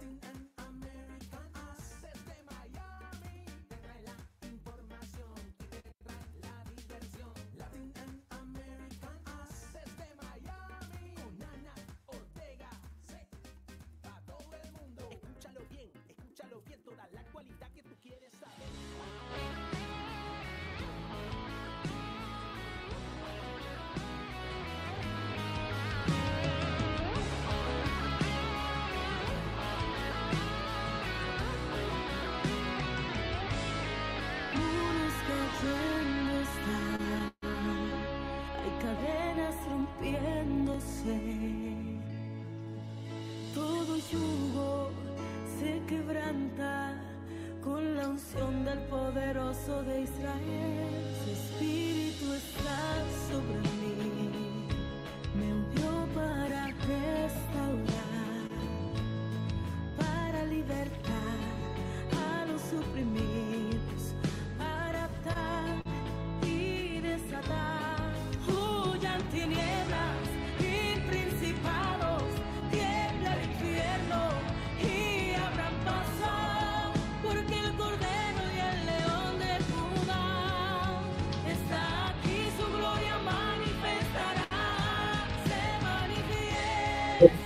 nothing and salve Israel.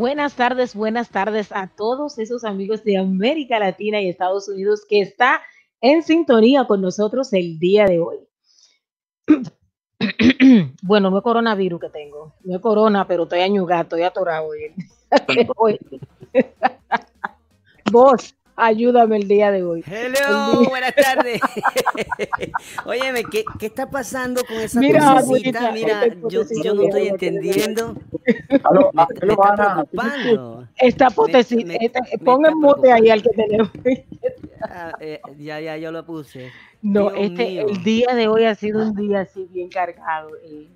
Buenas tardes, buenas tardes a todos esos amigos de América Latina y Estados Unidos que está en sintonía con nosotros el día de hoy. bueno, no es coronavirus que tengo, no es corona, pero estoy añugado, estoy atorado hoy. Vos, Ayúdame el día de hoy. Hello, buenas tardes. Óyeme, ¿qué, ¿qué, está pasando con esa Mira? Mira, yo, yo, no estoy entendiendo. Aló, Me, me está preocupando. Esta me pon en mute ahí al que tenemos. Ah, eh, ya, ya, yo lo puse. No, Dios este, mío. el día de hoy ha sido un día así bien cargado. eh.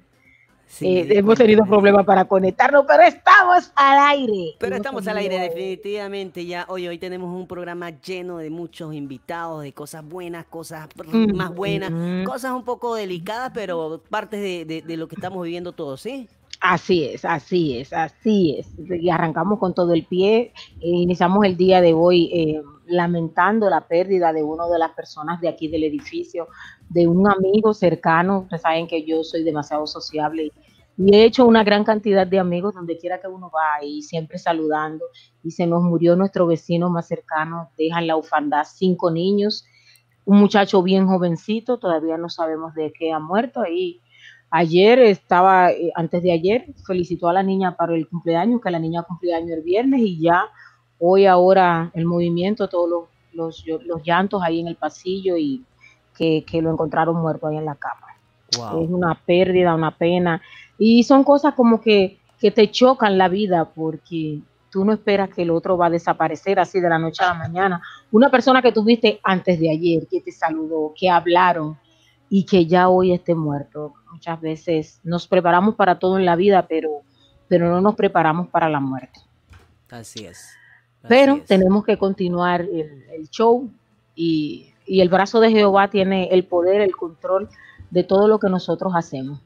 Sí, Eh, hemos tenido problemas para conectarnos, pero estamos al aire. Pero estamos al aire definitivamente ya. Hoy hoy tenemos un programa lleno de muchos invitados, de cosas buenas, cosas Mm, más buenas, mm. cosas un poco delicadas, pero partes de, de- de lo que estamos viviendo todos, ¿sí? Así es, así es, así es. Y arrancamos con todo el pie. Eh, iniciamos el día de hoy eh, lamentando la pérdida de una de las personas de aquí del edificio, de un amigo cercano. Ustedes saben que yo soy demasiado sociable y, he hecho una gran cantidad de amigos donde quiera que uno va y siempre saludando. Y se nos murió nuestro vecino más cercano, deja en la orfandad cinco niños un muchacho bien jovencito, todavía no sabemos de qué ha muerto. Y ayer estaba, eh, antes de ayer, felicitó a la niña para el cumpleaños, que la niña cumplía año el viernes y ya hoy ahora el movimiento, todos los, los, llantos ahí en el pasillo y que, lo encontraron muerto ahí en la cama. Es una pérdida, una pena. Y son cosas como que, que te chocan la vida porque tú no esperas que el otro va a desaparecer así de la noche a la mañana. Una persona que tuviste antes de ayer, que te saludó, que hablaron y que ya hoy esté muerto. Muchas veces nos preparamos para todo en la vida, pero, pero no nos preparamos para la muerte. Así es. Pero tenemos que continuar el, show y, y el brazo de Jehová tiene el poder, el control de todo lo que nosotros hacemos.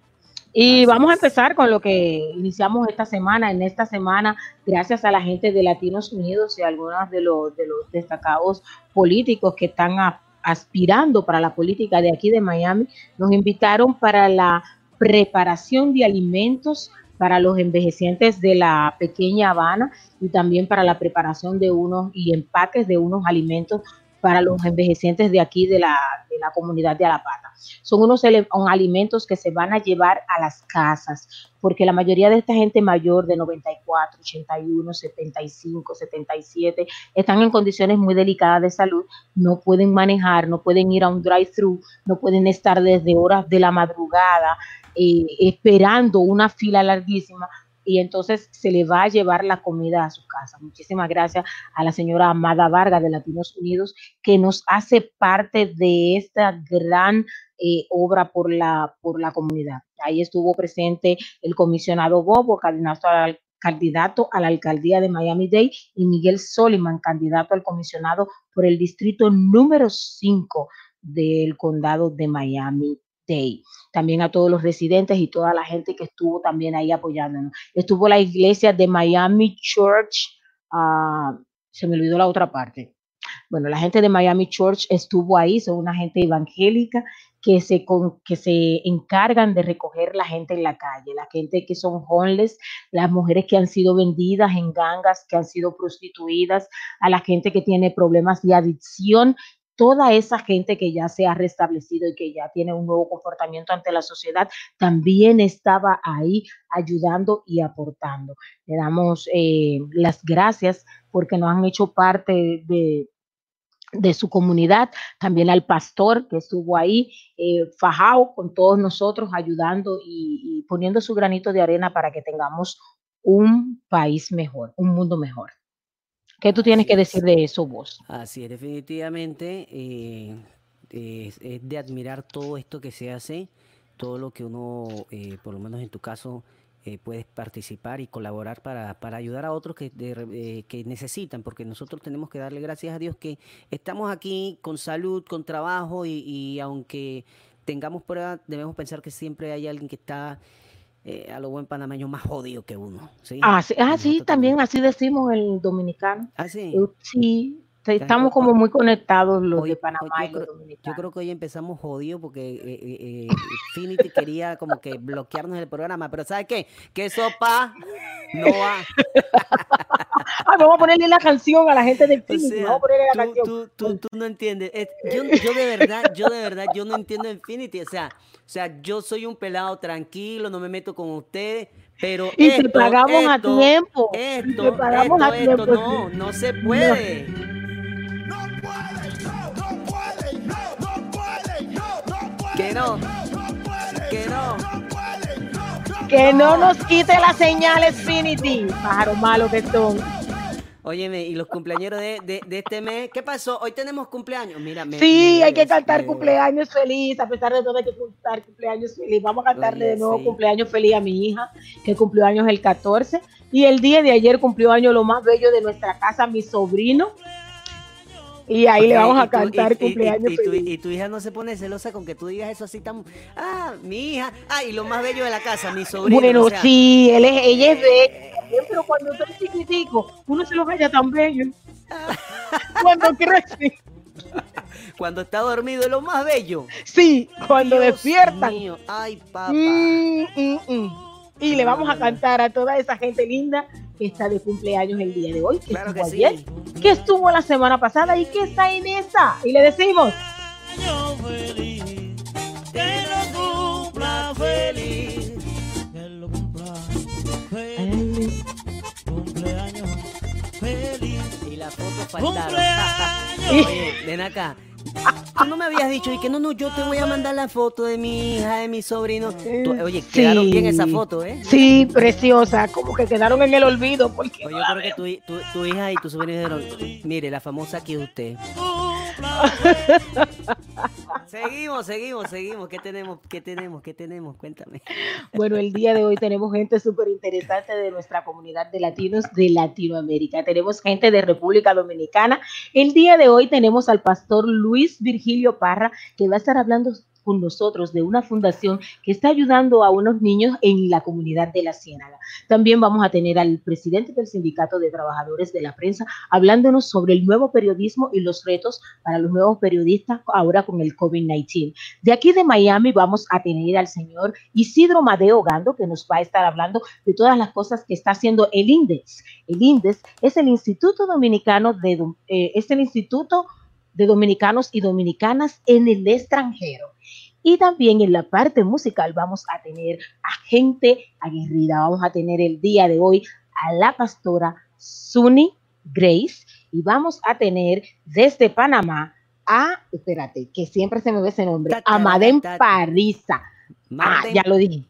Y vamos a empezar con lo que iniciamos esta semana. En esta semana, gracias a la gente de Latinos Unidos y algunos de los, de los destacados políticos que están aspirando para la política de aquí de Miami, nos invitaron para la preparación de alimentos para los envejecientes de la pequeña Habana y también para la preparación de unos y empaques de unos alimentos para los envejecientes de aquí de la, de la comunidad de Alapata. Son unos alimentos que se van a llevar a las casas, porque la mayoría de esta gente mayor de 94, 81, 75, 77 están en condiciones muy delicadas de salud, no pueden manejar, no pueden ir a un drive-thru, no pueden estar desde horas de la madrugada eh, esperando una fila larguísima y entonces se le va a llevar la comida a su casa. Muchísimas gracias a la señora Amada Vargas de Latinos Unidos que nos hace parte de esta gran eh, obra por la, por la comunidad. Ahí estuvo presente el comisionado Bobo, candidato al, candidato a la alcaldía de Miami-Dade, y Miguel Soliman, candidato al comisionado por el distrito número 5 del condado de Miami también a todos los residentes y toda la gente que estuvo también ahí apoyándonos. Estuvo la iglesia de Miami Church, ah, se me olvidó la otra parte. Bueno, la gente de Miami Church estuvo ahí, son una gente evangélica que se, que se encargan de recoger la gente en la calle, la gente que son homeless, las mujeres que han sido vendidas en gangas, que han sido prostituidas, a la gente que tiene problemas de adicción toda esa gente que ya se ha restablecido y que ya tiene un nuevo comportamiento ante la sociedad, también estaba ahí ayudando y aportando. Le damos eh, las gracias porque nos han hecho parte de, su comunidad, también al pastor que estuvo ahí, eh, fajado con todos nosotros, ayudando y poniendo su granito de arena para que tengamos un país mejor, un mundo mejor. ¿Qué tú tienes que decir de eso vos? Así es, definitivamente eh, es, de admirar todo esto que se hace, todo lo que uno, eh, por lo menos en tu caso, eh, puedes participar y colaborar para, ayudar a otros que, que necesitan, porque nosotros tenemos que darle gracias a Dios que estamos aquí con salud, con trabajo y, y aunque tengamos pruebas, debemos pensar que siempre hay alguien que está eh, a lo buen panameño más jodido que uno. ¿sí? Ah, sí, ah, sí también así decimos el dominicano. Ah, sí. Eh, sí, estamos como muy conectados los de Panamá y los dominicanos. Yo creo que hoy empezamos jodido porque eh, eh Finity quería como que bloquearnos el programa, pero ¿sabes qué? Que sopa no va. vamos a ponerle la canción a la gente del Finity. vamos a ponerle la tú, canción. Tú, tú, no entiendes. Yo, yo, de verdad, yo de verdad, yo no entiendo Infinity. O sea, o sea, yo soy un pelado tranquilo, no me meto con ustedes, pero y esto, pagamos a tiempo. Esto, pagamos a tiempo. no, no se puede. No, Que no, que no. Que no nos quite la señal Infinity, pájaro malo que son. Óyeme, y los cumpleaños de, este mes, ¿qué pasó? Hoy tenemos cumpleaños, mira. sí, hay que cantar cumpleaños feliz, a pesar de todo hay que cantar cumpleaños feliz. Vamos a cantarle de nuevo cumpleaños feliz a mi hija, que cumplió años el 14. Y el día de ayer cumplió años lo más bello de nuestra casa, mi sobrino. Y ahí le vamos a cantar cumpleaños. y, tu, hija no se pone celosa con que tú digas eso así tan. Ah, mi hija. Ah, y lo más bello de la casa, mi sobrino. Bueno, sí, él es, ella es bella pero cuando estoy chiquitico, uno se lo vaya tan bello. cuando crece. Cuando está dormido es lo más bello. Sí, cuando despierta. Ay, papá. Mm, mm, mm. Y le vamos a cantar a toda esa gente linda que está de cumpleaños el día de hoy, que claro estuvo que ayer, que estuvo la semana pasada y que está en esa. Y le decimos, Año feliz, que lo cumpla feliz, que lo cumpla feliz, cumpleaños feliz, Y la foto faltaron. cumpleaños. Oye, ven acá. Tú no me habías dicho y que no, no, yo te voy a mandar la foto de mi hija, de mi sobrino. Tú- oye, quedaron bien esa foto, ¿eh? Sí, preciosa, como que quedaron en el olvido porque Pues yo creo que tu, tu- tu hija y tu sobrino dijeron, mire, la famosa aquí es usted. Seguimos, seguimos, seguimos. ¿Qué tenemos? ¿Qué tenemos? ¿Qué tenemos? Cuéntame. Bueno, el día de hoy tenemos gente súper interesante de nuestra comunidad de latinos de Latinoamérica. Tenemos gente de República Dominicana. El día de hoy tenemos al pastor Luis Virgilio Parra, que va a estar hablando con nosotros de una fundación que está ayudando a unos niños en la comunidad de la Ciénaga. También vamos a tener al presidente del Sindicato de Trabajadores de la Prensa hablándonos sobre el nuevo periodismo y los retos para los nuevos periodistas ahora con el COVID-19. De aquí de Miami vamos a tener al señor Isidro Madeo Gando, que nos va a estar hablando de todas las cosas que está haciendo el INDEX. El INDEX es el Instituto Dominicano de, eh, es el Instituto de Dominicanos y Dominicanas en el extranjero. Y también en la parte musical vamos a tener a gente aguerrida. Vamos a tener el día de hoy a la pastora Suni Grace y vamos a tener desde Panamá a, espérate, que siempre se me ve ese nombre, Ta, ta, a Madem ta. Parisa. Ah, ya lo dije.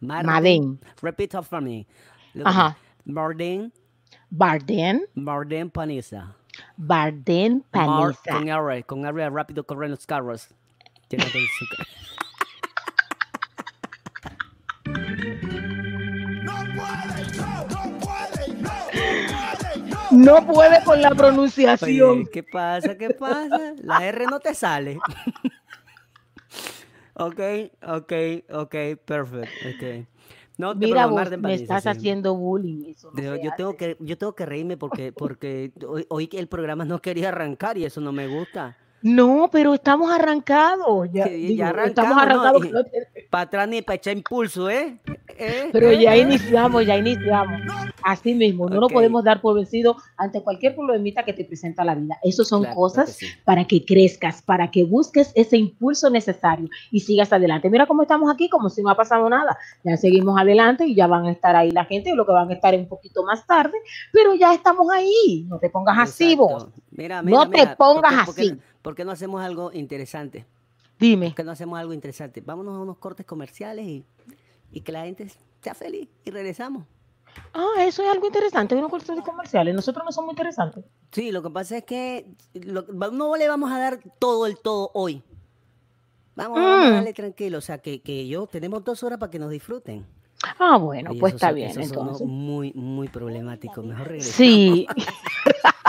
Marden. Madem. Repeat after me. Ajá. Marden, Barden, Marden Panisa. Barden Mar- Panisa. con R, con R rápido corren los carros. Llénate el azúcar. No puede con la pronunciación. Oye, ¿qué pasa? ¿Qué pasa? La R no te sale. ok, ok, ok, perfecto. Okay. No te Mira, vos me estás haciendo bullying. Eso no Yo, tengo que, yo tengo que reírme porque, porque hoy, hoy que el programa no quería arrancar y eso no me gusta. No, pero estamos arrancados. Ya, digo, ya estamos arrancamos, ¿no? arrancados. Para atrás ni para echar impulso, ¿eh? ¿Eh? Pero ¿Eh? ya ¿Eh? iniciamos, ya iniciamos. Así mismo, no Ok. nos podemos dar por vencido ante cualquier problemita que te presenta la vida. Eso son Claro, cosas claro que sí. para que crezcas, para que busques ese impulso necesario y sigas adelante. Mira cómo estamos aquí, como si no ha pasado nada. Ya seguimos adelante y ya van a estar ahí la gente, lo que van a estar un poquito más tarde, pero ya estamos ahí. No te pongas así Exacto. vos. Mira, No mira, te mira, ¿por pongas así. no- ¿Por qué no hacemos algo interesante? Dime. ¿Por qué no hacemos algo interesante? Vámonos a unos cortes comerciales y, y que la gente sea feliz y regresamos. Ah, eso es algo interesante, unos cursos comerciales. Nosotros no somos interesantes. Sí, lo que pasa es que lo- no le vamos a dar todo el todo hoy. Vamos, vamos a Mm. darle tranquilo. O sea, que, que yo tenemos dos horas para que nos disfruten. Ah, bueno, Oye, pues está son- bien, eso entonces. muy, muy problemático. Mejor regresamos. Sí.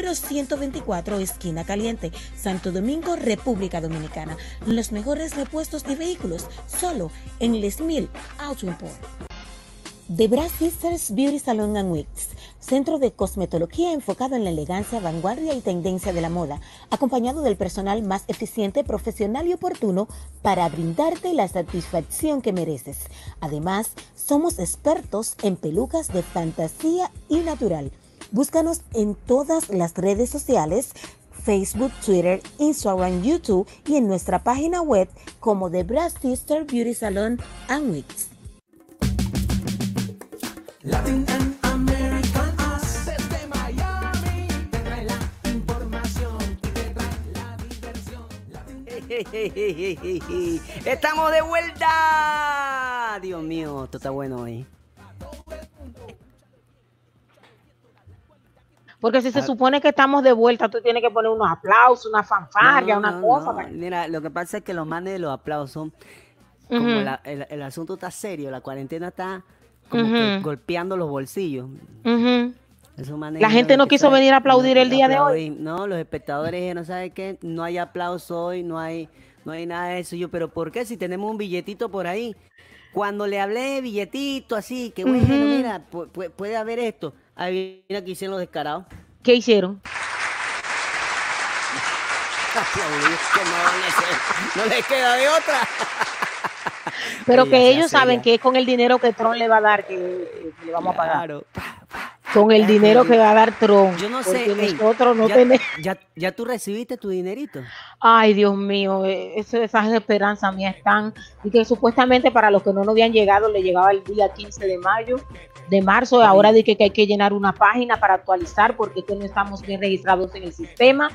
124, esquina caliente, Santo Domingo, República Dominicana. Los mejores repuestos de vehículos, solo en Les Mil Auto Import. The Brass Sisters Beauty Salon and Wigs, centro de cosmetología enfocado en la elegancia, vanguardia y tendencia de la moda, acompañado del personal más eficiente, profesional y oportuno para brindarte la satisfacción que mereces. Además, somos expertos en pelucas de fantasía y natural. Búscanos en todas las redes sociales, Facebook, Twitter, Instagram, YouTube y en nuestra página web como The Brass Sister Beauty Salon and Wigs. Latin and American Us. Desde Miami te trae la información y te trae la diversión. ¡Estamos de vuelta! Dios mío, esto está bueno hoy. Porque si se Ah. supone que estamos de vuelta, tú tienes que poner unos aplausos, una fanfarria, No, una no, cosa. para- Mira, lo que pasa es que los manes de los aplausos, como la- el, el asunto está serio, la cuarentena está como que golpeando los bolsillos. La gente no quiso venir a aplaudir el día de hoy. No, los espectadores dijeron, ¿sabe qué? No hay aplauso hoy, no hay, no hay nada de eso. Yo, pero ¿por qué si tenemos un billetito por ahí? Cuando le hablé de billetito así, que bueno, mira, pu- pu- puede haber esto. Ahí viene que hicieron los descarados. ¿Qué hicieron? No, les queda de otra. Pero que ellos saben que es con el dinero que Tron le va a dar que, que le vamos a pagar. Con el dinero que va a dar Tron. Yo no sé, porque ey, nosotros no ya, tenemos. ya, ya tú recibiste tu dinerito. Ay, Dios mío, eh, eso- esas esperanzas mías están. Y que supuestamente para los que no nos habían llegado, le llegaba el día 15 de mayo, de marzo. Ahora de que, que hay que llenar una página para actualizar porque que no estamos bien registrados en el sistema.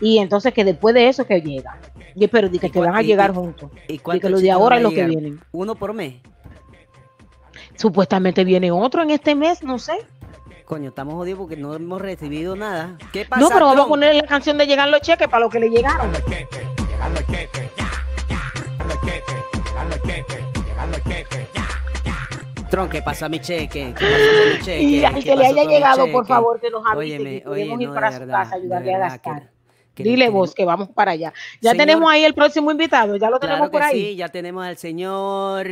Y entonces que después de eso que llega. Y pero di que, ¿Y que van a llegar y- juntos. ¿Y Y que los de ahora y los que vienen. Uno por mes. Supuestamente viene otro en este mes, no sé. Coño, estamos jodidos porque no hemos recibido nada. ¿Qué pasa? No, pero vamos a poner la canción de llegar los cheques para los que le llegaron. ¿Qué pasa mi cheque? ¿Qué pasó con mi cheque? Y al ¿Qué que le haya llegado, por favor, que nos avise Óyeme, que podemos oye, ir no, para su verdad, casa, ayudarle a gastar. que- que Dile tenemos- vos que vamos para allá. Ya Señor- tenemos ahí el próximo invitado, ya lo tenemos Claro por ahí. sí, ya tenemos al señor.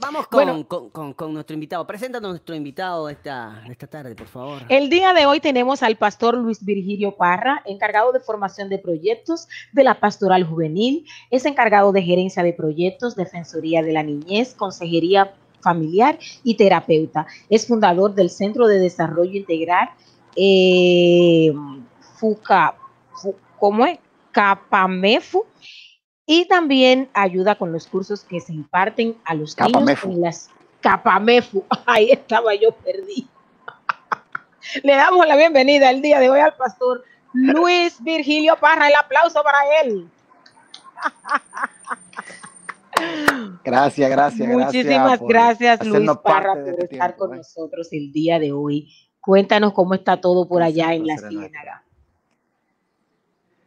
Vamos con, Bueno. con, con- con nuestro invitado. Preséntanos nuestro invitado esta, esta tarde, por favor. El día de hoy tenemos al pastor Luis Virgilio Parra, encargado de formación de proyectos de la Pastoral Juvenil, es encargado de gerencia de proyectos, defensoría de la niñez, consejería familiar y terapeuta. Es fundador del Centro de Desarrollo Integral eh, FUCA, Fu- ¿cómo es? Capamefu. Y también ayuda con los cursos que se imparten a los niños Capamefu. en las Capamefu. Ahí estaba yo perdí. Le damos la bienvenida el día de hoy al pastor Luis Virgilio Parra. El aplauso para él. Gracias, gracias, Muchísimas gracias. Luis Parra, por este estar tiempo, con ¿eh? nosotros el día de hoy. Cuéntanos cómo está todo por Gracias, allá en la. Ciénaga.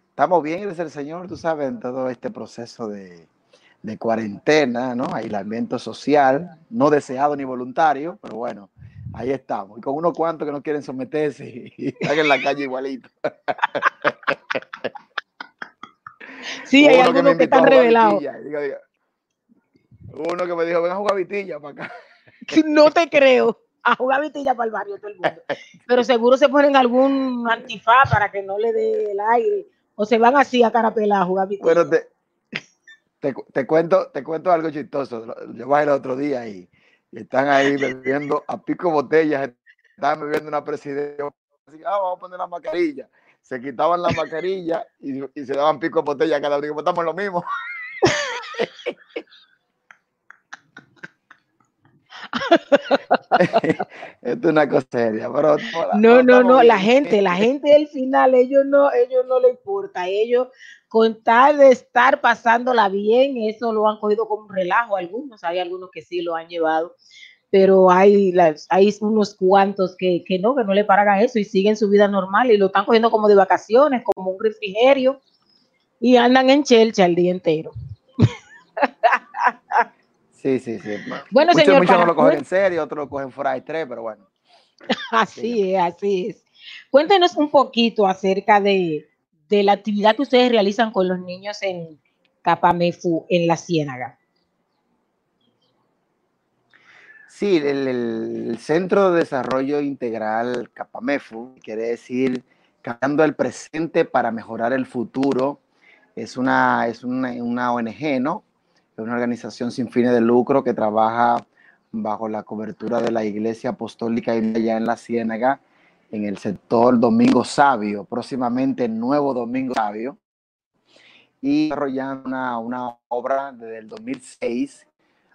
Estamos bien, gracias al Señor, tú sabes, en todo este proceso de, de cuarentena, ¿no? Aislamiento social, no deseado ni voluntario, pero bueno, ahí estamos. Y con unos cuantos que no quieren someterse y, y están en la calle igualito. Sí, hay algunos que están revelados. digo, digo, Uno que me dijo, ven a jugar vitilla para acá. No te creo. A jugar vitilla para el barrio todo el mundo. Pero seguro se ponen algún antifaz para que no le dé el aire. O se van así a carapela a jugar vitilla. Bueno, te, te, te cuento, te cuento algo chistoso. Yo bajé el otro día y, y están ahí bebiendo a pico botellas. Estaban bebiendo una presidencia. Así, ah, vamos a poner la mascarilla. Se quitaban la mascarilla y, y se daban pico botella cada uno. Pues estamos en lo mismo. Es una cosa seria, pero No, no, no, la gente la gente del final, ellos no, ellos no le importa, ellos con tal de estar pasándola bien, eso lo han cogido como un relajo algunos, hay algunos que sí lo han llevado, pero hay, las, hay unos cuantos que, que no, que no le paran a eso y siguen su vida normal y lo están cogiendo como de vacaciones, como un refrigerio y andan en chelcha el día entero. Sí, sí, sí. Bueno, muchos, señor, muchos no lo cogen en serio, otros lo cogen fuera de tres, pero bueno. Así es, así es. Cuéntenos un poquito acerca de, de la actividad que ustedes realizan con los niños en Capamefu, en la Ciénaga. Sí, el, el Centro de Desarrollo Integral Capamefu quiere decir cambiando el presente para mejorar el futuro. Es una, es una, una ONG, ¿no? Es una organización sin fines de lucro que trabaja bajo la cobertura de la Iglesia Apostólica allá en la Ciénaga, en el sector Domingo Sabio, próximamente Nuevo Domingo Sabio, y desarrollando una, una obra desde el 2006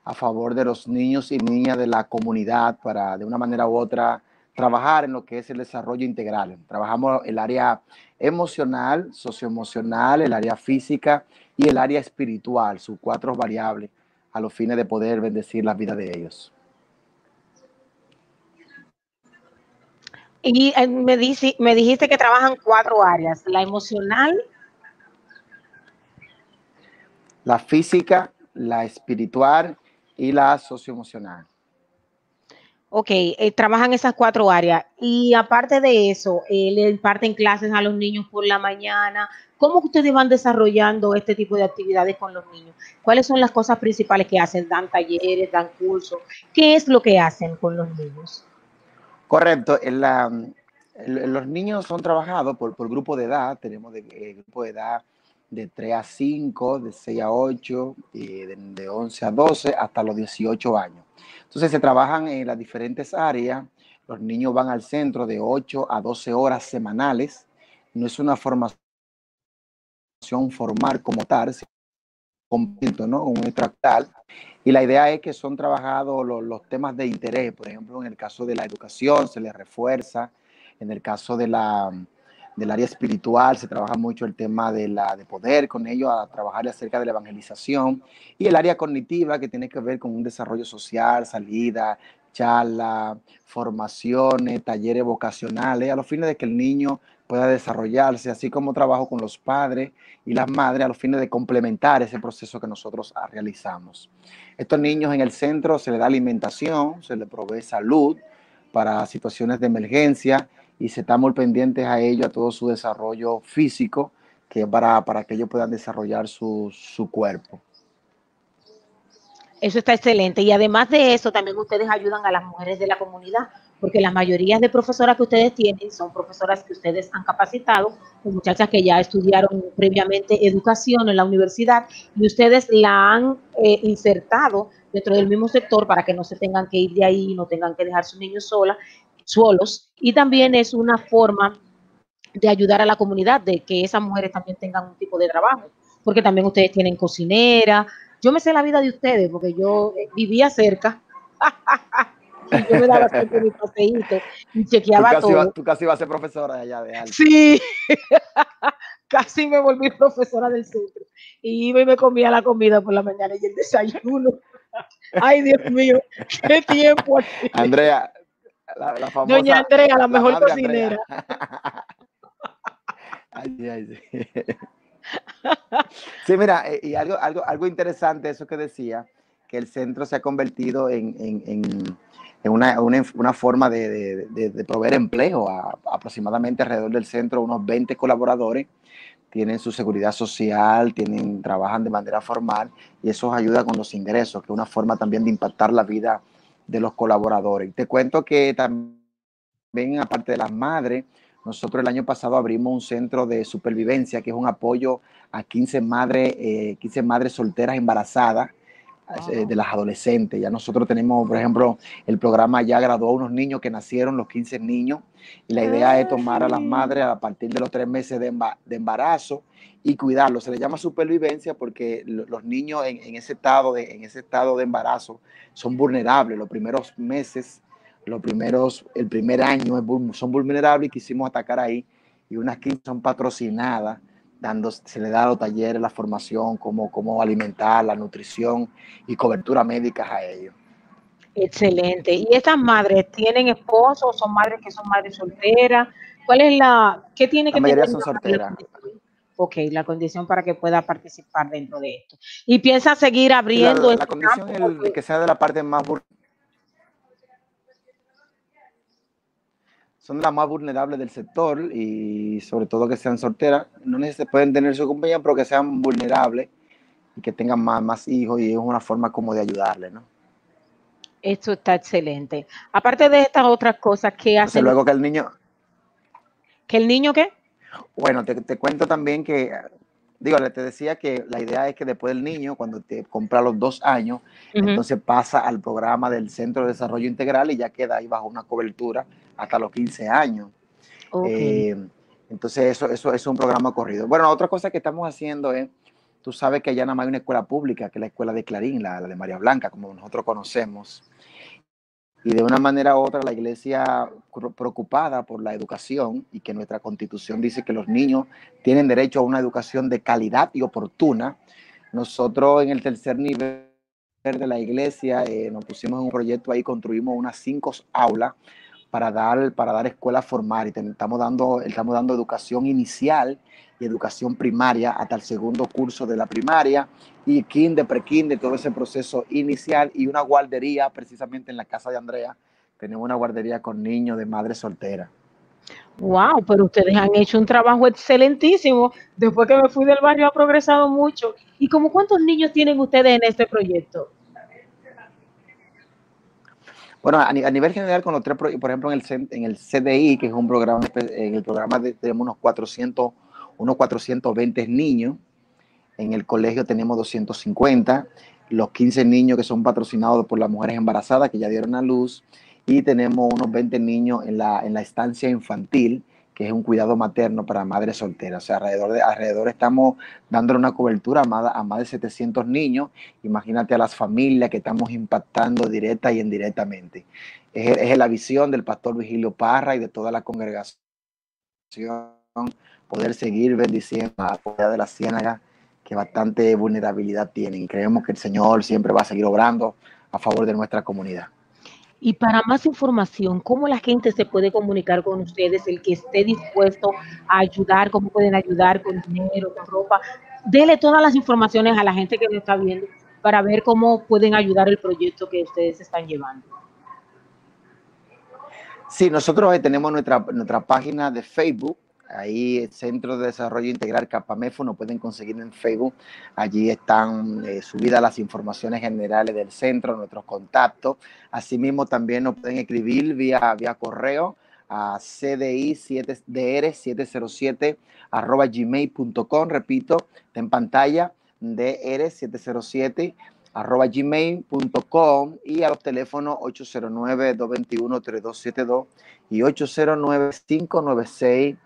a favor de los niños y niñas de la comunidad para de una manera u otra trabajar en lo que es el desarrollo integral. Trabajamos el área emocional, socioemocional, el área física y el área espiritual, sus cuatro variables, a los fines de poder bendecir la vida de ellos. Y eh, me, dice, me dijiste que trabajan cuatro áreas, la emocional, La física, la espiritual y la socioemocional. Ok, eh, trabajan esas cuatro áreas. Y aparte de eso, eh, le imparten clases a los niños por la mañana. ¿Cómo ustedes van desarrollando este tipo de actividades con los niños? ¿Cuáles son las cosas principales que hacen? ¿Dan talleres, dan cursos? ¿Qué es lo que hacen con los niños? Correcto. Los niños son trabajados por, por grupo de edad. Tenemos de, eh, grupo de edad de 3 a 5, de 6 a 8, y de, de 11 a 12, hasta los 18 años. Entonces se trabajan en las diferentes áreas. Los niños van al centro de 8 a 12 horas semanales. No es una formación formal como tal, completo, ¿no? Un extractal. Y la idea es que son trabajados los, los temas de interés. Por ejemplo, en el caso de la educación se les refuerza. En el caso de la, del área espiritual se trabaja mucho el tema de, la, de poder con ellos, a trabajar acerca de la evangelización. Y el área cognitiva que tiene que ver con un desarrollo social, salida, charla, formaciones, talleres vocacionales, a los fines de que el niño pueda desarrollarse, así como trabajo con los padres y las madres a los fines de complementar ese proceso que nosotros ah, realizamos. Estos niños en el centro se les da alimentación, se les provee salud para situaciones de emergencia y se está muy pendientes a ellos, a todo su desarrollo físico, que para, para que ellos puedan desarrollar su, su cuerpo. Eso está excelente. Y además de eso, también ustedes ayudan a las mujeres de la comunidad, porque la mayoría de profesoras que ustedes tienen son profesoras que ustedes han capacitado, o muchachas que ya estudiaron previamente educación en la universidad y ustedes la han eh, insertado dentro del mismo sector para que no se tengan que ir de ahí, no tengan que dejar sus niños solas, solos. Y también es una forma de ayudar a la comunidad, de que esas mujeres también tengan un tipo de trabajo, porque también ustedes tienen cocinera. Yo me sé la vida de ustedes, porque yo eh, vivía cerca. yo me daba siempre mi paseíto y Tú chequeaba casi, todo. tú casi vas a ser profesora de allá de algo. Sí, casi me volví profesora del centro. Y iba y me comía la comida por la mañana y el desayuno. Ay, Dios mío, qué tiempo. Andrea, la, la famosa. Doña Andrea, la mejor cocinera. Andrea. Ay, ay, sí. Sí, mira, eh, y algo, algo, algo interesante, eso que decía, que el centro se ha convertido en, en- en- en una, una, una forma de, de- de- de proveer empleo a aproximadamente alrededor del centro, unos 20 colaboradores tienen su seguridad social, tienen, trabajan de manera formal y eso ayuda con los ingresos, que es una forma también de impactar la vida de los colaboradores. Te cuento que también, aparte de las madres, nosotros el año pasado abrimos un centro de supervivencia, que es un apoyo a 15 madres, eh, 15 madres solteras embarazadas eh, de las adolescentes. Ya nosotros tenemos, por ejemplo, el programa ya graduó a unos niños que nacieron, los 15 niños, y la idea es tomar a las madres a partir de los tres meses de, emba- de embarazo y cuidarlos. Se le llama supervivencia porque lo- los niños en, en ese estado de, en ese estado de embarazo son vulnerables. Los primeros meses, los primeros, el primer año son vulnerables y quisimos atacar ahí. Y unas 15 son patrocinadas, dando, se le da los talleres, la formación, cómo, cómo alimentar, la nutrición y cobertura médica a ellos. Excelente. ¿Y estas madres tienen esposos o son madres que son madres solteras? ¿Cuál es la, qué tiene La que mayoría tener son solteras. condición? Ok, la condición para que pueda participar dentro de esto. ¿Y piensa seguir Y la, abriendo la este condición campo? es el- que sea de la parte más vul- son las más vulnerables del sector y sobre todo que sean solteras. No necesariamente pueden tener su compañía, pero que sean vulnerables y que tengan más, más hijos y es una forma como de ayudarles, ¿no? Esto está excelente. Aparte de estas otras cosas, ¿qué hacen? luego que el niño, ¿Que el niño qué? Bueno, te, te cuento también que, digo, le- te decía que la idea es que después del niño, cuando te compra los dos años, entonces pasa al programa del Centro de Desarrollo Integral y ya queda ahí bajo una cobertura hasta los 15 años. Eh, entonces, eso, eso es un programa corrido. Bueno, otra cosa que estamos haciendo es, tú sabes que allá nada más hay una escuela pública, que es la escuela de Clarín, la, la de María Blanca, como nosotros conocemos. Y de una manera u otra, la iglesia preocupada por la educación y que nuestra constitución dice que los niños tienen derecho a una educación de calidad y oportuna. Nosotros en el tercer nivel de la iglesia eh, nos pusimos en un proyecto ahí, construimos unas cinco aulas para dar, para dar escuela formal y estamos dando, estamos dando educación inicial y educación primaria hasta el segundo curso de la primaria y kinder, pre-kinder, todo ese proceso inicial y una guardería precisamente en la casa de Andrea, tenemos una guardería con niños de madre soltera. Wow, pero ustedes han hecho un trabajo excelentísimo. Después que me fui del barrio ha progresado mucho. ¿Y como cuántos niños tienen ustedes en este proyecto? Bueno, a, ni- a nivel general, con los tres, por ejemplo, en el, en el CDI, que es un programa, espe- en el programa tenemos unos 400, unos 420 niños, en el colegio tenemos 250, los 15 niños que son patrocinados por las mujeres embarazadas que ya dieron a luz, y tenemos unos 20 niños en la, en la estancia infantil, es un cuidado materno para madres solteras. O sea, alrededor, de, alrededor estamos dándole una cobertura a más, de 700 niños. Imagínate a las familias que estamos impactando directa y indirectamente. Es, la visión del pastor Vigilio Parra y de toda la congregación poder seguir bendiciendo a la de la Ciénaga que bastante vulnerabilidad tienen. Creemos que el Señor siempre va a seguir obrando a favor de nuestra comunidad. Y para más información, ¿cómo la gente se puede comunicar con ustedes? El que esté dispuesto a ayudar, ¿cómo pueden ayudar con dinero, con ropa? Dele todas las informaciones a la gente que nos está viendo para ver cómo pueden ayudar el proyecto que ustedes están llevando. Sí, nosotros eh, tenemos nuestra, nuestra página de Facebook, ahí el Centro de Desarrollo Integral Capamefo, nos pueden conseguir en Facebook. Allí están eh, subidas las informaciones generales del centro, nuestros contactos. Asimismo, también nos pueden escribir vía, vía correo a cdi7dr707 arroba gmail.com. Repito, está en pantalla dr707 arroba gmail.com y a los teléfonos 809-221-3272 y 809-596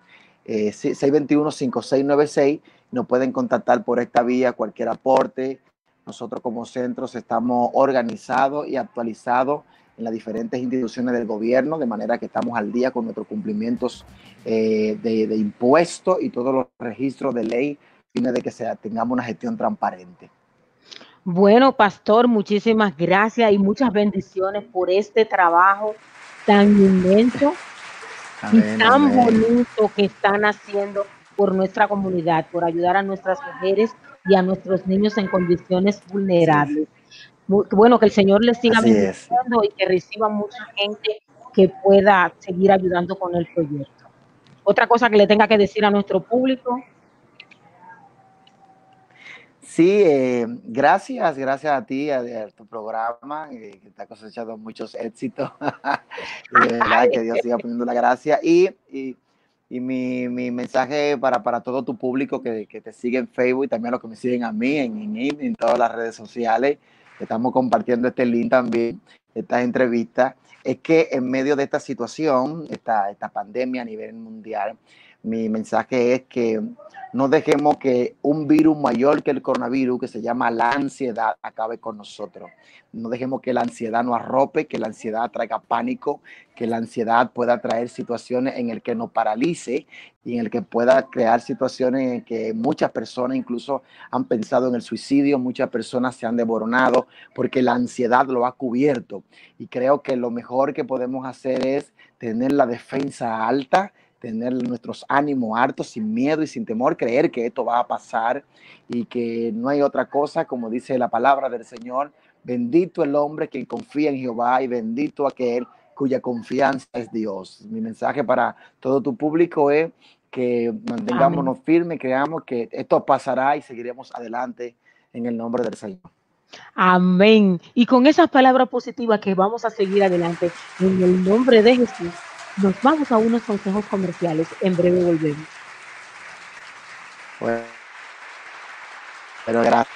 eh, 621-5696. Nos pueden contactar por esta vía cualquier aporte. Nosotros como centros estamos organizados y actualizados en las diferentes instituciones del gobierno, de manera que estamos al día con nuestros cumplimientos eh, de, impuestos y todos los registros de ley, a fin de que sea, tengamos una gestión transparente. Bueno, pastor, muchísimas gracias y muchas bendiciones por este trabajo tan inmenso Amén, tan amén. bonito que están haciendo por nuestra comunidad, por ayudar a nuestras mujeres y a nuestros niños en condiciones vulnerables. Bueno, que el Señor les siga Así es. bendiciendo y que reciba mucha gente que pueda seguir ayudando con el proyecto. Otra cosa que le tenga que decir a nuestro público. Sí, eh, gracias, gracias a ti, a, a tu programa, eh, que te ha cosechado muchos éxitos. y de verdad que Dios siga poniendo la gracia. Y, y, y mi, mi mensaje para, para todo tu público que, que te sigue en Facebook y también a los que me siguen a mí en, en, en todas las redes sociales, estamos compartiendo este link también, estas entrevistas, es que en medio de esta situación, esta, esta pandemia a nivel mundial, mi mensaje es que no dejemos que un virus mayor que el coronavirus, que se llama la ansiedad, acabe con nosotros. No dejemos que la ansiedad nos arrope, que la ansiedad traiga pánico, que la ansiedad pueda traer situaciones en el que nos paralice y en el que pueda crear situaciones en que muchas personas incluso han pensado en el suicidio, muchas personas se han devoronado porque la ansiedad lo ha cubierto. Y creo que lo mejor que podemos hacer es tener la defensa alta, tener nuestros ánimos hartos, sin miedo y sin temor, creer que esto va a pasar y que no hay otra cosa, como dice la palabra del Señor, bendito el hombre que confía en Jehová y bendito aquel cuya confianza es Dios. Mi mensaje para todo tu público es que mantengámonos firmes, creamos que esto pasará y seguiremos adelante en el nombre del Señor. Amén. Y con esas palabras positivas que vamos a seguir adelante en el nombre de Jesús, nos vamos a unos consejos comerciales. En breve volvemos. Bueno, pero gracias.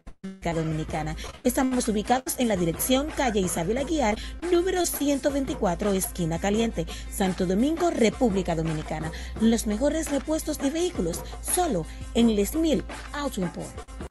República Dominicana. Estamos ubicados en la dirección calle Isabel Aguiar, número 124, esquina caliente, Santo Domingo, República Dominicana. Los mejores repuestos de vehículos, solo en Les Mil Auto Import.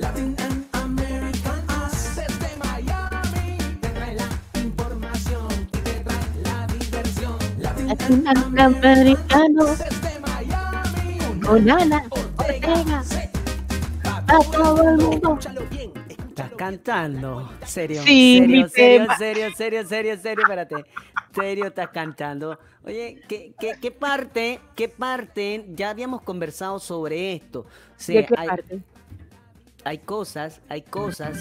Latin and American Us desde Miami te trae la información y te trae la diversión. Latin and Latinoamericano desde Miami. con Ana Ortega. A todo el mundo. Escúchalo bien. Estás cantando. Serio, Sí, mi serio, serio, serio, serio, serio, serio, espérate. Serio, estás cantando. Oye, ¿qué, qué, qué parte, qué parte, ya habíamos conversado sobre esto. Sí, ¿De qué hay, parte? Hay cosas, hay cosas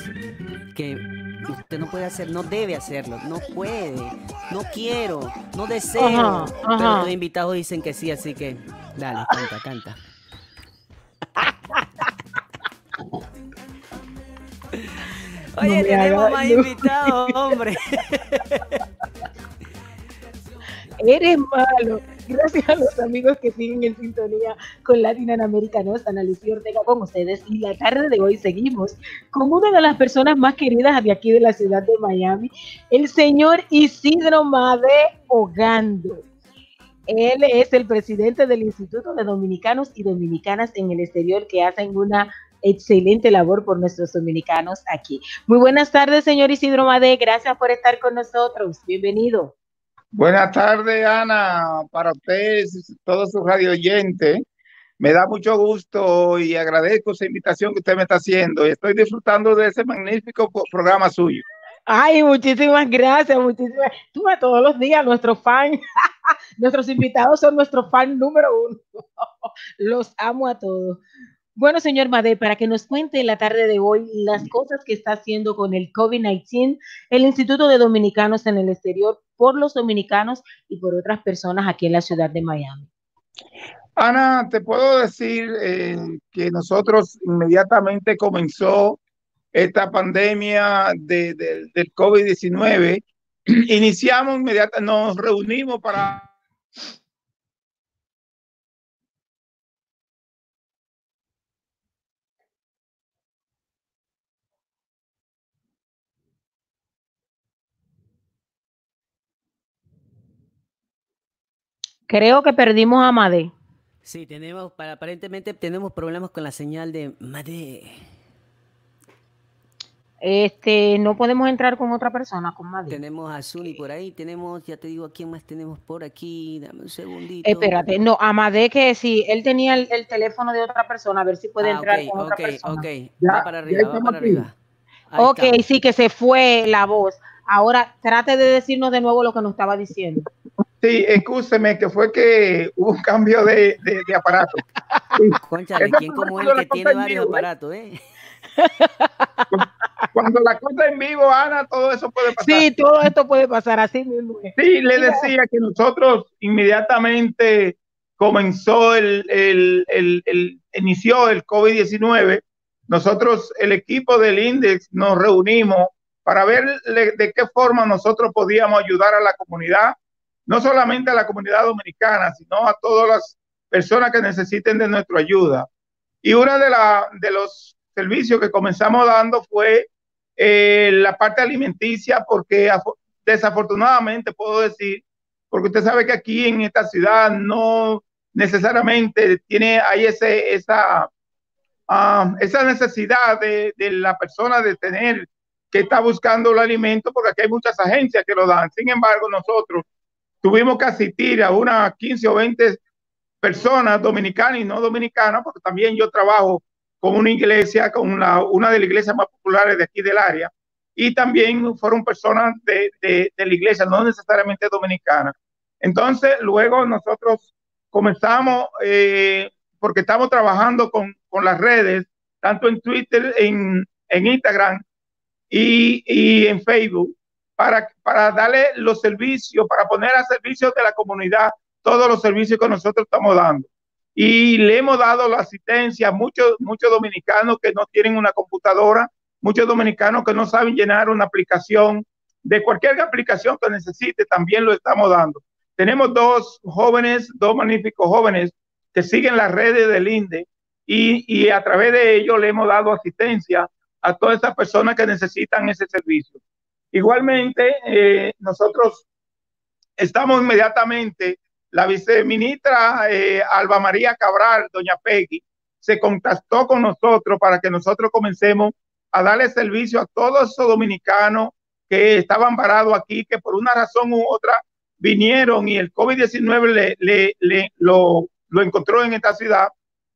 que usted no puede hacer, no debe hacerlo, no puede, no quiero, no deseo. Ajá, Pero los invitados dicen que sí, así que dale, canta, canta. Oye, tenemos más no. invitados, hombre. Eres malo. Gracias a los amigos que siguen en sintonía con Latinoamericanos, Ana Lucía Ortega con ustedes. Y la tarde de hoy seguimos con una de las personas más queridas de aquí de la ciudad de Miami, el señor Isidro Made Ogando. Él es el presidente del Instituto de Dominicanos y Dominicanas en el exterior que hacen una excelente labor por nuestros dominicanos aquí. Muy buenas tardes, señor Isidro Made. Gracias por estar con nosotros. Bienvenido. Buenas tardes, Ana, para ustedes, todos sus radio oyentes. Me da mucho gusto y agradezco esa invitación que usted me está haciendo. Estoy disfrutando de ese magnífico programa suyo. Ay, muchísimas gracias, muchísimas. Tú a todos los días, nuestros fans, nuestros invitados son nuestros fans número uno. Los amo a todos. Bueno, señor Made, para que nos cuente en la tarde de hoy las cosas que está haciendo con el COVID-19 el Instituto de Dominicanos en el exterior por los dominicanos y por otras personas aquí en la ciudad de Miami. Ana, te puedo decir eh, que nosotros inmediatamente comenzó esta pandemia de- de- del COVID-19, iniciamos inmediatamente, nos reunimos para Creo que perdimos a Made. Sí, tenemos, para, aparentemente tenemos problemas con la señal de Made. Este, no podemos entrar con otra persona, con Made. Tenemos a Zuni por ahí, tenemos, ya te digo, ¿a quién más tenemos por aquí? Dame un segundito. Espérate, no, Amade que si él tenía el, el teléfono de otra persona, a ver si puede Ah, entrar ok, con otra ok, persona. ok. Ya, va para arriba, va para aquí. arriba. Ahí Ok, estamos. sí, que se fue la voz. Ahora trate de decirnos de nuevo lo que nos estaba diciendo. Sí, escúcheme, que fue que hubo un cambio de, de- de aparato. Conchale, ¿quién como él cuando que la tiene cosa en varios vivo, ¿eh? aparatos, eh? Cuando la cosa en vivo, Ana, todo eso puede pasar. Sí, todo esto puede pasar así mismo. Sí, le decía que nosotros inmediatamente comenzó el, el, el, el- inició el COVID-19. Nosotros, el equipo del Index, nos reunimos para ver de qué forma nosotros podíamos ayudar a la comunidad, no solamente a la comunidad dominicana, sino a todas las personas que necesiten de nuestra ayuda. Y uno de, de los servicios que comenzamos dando fue eh, la parte alimenticia, porque afo- desafortunadamente puedo decir, porque usted sabe que aquí en esta ciudad no necesariamente tiene, hay ese, esa, ah, esa necesidad de, de la persona de tener que está buscando el alimento, porque aquí hay muchas agencias que lo dan. Sin embargo, nosotros tuvimos que asistir a unas 15 o 20 personas dominicanas y no dominicanas, porque también yo trabajo con una iglesia, con la- una de las iglesias más populares de aquí del área, y también fueron personas de, de- la iglesia, no necesariamente dominicanas. Entonces, luego nosotros comenzamos, eh, porque estamos trabajando con, con las redes, tanto en Twitter, en, en Instagram y, y en Facebook, para, para darle los servicios, para poner a servicio de la comunidad todos los servicios que nosotros estamos dando. y le hemos dado la asistencia a muchos, muchos dominicanos que no tienen una computadora, muchos dominicanos que no saben llenar una aplicación, de cualquier aplicación que necesite, también lo estamos dando. Tenemos dos jóvenes, dos magníficos jóvenes que siguen las redes del INDE y, y a través de ellos le hemos dado asistencia a todas esas personas que necesitan ese servicio. Igualmente, eh, nosotros estamos inmediatamente, la viceministra eh, Alba María Cabral, doña Peggy, se contactó con nosotros para que nosotros comencemos a darle servicio a todos esos dominicanos que estaban parados aquí, que por una razón u otra vinieron y el COVID-19 le, le, lo, lo encontró en esta ciudad,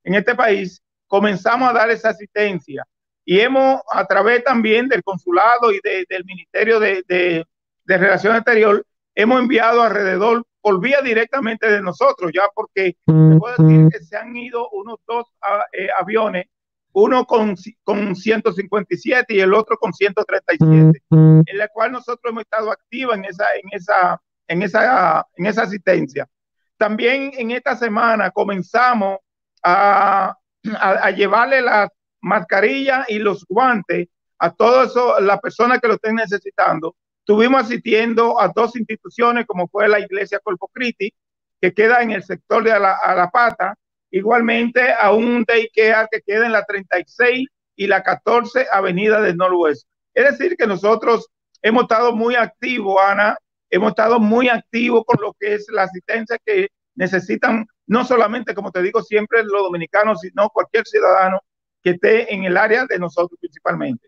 en este país, comenzamos a dar esa asistencia y hemos, a través también del consulado y del Ministerio de, de, de, Relación Exterior, hemos enviado alrededor, por vía directamente de nosotros, ya porque se puede decir que se han ido unos dos eh, aviones, uno con, con 157 y el otro con 137, en la cual nosotros hemos estado activos en esa, en esa, en esa, en esa asistencia. También en esta semana comenzamos a, a, a llevarle las mascarilla y los guantes a todas las personas que lo estén necesitando. Estuvimos asistiendo a dos instituciones como fue la Iglesia Corpo Christi, que queda en el sector de la, Pata, igualmente a un daycare que queda en la 36 y la 14 Avenida del Noroeste. Es decir, que nosotros hemos estado muy activos, Ana, hemos estado muy activos con lo que es la asistencia que necesitan, no solamente, como te digo siempre, los dominicanos, sino cualquier ciudadano que esté en el área de nosotros principalmente.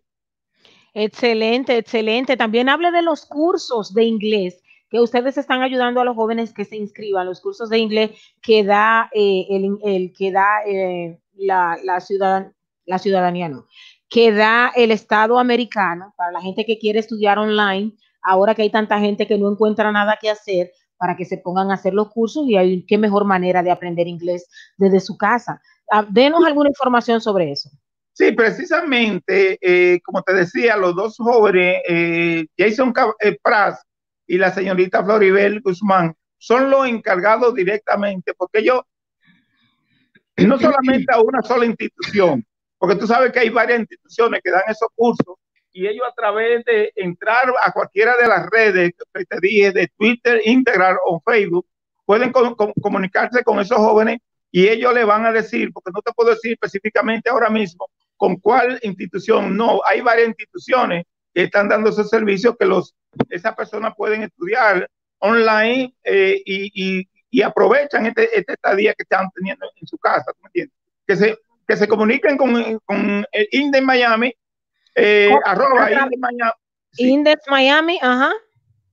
Excelente, excelente. También hable de los cursos de inglés que ustedes están ayudando a los jóvenes que se inscriban, los cursos de inglés que da eh, el, que da eh, la, la, ciudadan, la ciudadanía, no, que da el Estado americano para la gente que quiere estudiar online, ahora que hay tanta gente que no encuentra nada que hacer, para que se pongan a hacer los cursos y hay qué mejor manera de aprender inglés desde su casa. Ah, denos alguna información sobre eso. Sí, precisamente, eh, como te decía, los dos jóvenes, eh, Jason eh, Pras y la señorita Floribel Guzmán, son los encargados directamente, porque ellos, no solamente a una sola institución, porque tú sabes que hay varias instituciones que dan esos cursos, y ellos a través de entrar a cualquiera de las redes que te dije, de Twitter, Integral o Facebook, pueden comunicarse con esos jóvenes y ellos le van a decir, porque no te puedo decir específicamente ahora mismo con cuál institución, no, hay varias instituciones que están dando esos servicios que los, esas personas pueden estudiar online eh, y, y, aprovechan este, este estadía que están teniendo en su casa, ¿tú me entiendes? Que se, que se comuniquen con, con el Index Miami, eh, oh, arroba Index Miami. Sí. Index Miami, ajá.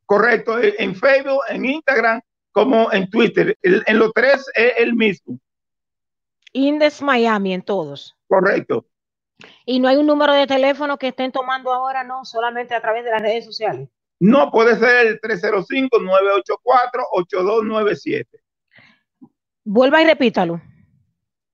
Correcto, en Facebook, en Instagram, como en Twitter. El, en los tres es el mismo. Index Miami en todos. Correcto. Y no hay un número de teléfono que estén tomando ahora, no, solamente a través de las redes sociales. No, puede ser el 305-984-8297. Vuelva y repítalo.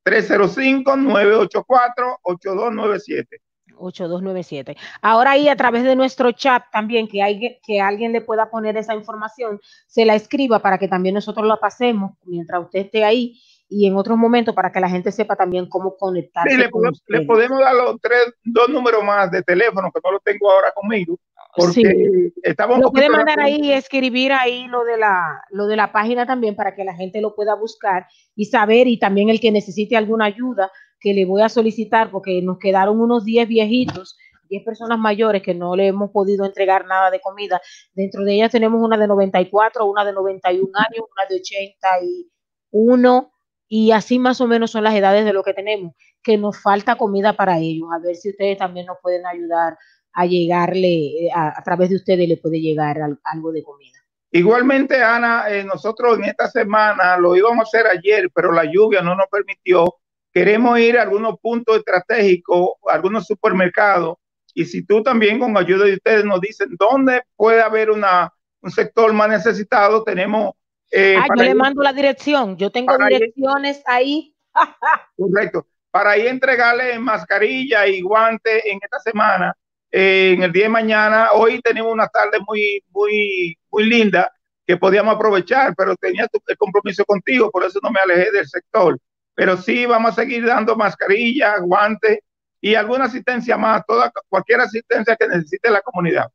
305-984-8297. 8297. Ahora ahí a través de nuestro chat también que, hay, que alguien le pueda poner esa información, se la escriba para que también nosotros la pasemos mientras usted esté ahí y en otros momentos para que la gente sepa también cómo conectarse. Sí, le, podemos, le podemos dar los tres, dos números más de teléfono que no lo tengo ahora conmigo. Porque sí. estamos lo puede mandar ahí y escribir ahí lo de la lo de la página también para que la gente lo pueda buscar y saber y también el que necesite alguna ayuda que le voy a solicitar porque nos quedaron unos 10 viejitos 10 personas mayores que no le hemos podido entregar nada de comida. Dentro de ellas tenemos una de 94, una de 91 años, una de 81 y así más o menos son las edades de lo que tenemos, que nos falta comida para ellos. A ver si ustedes también nos pueden ayudar a llegarle, eh, a, través de ustedes le puede llegar al, algo de comida. Igualmente, Ana, eh, nosotros en esta semana lo íbamos a hacer ayer, pero la lluvia no nos permitió. Queremos ir a algunos puntos estratégicos, a algunos supermercados, y si tú también con ayuda de ustedes nos dicen dónde puede haber una, un sector más necesitado, tenemos eh, ah, yo le mando la dirección. Yo tengo direcciones ahí. Correcto. Para ahí entregarle mascarilla y guante en esta semana, eh, en el día de mañana. Hoy tenemos una tarde muy, muy, muy linda que podíamos aprovechar, pero tenía el compromiso contigo, por eso no me alejé del sector. Pero sí vamos a seguir dando mascarilla, guantes y alguna asistencia más, toda cualquier asistencia que necesite la comunidad.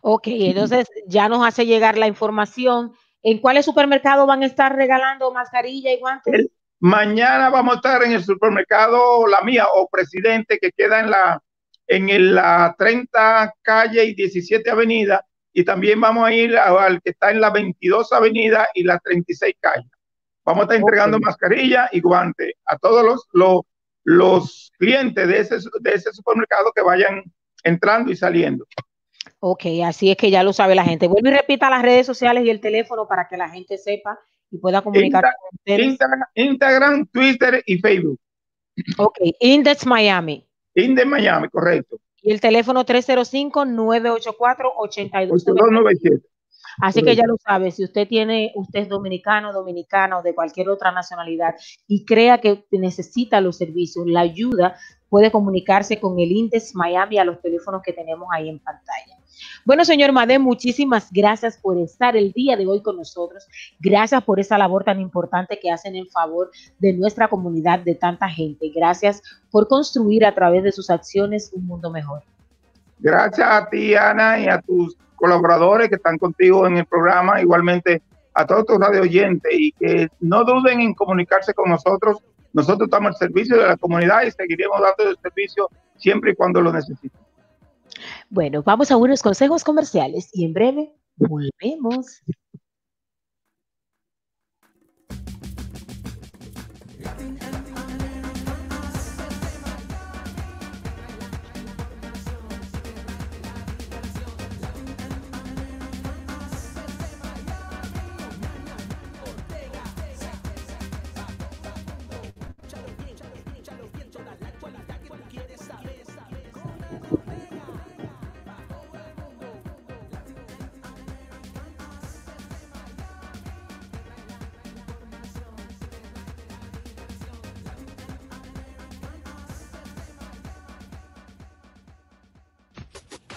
Ok, entonces ya nos hace llegar la información. ¿En cuáles supermercados van a estar regalando mascarilla y guantes? El- mañana vamos a estar en el supermercado La Mía o Presidente que queda en la en el- la 30 calle y 17 avenida y también vamos a ir al que está en la 22 avenida y la 36 calle. Vamos a estar entregando Ok. mascarilla y guantes a todos los, los, los clientes de ese, de ese supermercado que vayan entrando y saliendo. Ok, así es que ya lo sabe la gente. Vuelve y repita las redes sociales y el teléfono para que la gente sepa y pueda comunicarse Insta- con ustedes. Instagram, Instagram, Twitter y Facebook. Ok, Index Miami. Inde Miami, correcto. Y el teléfono 305-984-8297. 8297. Así que ya lo sabe, si usted tiene, usted es dominicano, dominicana o de cualquier otra nacionalidad y crea que necesita los servicios, la ayuda, puede comunicarse con el Index Miami a los teléfonos que tenemos ahí en pantalla. Bueno, señor Madé, muchísimas gracias por estar el día de hoy con nosotros. Gracias por esa labor tan importante que hacen en favor de nuestra comunidad, de tanta gente. Gracias por construir a través de sus acciones un mundo mejor. Gracias a ti, Ana, y a tus colaboradores que están contigo en el programa, igualmente a todos tus radio oyentes y que no duden en comunicarse con nosotros. Nosotros estamos al servicio de la comunidad y seguiremos dando el servicio siempre y cuando lo necesiten. Bueno, vamos a unos consejos comerciales y en breve volvemos.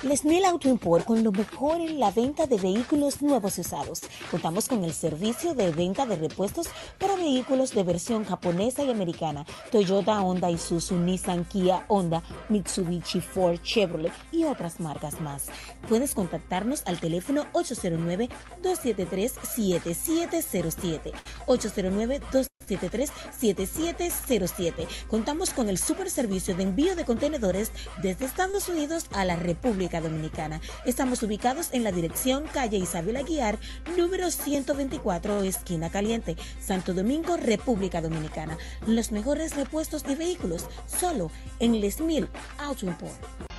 Les Mil Auto Import con lo mejor en la venta de vehículos nuevos y usados. Contamos con el servicio de venta de repuestos para vehículos de versión japonesa y americana. Toyota, Honda, Isuzu, Nissan, Kia, Honda, Mitsubishi, Ford, Chevrolet y otras marcas más. Puedes contactarnos al teléfono 809-273-7707. 809-273-7707. Contamos con el super servicio de envío de contenedores desde Estados Unidos a la República Dominicana. Estamos ubicados en la dirección calle Isabel Aguiar, número 124, esquina caliente, Santo Domingo, República Dominicana. Los mejores repuestos de vehículos solo en Les Mil Auto Import.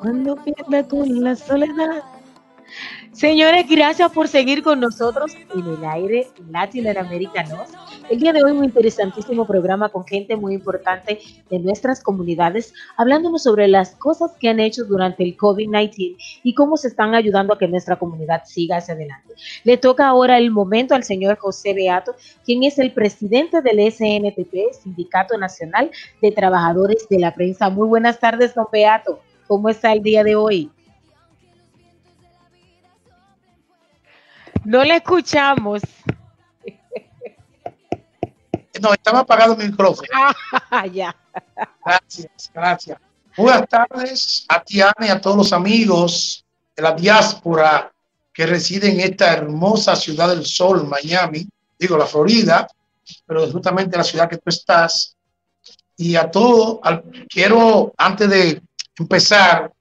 Cuando pierda con la soledad. Señores, gracias por seguir con nosotros en el aire latinoamericano. El día de hoy un interesantísimo programa con gente muy importante de nuestras comunidades, hablándonos sobre las cosas que han hecho durante el COVID-19 y cómo se están ayudando a que nuestra comunidad siga hacia adelante. Le toca ahora el momento al señor José Beato, quien es el presidente del SNTP, Sindicato Nacional de Trabajadores de la Prensa. Muy buenas tardes, don Beato. ¿Cómo está el día de hoy? No le escuchamos. No, estaba apagado mi micrófono. Ah, ya. Gracias, gracias. Buenas tardes a Tiana y a todos los amigos de la diáspora que residen en esta hermosa ciudad del sol, Miami, digo la Florida, pero justamente la ciudad que tú estás. Y a todo, al- quiero antes de empezar,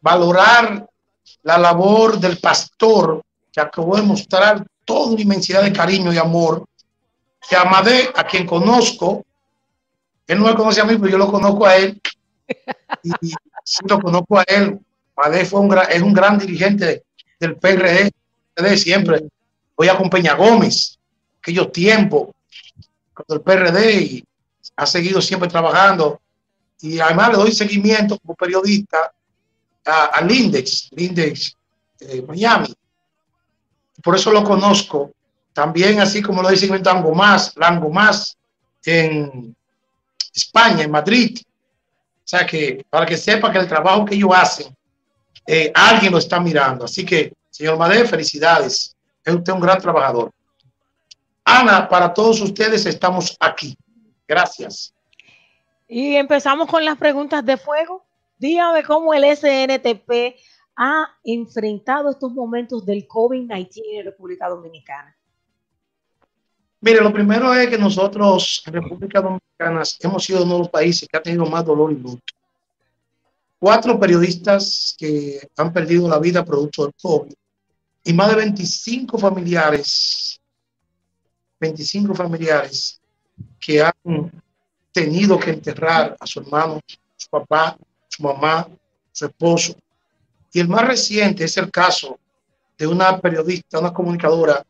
valorar la labor del pastor que acabó de mostrar toda una inmensidad de cariño y amor que Amadé, a quien conozco, él no me conoce a mí, pero yo lo conozco a él. Y lo conozco a él Madé fue un gran, es un gran dirigente del PRD de siempre. Voy a con Peña Gómez, aquellos tiempos, cuando el PRD y ha seguido siempre trabajando. Y además le doy seguimiento como periodista al Index, Index eh, Miami. Por eso lo conozco. También, así como lo dice Lango Más, Lango Más en España, en Madrid. O sea que para que sepa que el trabajo que ellos hacen, eh, alguien lo está mirando. Así que, señor Madé, felicidades. Es usted un gran trabajador. Ana, para todos ustedes estamos aquí. Gracias. Y empezamos con las preguntas de fuego. Dígame cómo el SNTP ha enfrentado estos momentos del COVID-19 en República Dominicana. Mire, lo primero es que nosotros, en República Dominicana, hemos sido uno de los países que ha tenido más dolor y luto. Cuatro periodistas que han perdido la vida producto del COVID y más de 25 familiares, 25 familiares que han tenido que enterrar a su hermano, su papá, su mamá, su esposo. Y el más reciente es el caso de una periodista, una comunicadora,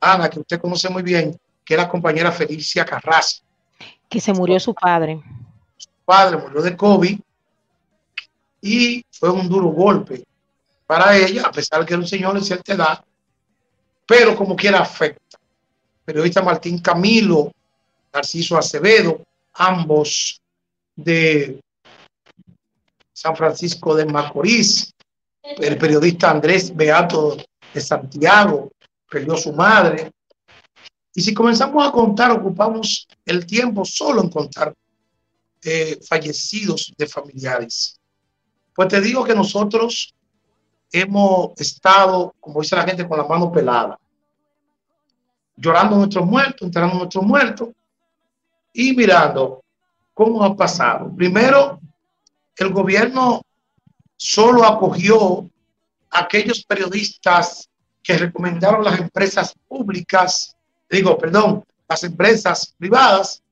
Ana, que usted conoce muy bien, que es la compañera Felicia Carrasco. Que se murió su padre. Su padre murió de COVID y fue un duro golpe para ella, a pesar que era un señor de cierta edad, pero como quiera afecta. Periodista Martín Camilo, Narciso Acevedo, ambos de San Francisco de Macorís, el periodista Andrés Beato de Santiago, perdió su madre. Y si comenzamos a contar, ocupamos el tiempo solo en contar eh, fallecidos de familiares. Pues te digo que nosotros hemos estado, como dice la gente, con la mano pelada, llorando nuestros muertos, enterrando a nuestros muertos y mirando cómo ha pasado. Primero, el gobierno solo acogió a aquellos periodistas que recomendaron las empresas públicas, digo, perdón, las empresas privadas,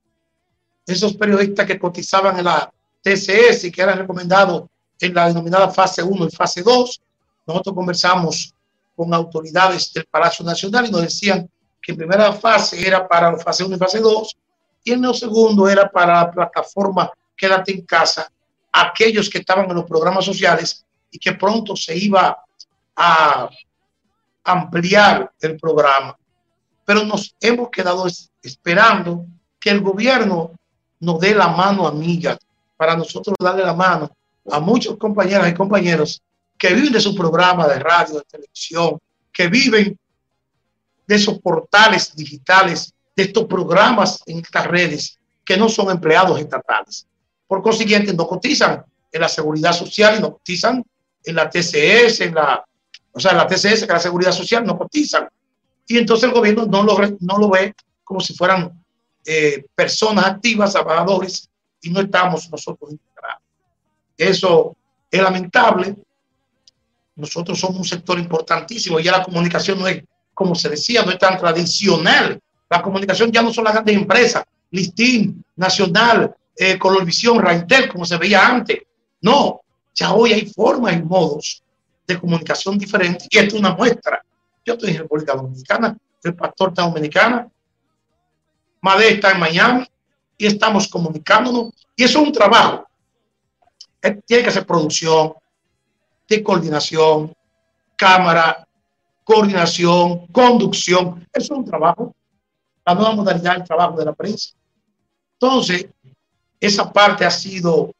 esos periodistas que cotizaban en la TCS y que eran recomendados en la denominada fase 1 y fase 2. Nosotros conversamos con autoridades del Palacio Nacional y nos decían que en primera fase era para la fase 1 y fase 2 y en el segundo era para la plataforma Quédate en casa, aquellos que estaban en los programas sociales y que pronto se iba a ampliar el programa. Pero nos hemos quedado es- esperando que el gobierno nos dé la mano amiga para nosotros darle la mano a muchos compañeras y compañeros que viven de su programa de radio, de televisión, que viven de esos portales digitales, de estos programas en estas redes que no son empleados estatales. Por consiguiente, no cotizan en la seguridad social y no cotizan en la TCS, en la, o sea, en la TCS, que es la seguridad social, no cotizan. Y entonces el gobierno no lo, no lo ve como si fueran eh, personas activas, trabajadores, y no estamos nosotros integrados. Eso es lamentable. Nosotros somos un sector importantísimo. Ya la comunicación no es, como se decía, no es tan tradicional. La comunicación ya no son las grandes empresas, Listín, Nacional, eh, Colorvisión, Raintel, como se veía antes. No, ya hoy hay formas y modos de comunicación diferentes. Y esto es una muestra. Yo estoy en República Dominicana, el pastor está Dominicana, Madé está en Miami y estamos comunicándonos. Y eso es un trabajo. Eh, Tiene que ser producción, de coordinación, cámara, coordinación, conducción. Es un trabajo. La nueva modalidad del trabajo de la prensa. Entonces, esa parte ha sido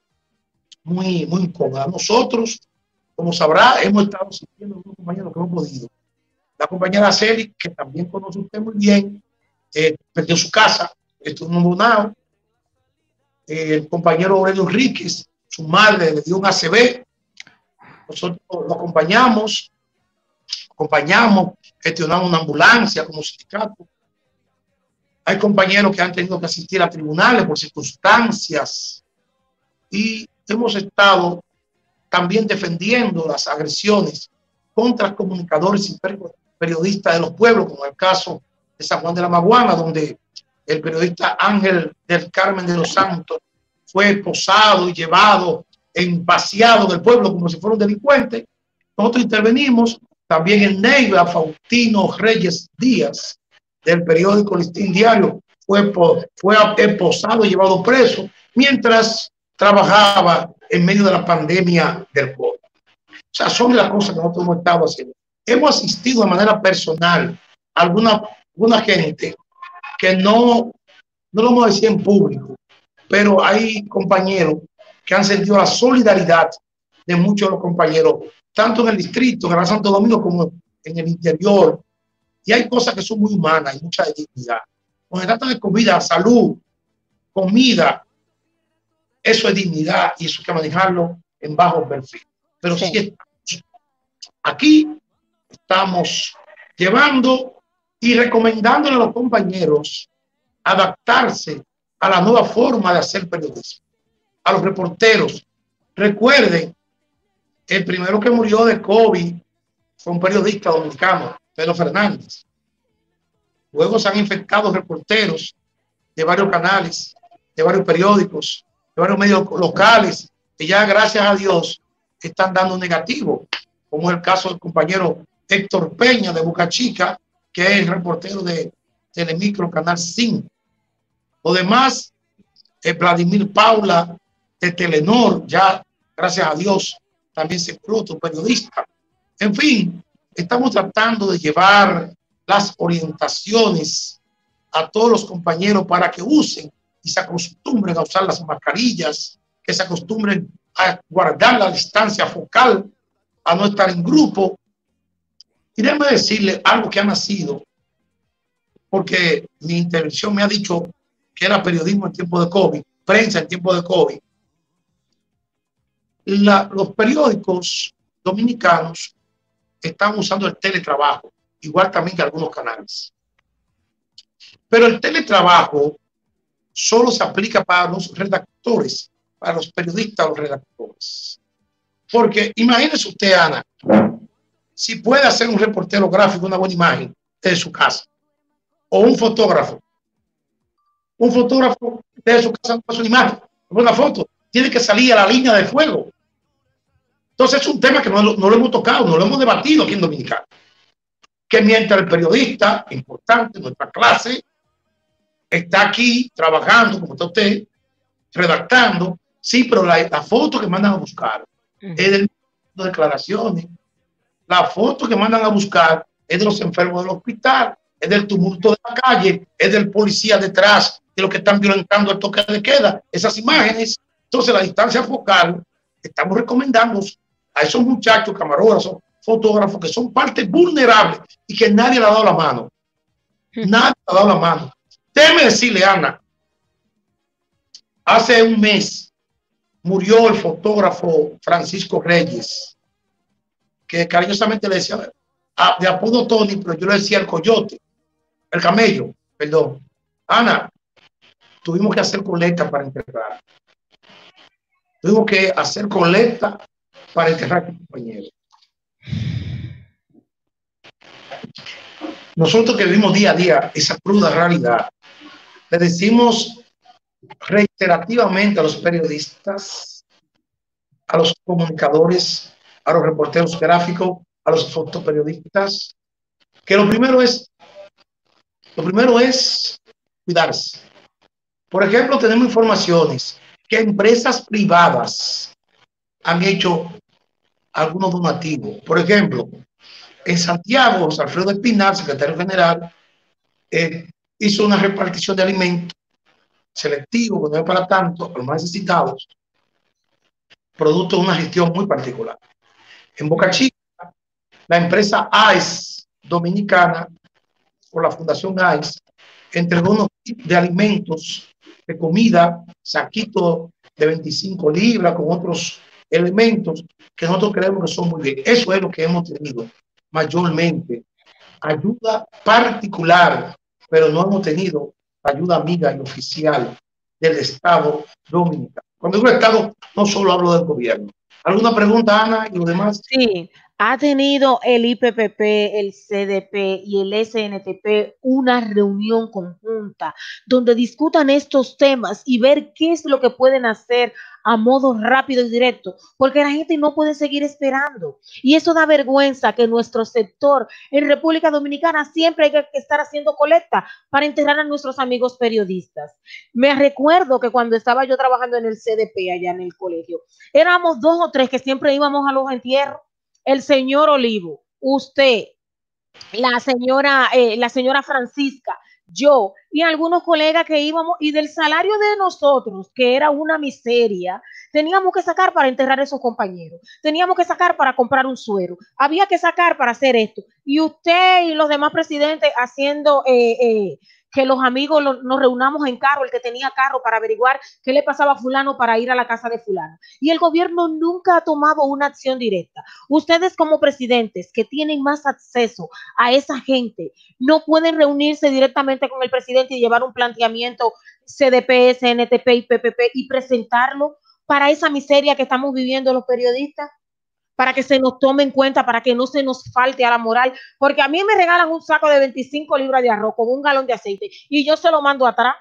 muy, muy incómoda. Nosotros, como sabrá, hemos estado sintiendo unos compañeros que hemos podido. La compañera Celi, que también conoce usted muy bien, eh, perdió su casa, estuvo en. Eh, el compañero Aurelio Enríquez, su madre le dio un ACV. Nosotros lo acompañamos, acompañamos, gestionamos una ambulancia como sindicato. Hay compañeros que han tenido que asistir a tribunales por circunstancias y hemos estado también defendiendo las agresiones contra comunicadores y per- periodistas de los pueblos, como el caso de San Juan de la Maguana, donde el periodista Ángel del Carmen de los Santos fue posado y llevado en vaciado del pueblo como si fuera un delincuente. Nosotros intervenimos también en Neiva, Faustino Reyes Díaz, del periódico Listín Diario, fue, fue esposado y llevado preso mientras trabajaba en medio de la pandemia del COVID. O sea, son las cosas que nosotros hemos estado haciendo. Hemos asistido de manera personal a alguna, alguna gente que no, no lo vamos a decir en público, pero hay compañeros que han sentido la solidaridad de muchos de los compañeros, tanto en el distrito, en el Santo Domingo, como en el interior. Y hay cosas que son muy humanas y mucha dignidad. Cuando se trata de comida, salud, comida, eso es dignidad y eso hay que manejarlo en bajo perfil. Pero sí. aquí estamos llevando y recomendándole a los compañeros adaptarse a la nueva forma de hacer periodismo. A los reporteros, recuerden, el primero que murió de COVID fue un periodista dominicano, Pedro Fernández. Luego se han infectado reporteros de varios canales, de varios periódicos, de varios medios locales, que ya gracias a Dios están dando negativo, como es el caso del compañero Héctor Peña de Boca Chica, que es el reportero de Telemicro Canal 5. Lo demás, es Vladimir Paula de Telenor, ya gracias a Dios también se explota un periodista. En fin, estamos tratando de llevar las orientaciones a todos los compañeros para que usen y se acostumbren a usar las mascarillas, que se acostumbren a guardar la distancia focal, a no estar en grupo. Y déjame decirle algo que ha nacido, porque mi intervención me ha dicho que era periodismo en tiempo de COVID, prensa en tiempo de COVID. los periódicos dominicanos están usando el teletrabajo igual también que algunos canales. Pero el teletrabajo solo se aplica para los redactores, para los periodistas, los redactores. Porque imagínese usted, Ana, si puede hacer un reportero gráfico una buena imagen de su casa, o un fotógrafo, un fotógrafo de su casa no hace imagen, una foto, tiene que salir a la línea de fuego. Entonces es un tema que no, no lo hemos tocado, no lo hemos debatido aquí en Dominicana que mientras el periodista importante, nuestra clase, está aquí trabajando, como está usted, redactando, sí, pero la, foto que mandan a buscar es de declaraciones. La foto que mandan a buscar es de los enfermos del hospital, es del tumulto de la calle, es del policía detrás de los que están violentando el toque de queda. Esas imágenes. Entonces, la distancia focal, estamos recomendando a esos muchachos camarógrafos fotógrafos que son partes vulnerables y que nadie le ha dado la mano. Nadie le ha dado la mano. Déjeme decirle, Ana, hace un mes murió el fotógrafo Francisco Reyes, que cariñosamente le decía, de apodo Tony, pero yo le decía el coyote, el camello, perdón. Ana, tuvimos que hacer colecta para enterrar. Tuvimos que hacer colecta para enterrar a compañero. Nosotros que vivimos día a día esa cruda realidad, le decimos reiterativamente a los periodistas, a los comunicadores, a los reporteros gráficos, a los fotoperiodistas, que lo primero es, lo primero es cuidarse. Por ejemplo, tenemos informaciones que empresas privadas han hecho algunos donativos. Por ejemplo, en Santiago, Alfredo Espinal, secretario general, eh, hizo una repartición de alimentos selectivos, que no para tanto, a los más necesitados, producto de una gestión muy particular. En Boca Chica, la empresa AIS dominicana, por la Fundación AIS, entregó unos de alimentos, de comida, saquito de 25 libras, con otros elementos que nosotros creemos que son muy bien. Eso es lo que hemos tenido mayormente. Ayuda particular, pero no hemos tenido ayuda amiga y oficial del Estado Dominicano. Cuando digo Estado, no solo hablo del gobierno. ¿Alguna pregunta, Ana, y lo demás? Sí, ha tenido el IPPP, el CDP y el SNTP una reunión conjunta donde discutan estos temas y ver qué es lo que pueden hacer a modo rápido y directo, porque la gente no puede seguir esperando. Y eso da vergüenza que nuestro sector en República Dominicana siempre hay que estar haciendo colecta para enterrar a nuestros amigos periodistas. Me recuerdo que cuando estaba yo trabajando en el CDP allá en el colegio, éramos dos o tres que siempre íbamos a los entierros. El señor Olivo, usted, la señora, eh, la señora Francisca, yo y algunos colegas que íbamos y del salario de nosotros, que era una miseria, teníamos que sacar para enterrar a esos compañeros, teníamos que sacar para comprar un suero, había que sacar para hacer esto. Y usted y los demás presidentes haciendo eh, eh, que los amigos nos reunamos en carro, el que tenía carro para averiguar qué le pasaba a fulano para ir a la casa de fulano. Y el gobierno nunca ha tomado una acción directa. Ustedes como presidentes que tienen más acceso a esa gente, no pueden reunirse directamente con el presidente y llevar un planteamiento CDP, SNTP y PPP y presentarlo para esa miseria que estamos viviendo los periodistas, para que se nos tome en cuenta, para que no se nos falte a la moral, porque a mí me regalan un saco de 25 libras de arroz con un galón de aceite y yo se lo mando atrás.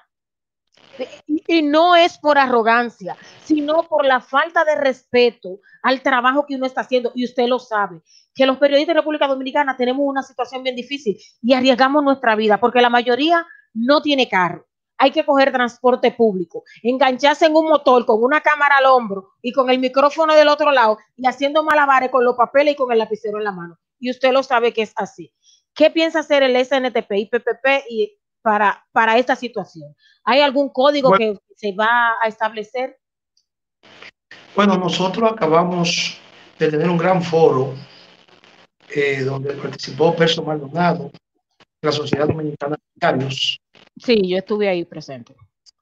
Y, no es por arrogancia, sino por la falta de respeto al trabajo que uno está haciendo, y usted lo sabe, que los periodistas de República Dominicana tenemos una situación bien difícil y arriesgamos nuestra vida, porque la mayoría no tiene carro. Hay que coger transporte público, engancharse en un motor con una cámara al hombro y con el micrófono del otro lado y haciendo malabares con los papeles y con el lapicero en la mano. Y usted lo sabe que es así. ¿Qué piensa hacer el SNTP y PPP y para, para esta situación? ¿Hay algún código Bueno. que se va a establecer? Bueno, nosotros acabamos de tener un gran foro eh, donde participó Perso Maldonado, la Sociedad Dominicana de Diarios. Sí, yo estuve ahí presente.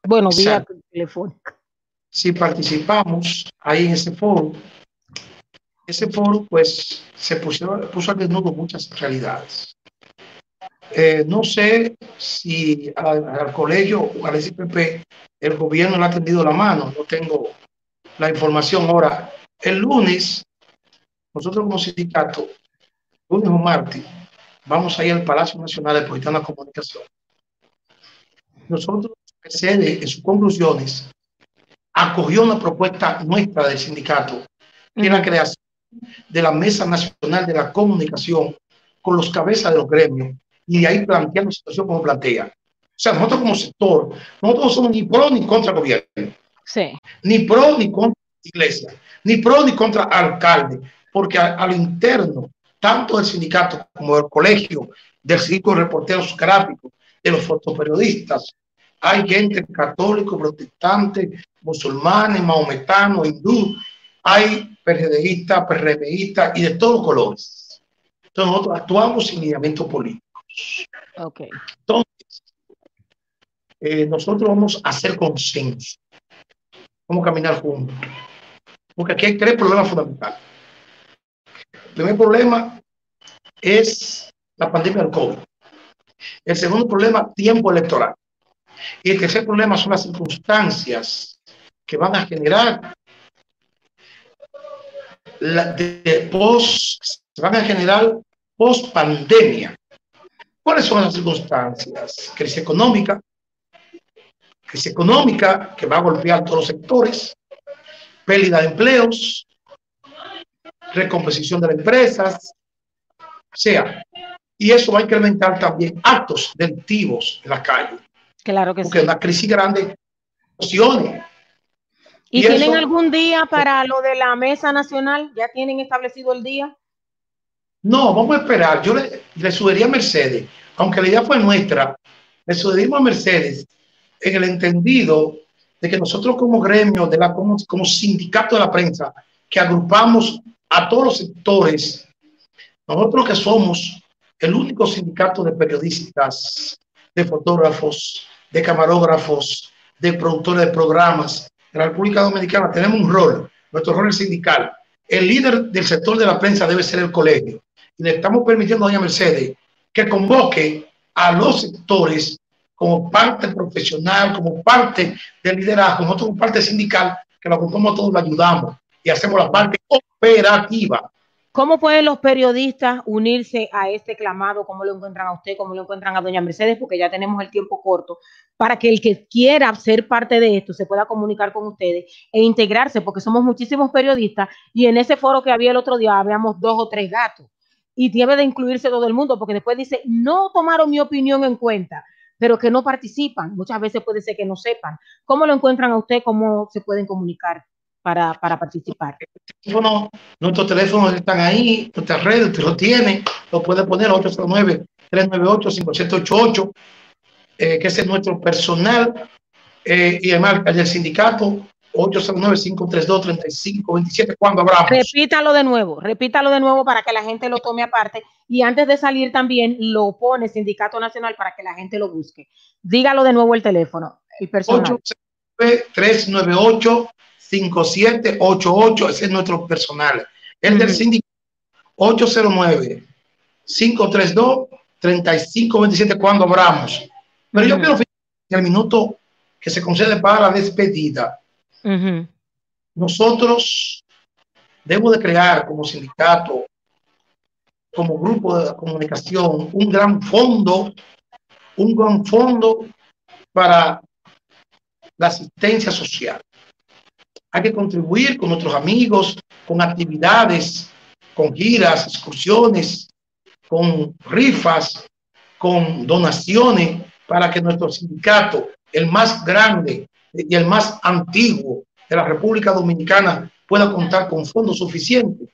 Bueno, vía Exacto. telefónica. Si participamos ahí en ese foro, ese foro pues se pusieron, puso al desnudo muchas realidades. Eh, no sé si al, al colegio o al SPP el gobierno le ha tendido la mano, no tengo la información. Ahora, el lunes, nosotros como sindicato, lunes o martes, vamos a ir al Palacio Nacional de la Comunicación. Nosotros, PCD, en sus conclusiones, acogió una propuesta nuestra del sindicato, que es la creación de la Mesa Nacional de la Comunicación con los cabezas de los gremios y de ahí plantear la situación como plantea. O sea, nosotros como sector, nosotros no somos ni pro ni contra el gobierno, Sí, ni pro ni contra la iglesia, ni pro ni contra alcalde, porque a, a lo interno, tanto del sindicato como del colegio, del círculo de reporteros gráficos, de los fotoperiodistas, hay gente católico, protestante, musulmanes, maometanos, hindú, hay PRDistas, PRMistas y de todos colores. Entonces nosotros actuamos sin lineamiento político. ok. Entonces, eh, nosotros vamos a hacer consenso. Vamos a caminar juntos. Porque aquí hay tres problemas fundamentales. El primer problema es la pandemia del COVID. El segundo problema, tiempo electoral. Y el tercer problema son las circunstancias que van a generar la, post, van a generar post pandemia. ¿Cuáles son las circunstancias? Crisis económica, crisis económica que va a golpear todos los sectores, pérdida de empleos, recomposición de las empresas, o sea, y eso va a incrementar también actos delictivos en la calle, Claro que porque sí. una crisis grande opciones. ¿Y, y tienen eso- algún día para lo de la mesa nacional? ¿Ya tienen establecido el día? No, vamos a esperar. Yo le, le sugería a Mercedes, aunque la idea fue nuestra, le sugerimos a Mercedes en el entendido de que nosotros como gremio, de la, como, como sindicato de la prensa, que agrupamos a todos los sectores, nosotros que somos el único sindicato de periodistas, de fotógrafos, de camarógrafos, de productores de programas de la República Dominicana, tenemos un rol, nuestro rol es sindical. El líder del sector de la prensa debe ser el colegio. Y le estamos permitiendo a doña Mercedes que convoque a los sectores como parte profesional, como parte del liderazgo, nosotros como parte sindical, que lo agrupamos todos, lo ayudamos y hacemos la parte operativa. ¿Cómo pueden los periodistas unirse a este clamado? ¿Cómo lo encuentran a usted? ¿Cómo lo encuentran a doña Mercedes? Porque ya tenemos el tiempo corto para que el que quiera ser parte de esto se pueda comunicar con ustedes e integrarse, porque somos muchísimos periodistas y en ese foro que había el otro día habíamos dos o tres gatos y debe de incluirse todo el mundo, porque después dice, no tomaron mi opinión en cuenta, pero que no participan. Muchas veces puede ser que no sepan. ¿Cómo lo encuentran a usted? ¿Cómo se pueden comunicar para, para participar? teléfono, nuestros teléfonos están ahí, nuestras redes, usted lo tiene, lo puede poner 809-398-5788, eh, que ese es nuestro personal, eh, y además el del sindicato, 809-532-3527, cuando abramos. Repítalo de nuevo, repítalo de nuevo para que la gente lo tome aparte. Y antes de salir también lo pone Sindicato Nacional para que la gente lo busque. Dígalo de nuevo el teléfono, el personal. 809-398-5788, ese es nuestro personal. El del sindicato, 809-532-3527, cuando abramos. Pero yo quiero en el minuto que se concede para la despedida. Nosotros debemos de crear como sindicato, como grupo de comunicación, un gran fondo, un gran fondo para la asistencia social. Hay que contribuir con nuestros amigos, con actividades, con giras, excursiones, con rifas, con donaciones, para que nuestro sindicato, el más grande y el más antiguo de la República Dominicana, pueda contar con fondos suficientes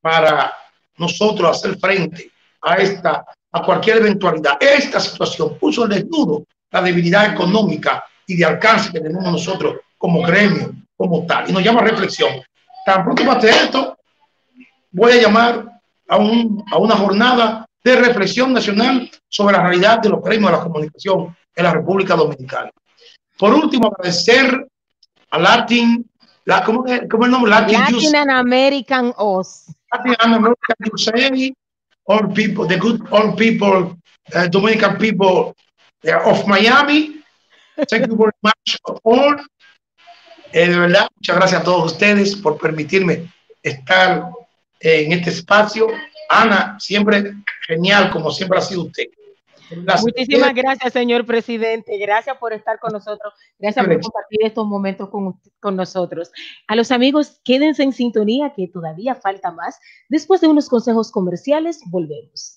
para nosotros hacer frente a esta, a cualquier eventualidad. Esta situación puso al desnudo la debilidad económica y de alcance que tenemos nosotros como gremio, como tal, y nos llama a reflexión. Tan pronto pase esto, voy a llamar a, un, a una jornada de reflexión nacional sobre la realidad de los gremios de la comunicación en la República Dominicana. Por último, agradecer a Latin, la, ¿cómo, es- cómo es el nombre? Latin, Latin and American Oz. Latin American USA, all people, the good all people, uh, Dominican people uh, of Miami. Thank you very much all. Eh, de verdad, muchas gracias a todos ustedes por permitirme estar en este espacio. Ana, siempre genial, como siempre ha sido usted. Las- Muchísimas gracias, señor presidente. Gracias por estar con nosotros. Gracias por Gracias. compartir estos momentos con, con nosotros. A los amigos, quédense en sintonía que todavía falta más. Después de unos consejos comerciales, volvemos.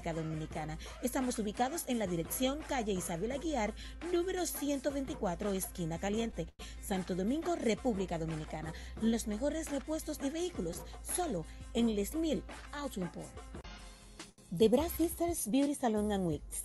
Dominicana. Estamos ubicados en la dirección calle Isabel Aguiar, número 124, esquina caliente, Santo Domingo, República Dominicana. Los mejores repuestos de vehículos, solo en Les Mil Auto Import. The Brass Sisters Beauty Salon and Wigs,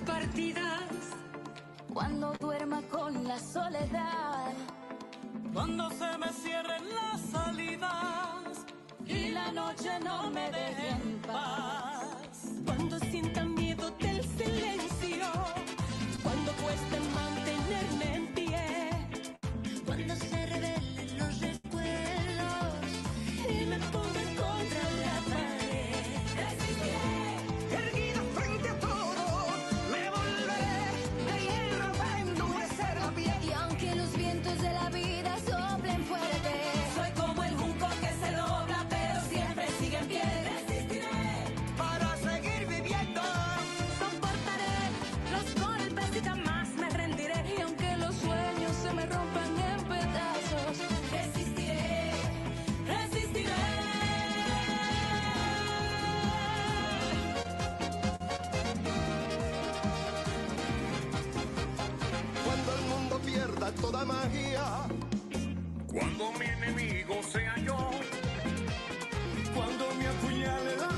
Partidas, Cuando duerma con la soledad. Cuando se me cierren las salidas. Y la noche no me deje en paz. Cuando sienta Cuando mi enemigo sea yo, cuando me apuñale la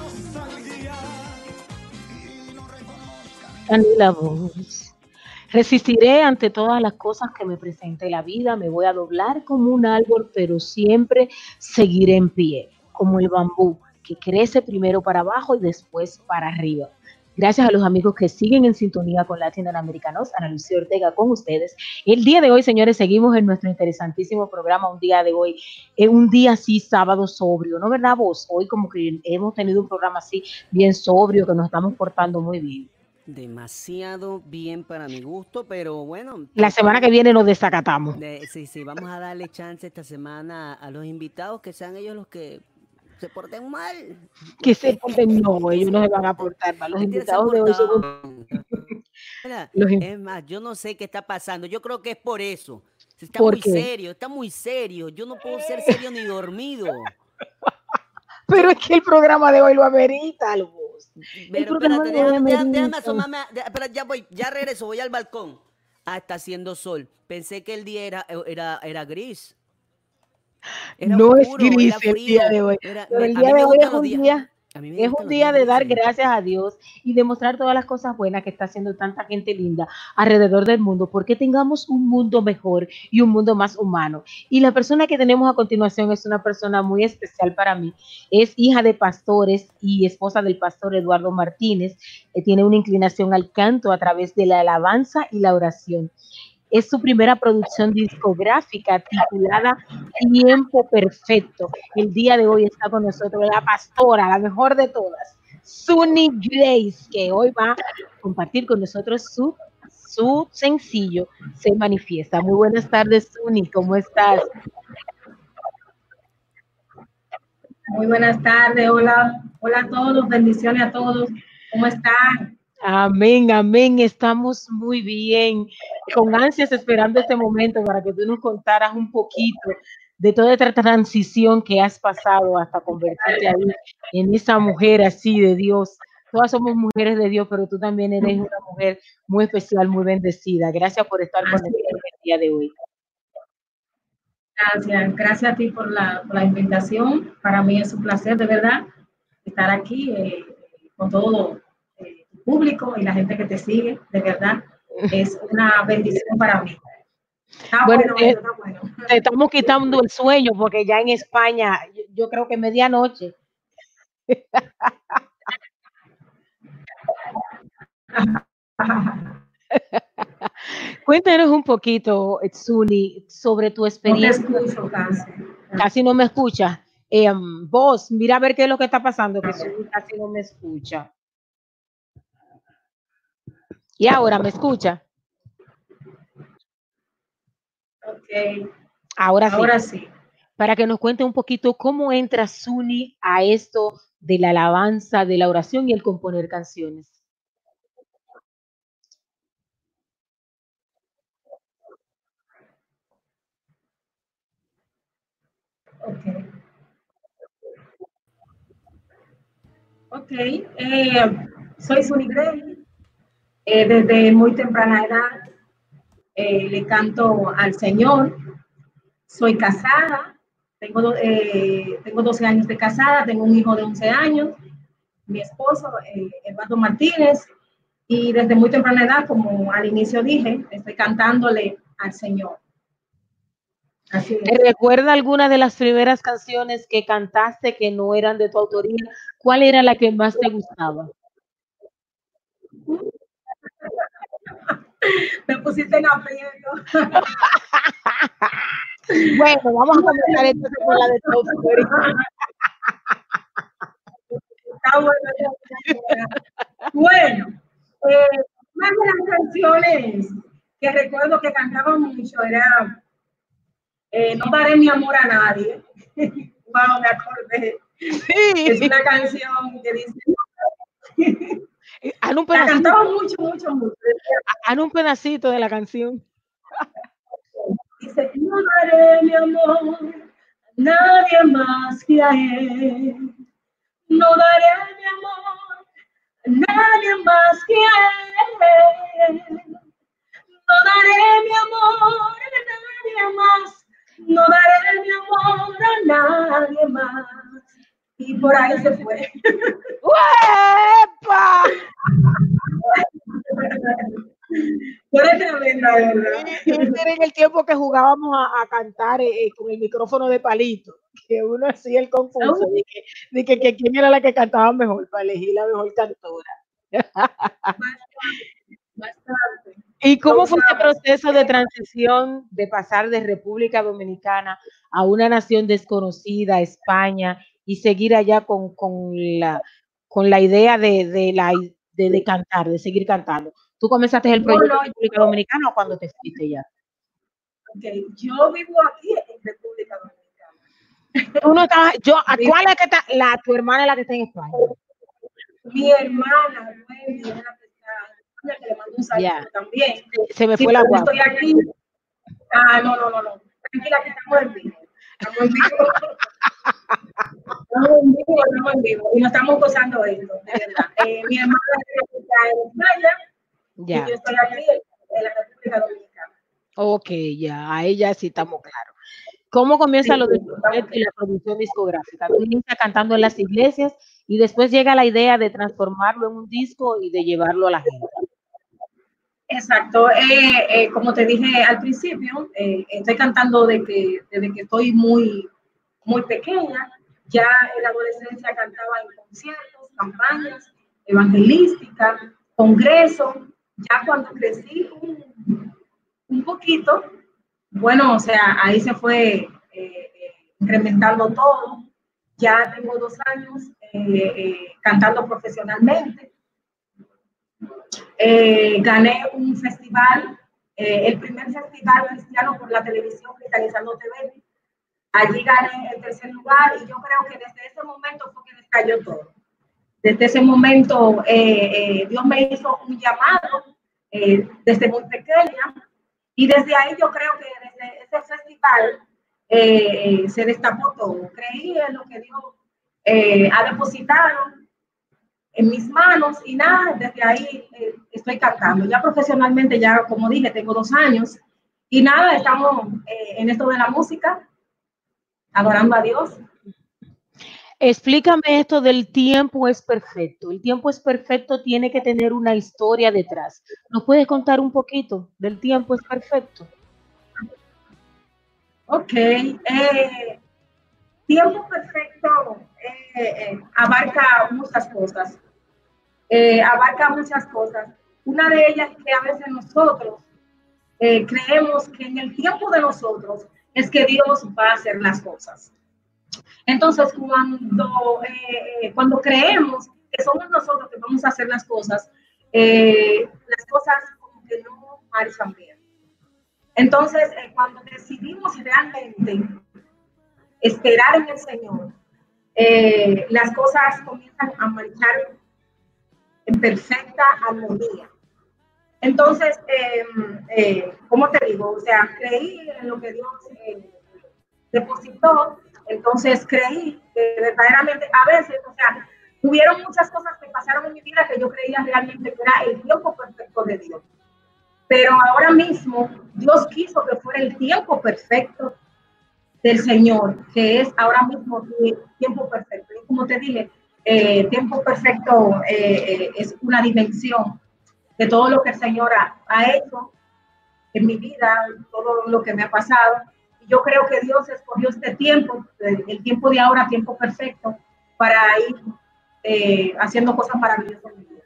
y no reconozca la voz. Resistiré ante todas las cosas que me presente la vida, me voy a doblar como un árbol, pero siempre seguiré en pie, como el bambú que crece primero para abajo y después para arriba. Gracias a los amigos que siguen en sintonía con Latinoamericanos, Ana Lucía Ortega con ustedes. El día de hoy, señores, seguimos en nuestro interesantísimo programa, un día de hoy, es un día así, sábado sobrio, ¿no verdad vos? Hoy como que hemos tenido un programa así bien sobrio, que nos estamos portando muy bien. Demasiado bien para mi gusto, pero bueno. La semana que viene nos desacatamos. de- sí, sí, vamos a darle chance esta semana a los invitados que sean ellos los que se porten mal. Que se porten, no, ellos no se van a portar mal. Los invitados de hoy son es más, yo no sé qué está pasando. Yo creo que es por eso. Está ¿Por muy qué? serio, está muy serio. Yo no puedo ser serio ni dormido. Pero es que el programa de hoy lo amerita, Luz. Pero espérate, déjame, déjame- déjame emergencia. asomarme. ya voy, ya regreso, voy al balcón. Ah, está haciendo sol. Pensé que el día era, era, era gris. Era No es oscuro, gris era el día de hoy. era- Pero el día de hoy es un días- día, es un día de dar gracias a Dios y demostrar todas las cosas buenas que está haciendo tanta gente linda alrededor del mundo, porque tengamos un mundo mejor y un mundo más humano. Y la persona que tenemos a continuación es una persona muy especial para mí. Es hija de pastores y esposa del pastor Eduardo Martínez. Eh, tiene una inclinación al canto a través de la alabanza y la oración. Es su primera producción discográfica titulada Tiempo Perfecto. El día de hoy está con nosotros la pastora, la mejor de todas, Sunny Grace, que hoy va a compartir con nosotros su, su sencillo Se Manifiesta. Muy buenas tardes, Sunny, ¿cómo estás? Muy buenas tardes, hola, hola a todos, bendiciones a todos. ¿Cómo están? Amén, amén. Estamos muy bien, con ansias esperando este momento para que tú nos contaras un poquito de toda esta transición que has pasado hasta convertirte ahí en esa mujer así de Dios. Todas somos mujeres de Dios, pero tú también eres una mujer muy especial, muy bendecida. Gracias por estar con nosotros el día de hoy. Gracias, gracias a ti por la, por la invitación. Para mí es un placer, de verdad, estar aquí eh, con todo público y la gente que te sigue, de verdad. Es una bendición para mí. Está Bueno, bueno, eh, está bueno. Te estamos quitando el sueño porque ya en España, yo, yo creo que medianoche. Cuéntanos un poquito, Tsuni, sobre tu No experiencia. escucho casi. Casi no me escuchas. Em, vos, mira a ver qué es lo que está pasando, que Tsuni casi no me escucha. Y ahora me escucha. Ok, Ahora sí. ahora sí. Para que nos cuente un poquito cómo entra Suni a esto de la alabanza, de la oración y el componer canciones. Ok. Ok, eh, soy Sunny Gray. Eh, desde muy temprana edad eh, le canto al Señor. Soy casada, tengo, eh, tengo 12 años de casada, tengo un hijo de 11 años, mi esposo, Eduardo Martínez, y desde muy temprana edad, como al inicio dije, estoy cantándole al Señor. Así es. ¿Te recuerda alguna de las primeras canciones que cantaste que no eran de tu autoría? ¿Cuál era la que más te gustaba? Me pusiste en aprieto. Bueno, vamos a comenzar entonces con la de tu autoría. Está bueno. Bueno, eh, una de las canciones que recuerdo que cantaba mucho era eh, No daré mi amor a nadie. wow, me acordé. Es Sí, una canción que dice, haz un la pedacito, cantaba mucho, mucho, mucho. haz un pedacito de la canción. Dice, no daré mi amor a nadie más que a él. No daré mi amor a nadie más que a él. No daré mi amor a nadie más. No daré mi amor a nadie más. Y por ahí se fue. ¡Uepa! es verdad. Era en el tiempo que jugábamos a, a cantar eh, eh, con el micrófono de palito, que uno hacía el confuso de que, de que, que quién era la que cantaba mejor para elegir la mejor cantora. Bastante. ¿Y cómo fue Causaba. proceso de transición de pasar de República Dominicana a una nación desconocida, España, y seguir allá con, con la, con la idea de, de, la, de, de cantar, de seguir cantando? ¿Tú comenzaste el proyecto en República Dominicana o cuando te fuiste ya? Ok, Yo vivo aquí en República Dominicana. Tú no estabas, yo, ¿a Vivo- ¿cuál es que está? La, tu hermana es la que está en España. Mi hermana, es la que está en España, que le mando un saludo Ya. también. Se- me Sí, fue la guapa. estoy aquí. Ah, no, no, no, no. Tranquila, que en vivo. Estamos en vivo. Estamos en vivo, estamos en vivo. Y nos estamos gozando esto, de verdad. Eh, mi hermana está en España Ya. y yo estoy aquí en la República Dominicana. Ok, ya, ahí ya sí estamos claros. ¿Cómo comienza Sí, lo de la producción discográfica? Tú inicias cantando en las iglesias y después llega la idea de transformarlo en un disco y de llevarlo a la gente. Exacto. Eh, eh, como te dije al principio, eh, estoy cantando desde que estoy muy, muy pequeña. Ya en la adolescencia cantaba en conciertos, campañas evangelísticas, congresos. Ya cuando crecí un, poquito, bueno, o sea, ahí se fue incrementando todo. Ya tengo dos años cantando profesionalmente. Eh, gané un festival, eh, el primer festival cristiano por la televisión Cristianizando TV. Allí gané el tercer lugar y yo creo que desde ese momento fue que descayó todo. Desde ese momento eh, eh, Dios me hizo un llamado eh, desde muy pequeña y desde ahí yo creo que desde ese festival eh, se destapó todo. Creí en lo que Dios ha depositado en mis manos y nada, desde ahí eh, estoy cantando. Ya profesionalmente, ya como dije, tengo dos años y nada, estamos eh, en esto de la música, adorando a Dios. Explícame esto del tiempo es perfecto. El tiempo es perfecto tiene que tener una historia detrás. ¿Nos puedes contar un poquito del tiempo es perfecto? Ok, eh, tiempo perfecto eh, eh, abarca muchas cosas. Eh, abarca muchas cosas. Una de ellas es que a veces nosotros eh, creemos que en el tiempo de nosotros es que Dios va a hacer las cosas. Entonces, cuando, eh, eh, cuando creemos que somos nosotros que vamos a hacer las cosas, las cosas como que no marchan bien. Entonces, cuando decidimos realmente esperar en el Señor, eh, las cosas comienzan a marchar en perfecta armonía. Entonces, eh, eh, ¿cómo te digo? O sea, creí en lo que Dios eh, depositó, entonces creí que verdaderamente, a veces, o sea, hubieron muchas cosas que pasaron en mi vida que yo creía realmente que era el tiempo perfecto de Dios. Pero ahora mismo Dios quiso que fuera el tiempo perfecto del Señor, que es ahora mismo tiempo perfecto. Y como te dije, eh, tiempo perfecto eh, eh, es una dimensión de todo lo que el Señor ha, ha hecho en mi vida, todo lo que me ha pasado. Y yo creo que Dios escogió este tiempo, el, tiempo de ahora, tiempo perfecto, para ir haciendo cosas maravillosas en mi vida.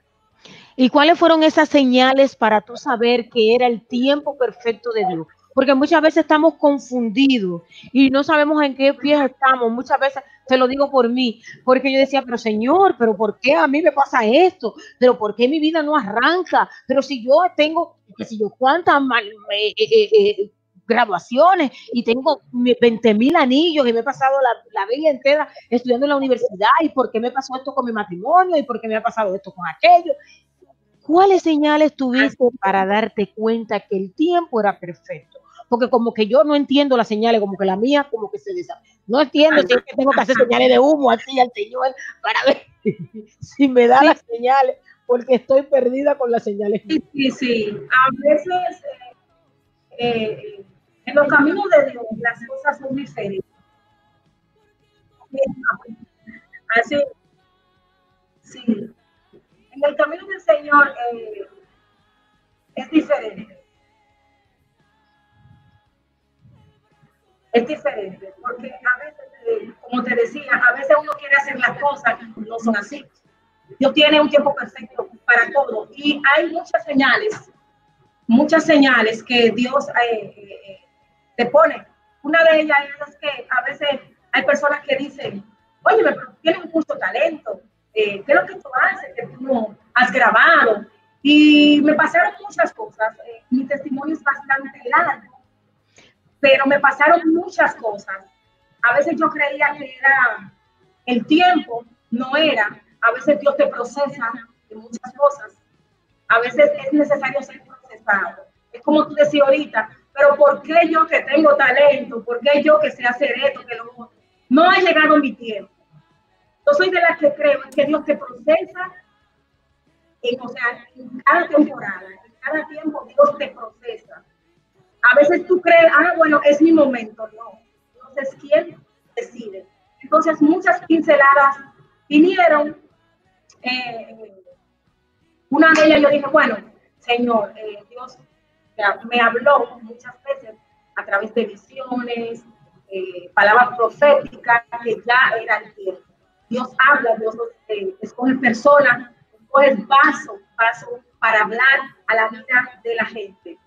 ¿Y cuáles fueron esas señales para tú saber que era el tiempo perfecto de Dios? Porque muchas veces estamos confundidos y no sabemos en qué pie estamos. Muchas veces, te lo digo por mí, porque yo decía, pero Señor, pero ¿por qué a mí me pasa esto? Pero ¿por qué mi vida no arranca? Pero si yo tengo, que si yo cuántas mal- eh, eh, eh, graduaciones y tengo mi- 20 mil anillos y me he pasado la vida entera estudiando en la universidad y por qué me pasó esto con mi matrimonio y por qué me ha pasado esto con aquello. ¿Cuáles señales tuviste para darte cuenta que el tiempo era perfecto? Porque como que yo no entiendo las señales, como que la mía como que se desarrolla. No entiendo si es que tengo que hacer señales de humo así al Señor para ver si me da las señales, porque estoy perdida con las señales. Sí, sí, sí. A veces eh, eh, en los caminos de Dios las cosas son diferentes. Así, sí. En el camino del Señor eh, es diferente. Es diferente, porque a veces, eh, como te decía, a veces uno quiere hacer las cosas y no son así. Dios tiene un tiempo perfecto para todo y hay muchas señales, muchas señales que Dios eh, eh, te pone. Una de ellas es que a veces hay personas que dicen, oye, pero tienes mucho talento, eh, ¿qué es lo que tú haces? Que tú no has grabado. Y me pasaron muchas cosas. eh, mi testimonio es bastante largo, pero me pasaron muchas cosas. A veces yo creía que era el tiempo, no era. A veces Dios te procesa de muchas cosas. A veces es necesario ser procesado. Es como tú decías ahorita, pero ¿por qué yo que tengo talento? ¿Por qué yo que sé hacer esto? Que lo... No ha llegado mi tiempo. Yo soy de las que creo en que Dios te procesa, en, o sea, en cada temporada, en cada tiempo Dios te procesa. A veces tú crees, ah, bueno, es mi momento. No, entonces, ¿quién decide? Entonces, muchas pinceladas vinieron. eh, una de ellas yo dije, bueno, Señor, eh, Dios me habló muchas veces a través de visiones, eh, palabras proféticas, que ya era el tiempo. Dios habla, Dios escoge personas, escoge vasos, vasos para hablar a la vida de la gente.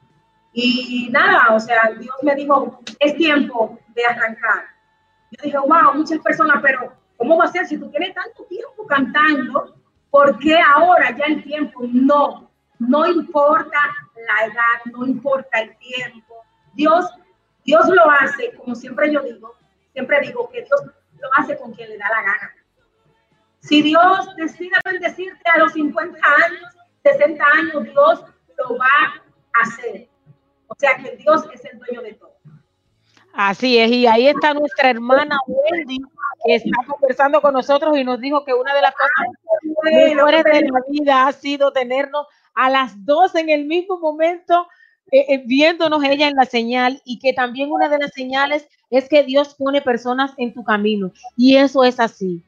Y nada, o sea, Dios me dijo, es tiempo de arrancar. Yo dije, wow, muchas personas, pero ¿cómo va a ser si tú tienes tanto tiempo cantando? ¿Por qué ahora ya el tiempo? No, no importa la edad, no importa el tiempo. Dios, Dios lo hace, como siempre yo digo, siempre digo que Dios lo hace con quien le da la gana. Si Dios decide bendecirte a los 50 años, 60 años, Dios lo va a hacer. O sea que Dios es el dueño de todo. Así es, y ahí está nuestra hermana Wendy, que está conversando con nosotros y nos dijo que una de las cosas mejores de la vida ha sido tenernos a las dos en el mismo momento, eh, eh, viéndonos ella en la señal, y que también una de las señales es que Dios pone personas en tu camino, y eso es así.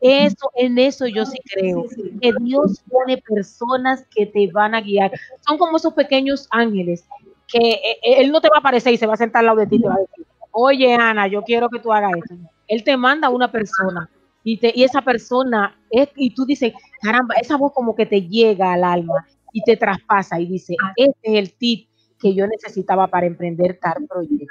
Eso, en eso yo sí creo, que Dios pone personas que te van a guiar. Son como esos pequeños ángeles que eh, eh, él no te va a aparecer y se va a sentar al lado de ti y te va a decir, oye Ana, yo quiero que tú hagas esto. Él te manda a una persona y, te, y esa persona, es, y tú dices, caramba, esa voz como que te llega al alma y te traspasa y dice, este es el tip que yo necesitaba para emprender tal proyecto.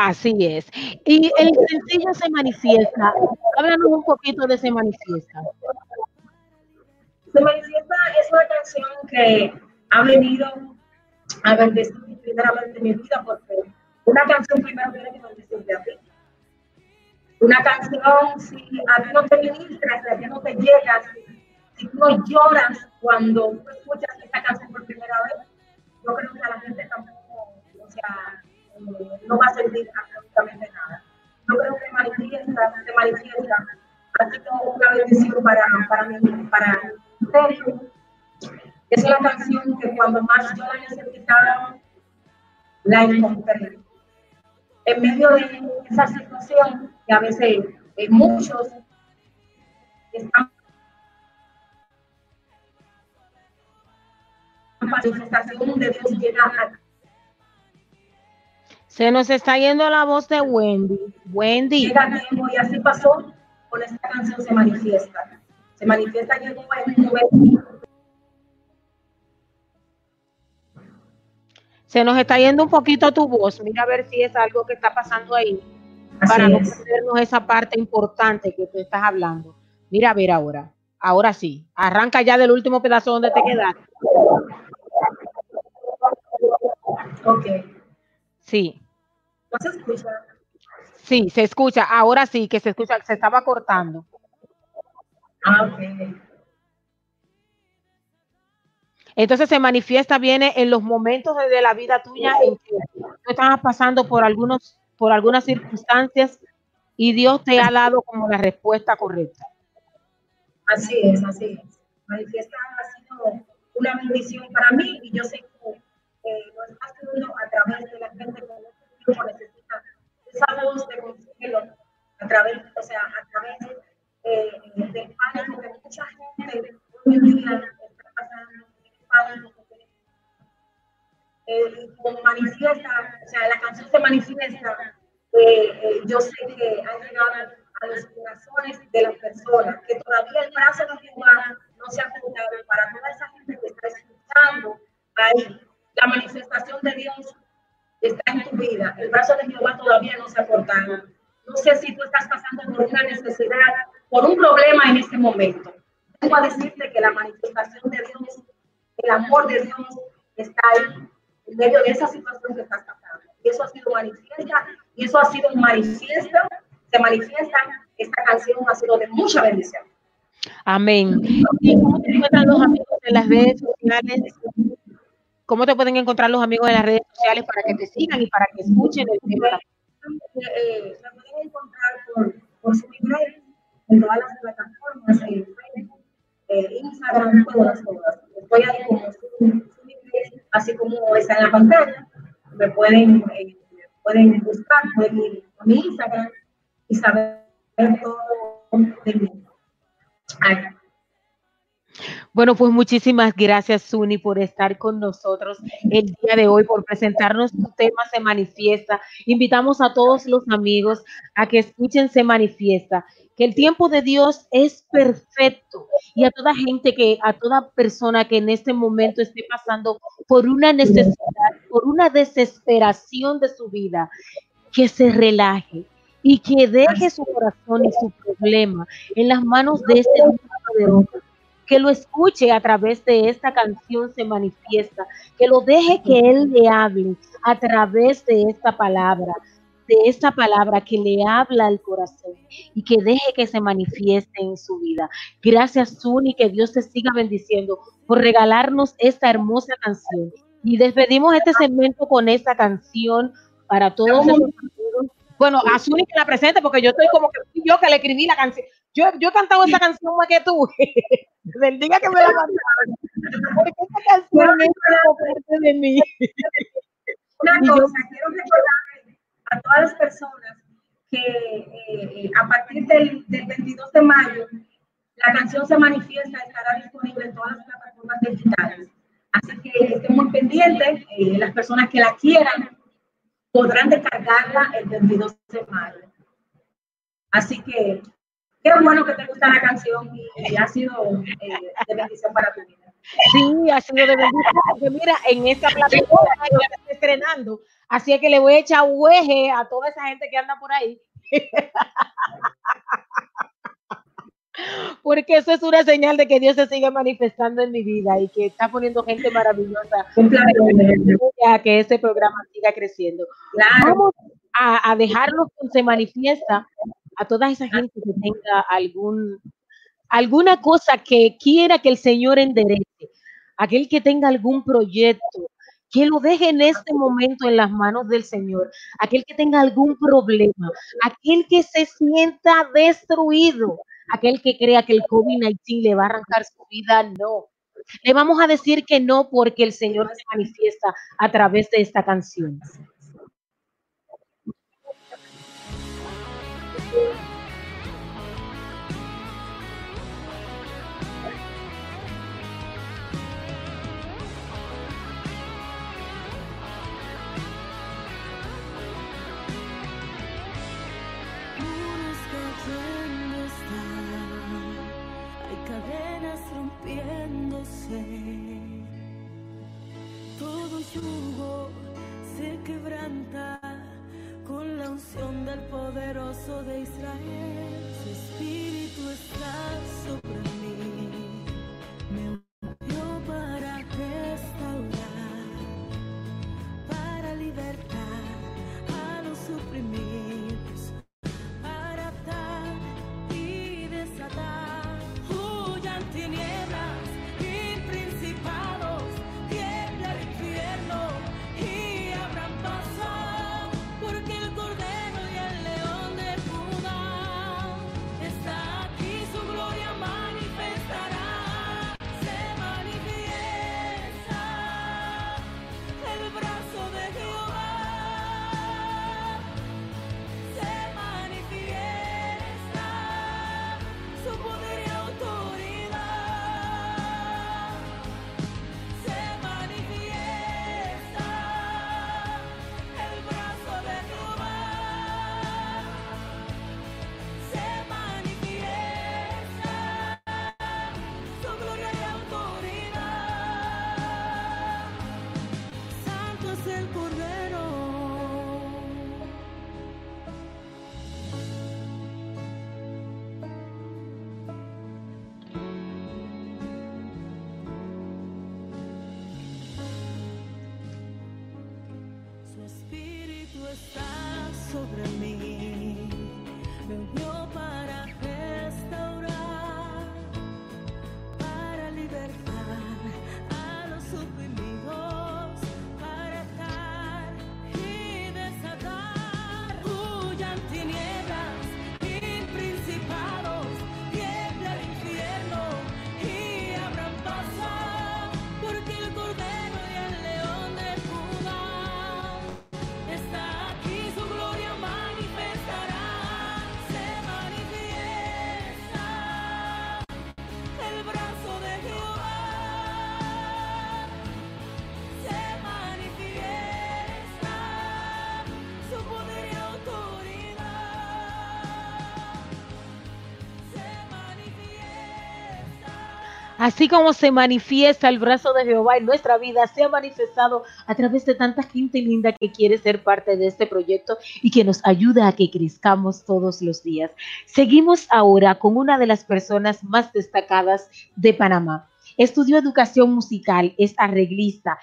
Así es. Y el sencillo se manifiesta. Háblanos un poquito de se manifiesta. Se manifiesta es una canción que ha venido a bendecir primeramente mi vida porque una canción primero tiene que bendecirte a ti. Una canción, si a ti no te ministra, si a ti no te llega, si, si tú no lloras cuando tú escuchas esta canción por primera vez, yo creo que a la gente tampoco, o sea, no va a sentir absolutamente nada. Yo creo que manifiesta, se manifiesta, ha sido una bendición para, para mí, para ministerio. Es una canción que cuando más yo la necesitaba, la encontré. En medio de esa situación que a veces eh, muchos están manifestación de Dios llega Se nos está yendo la voz de Wendy. Wendy, llega a tiempo y así pasó con esta canción se manifiesta. Se manifiesta en un momento se nos está yendo un poquito tu voz. Mira a ver si es algo que está pasando ahí para no perdernos esa parte importante que tú estás hablando. Mira a ver ahora. Ahora sí. Arranca ya del último pedazo donde te quedaste. Ok. Sí, ¿No se escucha? sí, se escucha. Ahora sí que se escucha, se estaba cortando. Ah, ok. Entonces se manifiesta, viene en los momentos de, la vida tuya en que tú estabas pasando por algunos, por algunas circunstancias y Dios te ha dado como la respuesta correcta. Así es, así es. Manifiesta ha sido una bendición para mí y yo sé eh, lo está haciendo a través de la gente con un necesita esa voz de consuelo, a través, o sea, a través eh, del pánico que mucha gente hoy en día está pasando, el pánico que tiene. Eh, como manifiesta, o sea, la canción se manifiesta, eh, eh, yo sé que ha llegado a los corazones de las personas, que todavía el brazo de humano no se ha juntado para toda esa gente que está escuchando ahí la manifestación de Dios está en tu vida. El brazo de Jehová todavía no se ha cortado. No sé si tú estás pasando por una necesidad, por un problema en este momento. Tengo a decirte que la manifestación de Dios, el amor de Dios está ahí, en medio de esa situación que estás pasando. Y eso ha sido manifiesta, y eso ha sido un manifiesto, se manifiesta. Esta canción ha sido de mucha bendición. Amén. ¿Y cómo te encuentran los amigos en las redes sociales? ¿Cómo te pueden encontrar los amigos en las redes sociales para que te sigan y para que escuchen el tema? Eh, pueden encontrar por, su email en todas las plataformas, Instagram, todas, todas. Estoy así como está en la pantalla. Me pueden, eh, pueden buscar, pueden ir a mi Instagram y saber todo de mí. Bueno, pues muchísimas gracias, Suni, por estar con nosotros el día de hoy, por presentarnos tu tema Se Manifiesta. Invitamos a todos los amigos a que escuchen Se Manifiesta, que el tiempo de Dios es perfecto y a toda gente que, a toda persona que en este momento esté pasando por una necesidad, por una desesperación de su vida, que se relaje y que deje su corazón y su problema en las manos de este poderoso que lo escuche a través de esta canción se manifiesta, que lo deje que Él le hable a través de esta palabra, de esta palabra que le habla al corazón y que deje que se manifieste en su vida. Gracias, Suni, que Dios te siga bendiciendo por regalarnos esta hermosa canción. Y despedimos este segmento con esta canción para todos. Bueno, a Suni que la presente, porque yo estoy como que yo que le escribí la canción. Yo, yo he cantado esta canción más que tú. Desde el día que me la mandaron. Porque esta canción es parte de mí. Una Y yo- cosa, quiero recordar a todas las personas que eh, a partir del, del 22 de mayo la canción se manifiesta, estará disponible en todas las plataformas digitales. Así que estén muy pendientes, eh, las personas que la quieran podrán descargarla el 22 de mayo. Así que qué bueno que te gusta la canción y, y ha sido eh, de bendición para tu vida. Sí, ha sido de bendición. Porque mira, en esta plataforma yo estoy estrenando. Así es que le voy a echar hueje a toda esa gente que anda por ahí. Porque eso es una señal de que Dios se sigue manifestando en mi vida y que está poniendo gente maravillosa Un placer. a que este programa siga creciendo. Claro. Vamos a, a dejarlo que se manifiesta a toda esa gente que tenga algún alguna cosa que quiera que el Señor enderece, aquel que tenga algún proyecto, que lo deje en este momento en las manos del Señor, aquel que tenga algún problema, aquel que se sienta destruido, aquel que crea que el COVID-19 le va a arrancar su vida, no. Le vamos a decir que no porque el Señor se manifiesta a través de esta canción. Se quebranta con la unción del poderoso de Israel. Su espíritu está sobre mí, Así como se manifiesta el brazo de Jehová en nuestra vida, se ha manifestado a través de tanta gente linda que quiere ser parte de este proyecto y que nos ayuda a que crezcamos todos los días. Seguimos ahora con una de las personas más destacadas de Panamá. Estudió educación musical, es arreglista,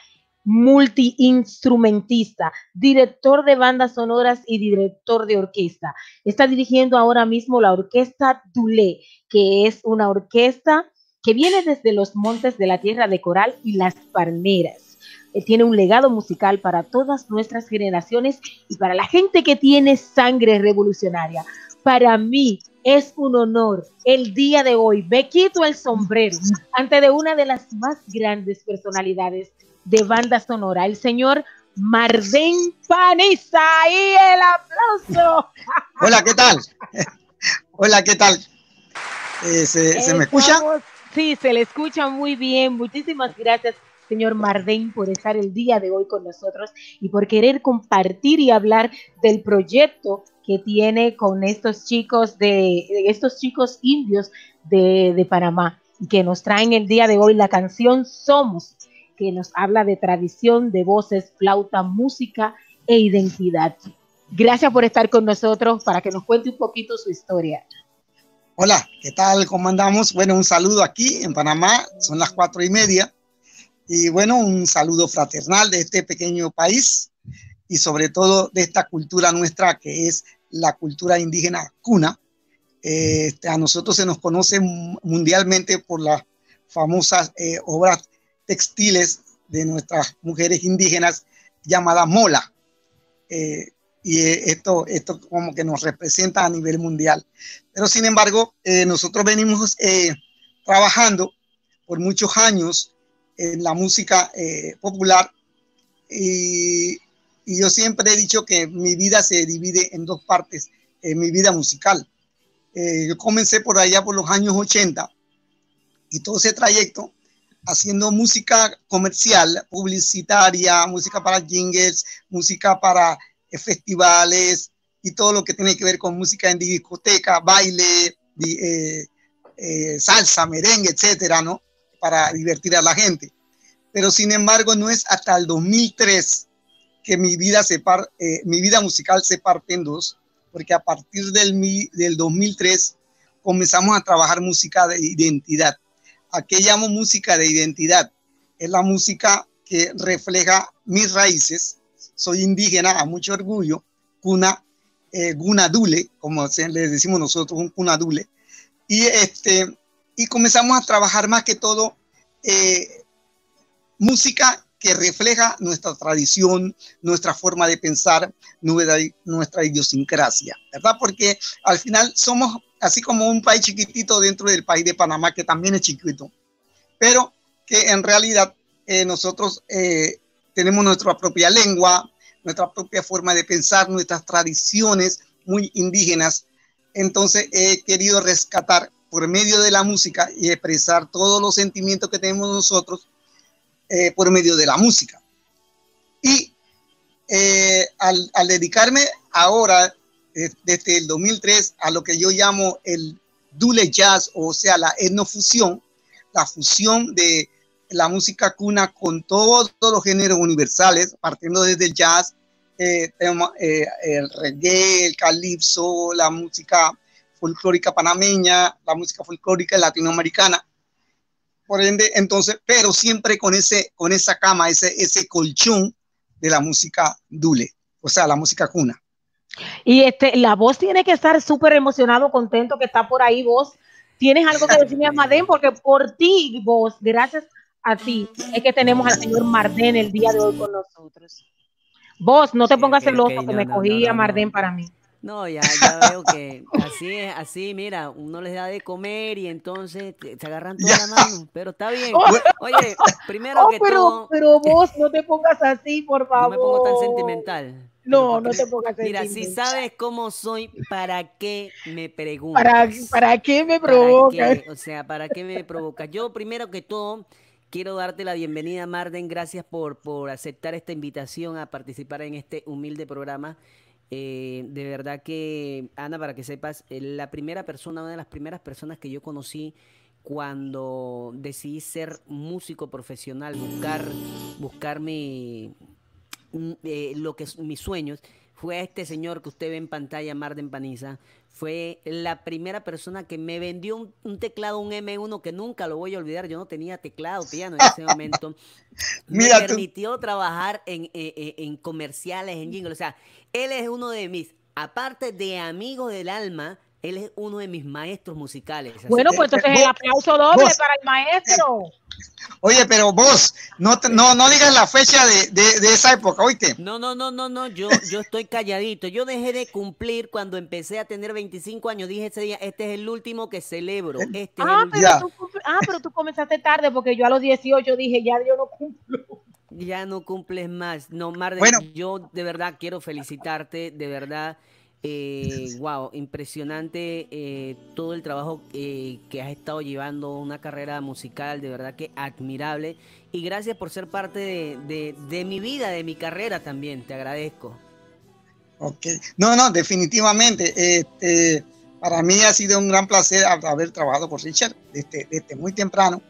multiinstrumentista, director de bandas sonoras y director de orquesta. Está dirigiendo ahora mismo la Orquesta Dulé, que es una orquesta que viene desde los montes de la tierra de coral y las palmeras. Tiene un legado musical para todas nuestras generaciones y para la gente que tiene sangre revolucionaria. Para mí es un honor el día de hoy. Me quito el sombrero ante de una de las más grandes personalidades de banda sonora, el señor Marden Paniza. Y el aplauso. Hola, ¿qué tal? Hola, ¿qué tal? Eh, ¿se, se me escucha? Sí, se le escucha muy bien. Muchísimas gracias, señor Marden, por estar el día de hoy con nosotros y por querer compartir y hablar del proyecto que tiene con estos chicos de, de estos chicos indios de, de Panamá y que nos traen el día de hoy la canción Somos, que nos habla de tradición, de voces, flauta, música e identidad. Gracias por estar con nosotros para que nos cuente un poquito su historia. Hola, ¿qué tal? ¿Cómo andamos? Bueno, un saludo aquí en Panamá, son las cuatro y media. Y bueno, un saludo fraternal de este pequeño país y sobre todo de esta cultura nuestra que es la cultura indígena cuna. Este, a nosotros se nos conoce mu- mundialmente por las famosas eh, obras textiles de nuestras mujeres indígenas llamadas mola. Eh, y eh, esto, esto como que nos representa a nivel mundial. Pero sin embargo, eh, nosotros venimos eh, trabajando por muchos años en la música eh, popular y, y yo siempre he dicho que mi vida se divide en dos partes, en mi vida musical. Eh, yo comencé por allá por los años 80 y todo ese trayecto haciendo música comercial, publicitaria, música para jingles, música para eh, festivales y todo lo que tiene que ver con música en discoteca, baile, eh, eh, salsa, merengue, etcétera, ¿no? Para divertir a la gente. Pero sin embargo, no es hasta el 2003 que mi vida, se par- eh, mi vida musical se parte en dos, porque a partir del, del 2003 comenzamos a trabajar música de identidad. ¿A qué llamo música de identidad? Es la música que refleja mis raíces. Soy indígena a mucho orgullo, cuna, eh, gunadule, como se- le decimos nosotros, un cunadule. Y, este, y comenzamos a trabajar más que todo eh, música que refleja nuestra tradición, nuestra forma de pensar, nuestra, nuestra idiosincrasia, ¿verdad? Porque al final somos así como un país chiquitito dentro del país de Panamá, que también es chiquito, pero que en realidad eh, nosotros eh, tenemos nuestra propia lengua, nuestra propia forma de pensar, nuestras tradiciones muy indígenas. Entonces he querido rescatar por medio de la música y expresar todos los sentimientos que tenemos nosotros eh, por medio de la música. Y eh, al, al dedicarme ahora, desde el 2003, a lo que yo llamo el dule jazz, o sea, la etnofusión, la fusión de la música cuna con todos los géneros universales, partiendo desde el jazz, eh, eh, el reggae, el calipso, la música folclórica panameña, la música folclórica latinoamericana. Por ende, entonces, pero siempre con ese, con esa cama, ese, ese colchón de la música dule, o sea, la música cuna. Y este, la voz tiene que estar súper emocionado, contento que está por ahí vos. Tienes algo que decirme a Marden, porque por ti, vos, gracias a ti, es que tenemos al señor Marden el día de hoy con nosotros. Vos, no te pongas ok, celoso, que no, me no, cogí no, a no, Marden no. para mí. No, ya, ya veo que así es, así, mira, uno les da de comer y entonces se agarran toda la mano, pero está bien. Oye, primero Oh, que pero, todo, pero vos, no te pongas así, por no favor. me pongo tan sentimental. No, no te pongas Mira, si sabes cómo soy, ¿para qué me preguntas? ¿Para, ¿Para qué me ¿Para provocas? qué? O sea, ¿para qué me provocas? Yo, primero que todo, quiero darte la bienvenida, Marden. Gracias por, por aceptar esta invitación a participar en este humilde programa. Eh, de verdad que, Ana, para que sepas, eh, la primera persona, una de las primeras personas que yo conocí cuando decidí ser músico profesional, buscar, buscar mi, mm, eh, lo que mis sueños, fue este señor que usted ve en pantalla, Marden Paniza. Fue la primera persona que me vendió un, un teclado, un M1, que nunca lo voy a olvidar. Yo no tenía teclado, piano en ese momento. Me Mira tú. permitió trabajar en, en- en- en comerciales, en jingle. O sea, él es uno de mis, aparte de amigo del alma, él es uno de mis maestros musicales. Así Bueno, pues entonces el aplauso doble vos- para el maestro. Oye, pero vos, no, te- no, no digas la fecha de, de- de esa época, oíste. No, no, no, no, no, yo, yo estoy calladito. Yo dejé de cumplir cuando empecé a tener 25 años. Dije ese día, este es el último que celebro. Este es Ah, el pero tú, ah, pero tú comenzaste tarde porque yo a los 18 dije, ya yo no cumplo. Ya no cumples más. No, Marden, Bueno. yo de verdad quiero felicitarte, de verdad. Eh, wow, impresionante eh, todo el trabajo eh, que has estado llevando, una carrera musical, de verdad que admirable. Y gracias por ser parte de, de- de mi vida, de mi carrera también, te agradezco. Ok. No, no, definitivamente. Este, para mí ha sido un gran placer hab- haber trabajado con Richard desde, desde muy temprano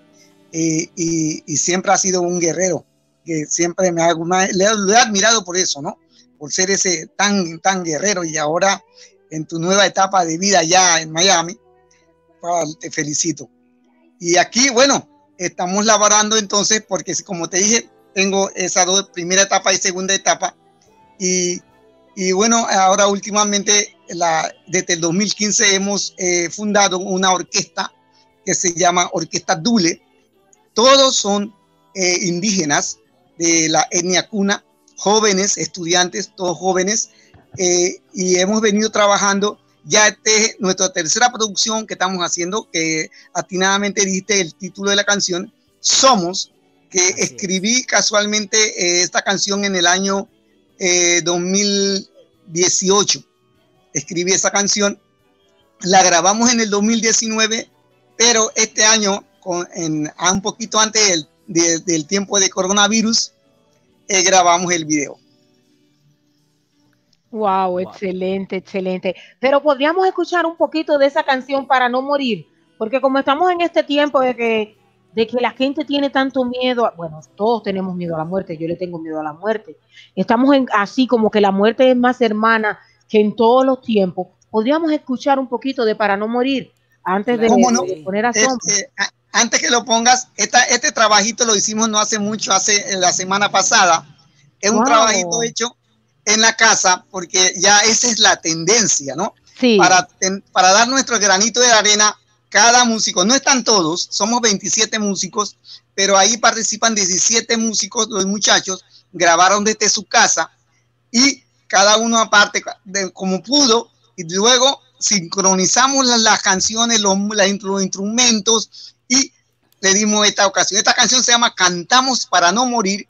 eh, y, y siempre ha sido un guerrero que siempre me ha, le, le he admirado por eso, ¿no? Por ser ese tan, tan guerrero y ahora en tu nueva etapa de vida ya en Miami, ah, te felicito. Y aquí, bueno, estamos laborando entonces porque como te dije, tengo esa dos, primera etapa y segunda etapa y y bueno, ahora últimamente, la, desde el 2015 hemos eh, fundado una orquesta que se llama Orquesta Dule. Todos son eh, indígenas de la etnia cuna, jóvenes, estudiantes, todos jóvenes, eh, y hemos venido trabajando. Ya este es nuestra tercera producción que estamos haciendo, que atinadamente dijiste el título de la canción, Somos, que Así es. escribí casualmente eh, esta canción en el año eh, 2018. Escribí esa canción, la grabamos en el 2019, pero este año, con, en, a un poquito antes del, de- del tiempo de coronavirus, eh, grabamos el video. Wow, Wow. excelente, excelente. Pero podríamos escuchar un poquito de esa canción para no morir, porque como estamos en este tiempo de que, de que la gente tiene tanto miedo, a- bueno, todos tenemos miedo a la muerte, yo le tengo miedo a la muerte. Estamos en, así como que la muerte es más hermana que en todos los tiempos. Podríamos escuchar un poquito de Para no morir antes de, ¿Cómo no? de poner a Sombra. Este, a- antes que lo pongas, esta, este trabajito lo hicimos no hace mucho, hace la semana pasada. Es un Wow. trabajito hecho en la casa porque ya esa es la tendencia, ¿no? Sí, para, para dar nuestro granito de arena, cada músico, no están todos, somos 27 músicos, pero ahí participan 17 músicos, los muchachos grabaron desde su casa y cada uno aparte de, como pudo y luego sincronizamos las, las canciones, los, los instrumentos y le dimos esta ocasión. Esta canción se llama Cantamos para no morir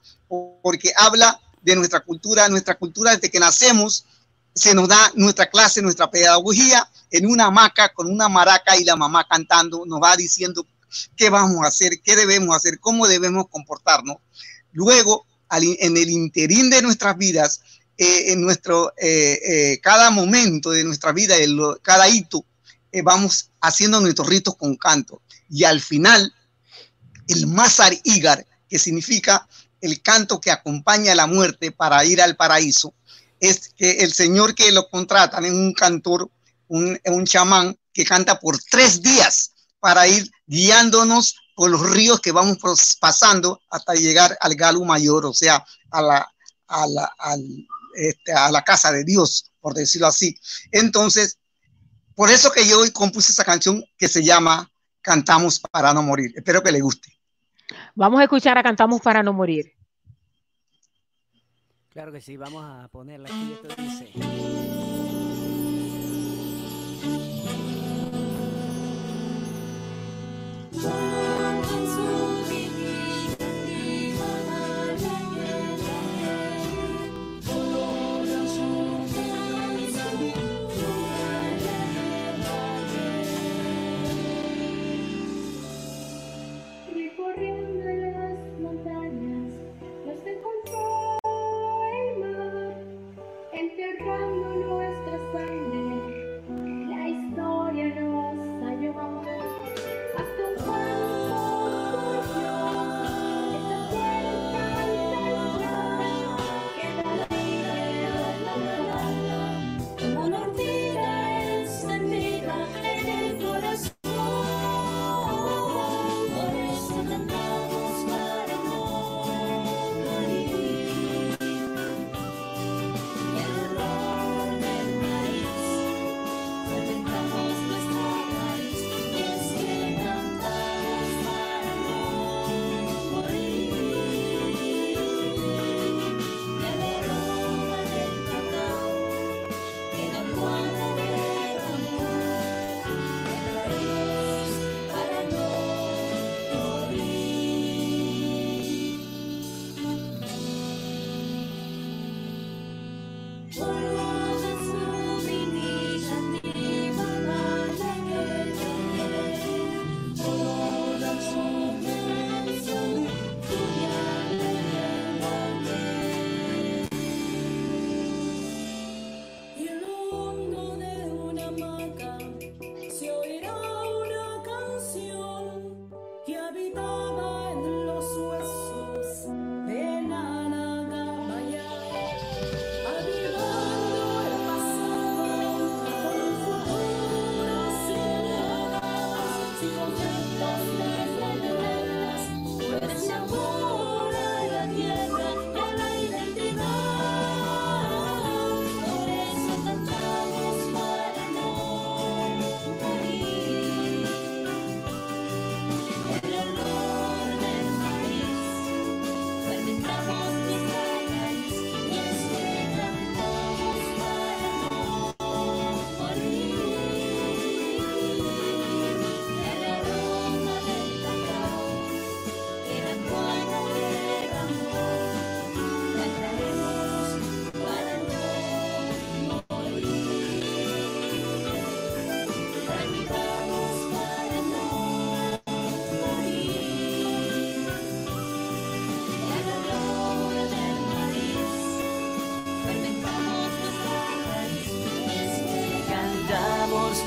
porque habla de nuestra cultura, nuestra cultura desde que nacemos se nos da nuestra clase, nuestra pedagogía en una hamaca con una maraca y la mamá cantando nos va diciendo qué vamos a hacer, qué debemos hacer, cómo debemos comportarnos. Luego, en el interín de nuestras vidas, eh, en nuestro, eh, eh, cada momento de nuestra vida, en lo- cada hito, eh, vamos haciendo nuestros ritos con canto. Y al final, el Mazar Igar, que significa el canto que acompaña a la muerte para ir al paraíso, es que el señor que lo contratan es un cantor, un, un chamán que canta por tres días para ir guiándonos por los ríos que vamos pasando hasta llegar al galo mayor, o sea, a la, a la, este, a la casa de Dios, por decirlo así. Entonces, por eso que yo hoy compuse esa canción que se llama Cantamos para no morir. Espero que le guste. vamos a escuchar a Cantamos para no morir. Claro que sí, vamos a ponerla aquí. Esto dice. Recorriendo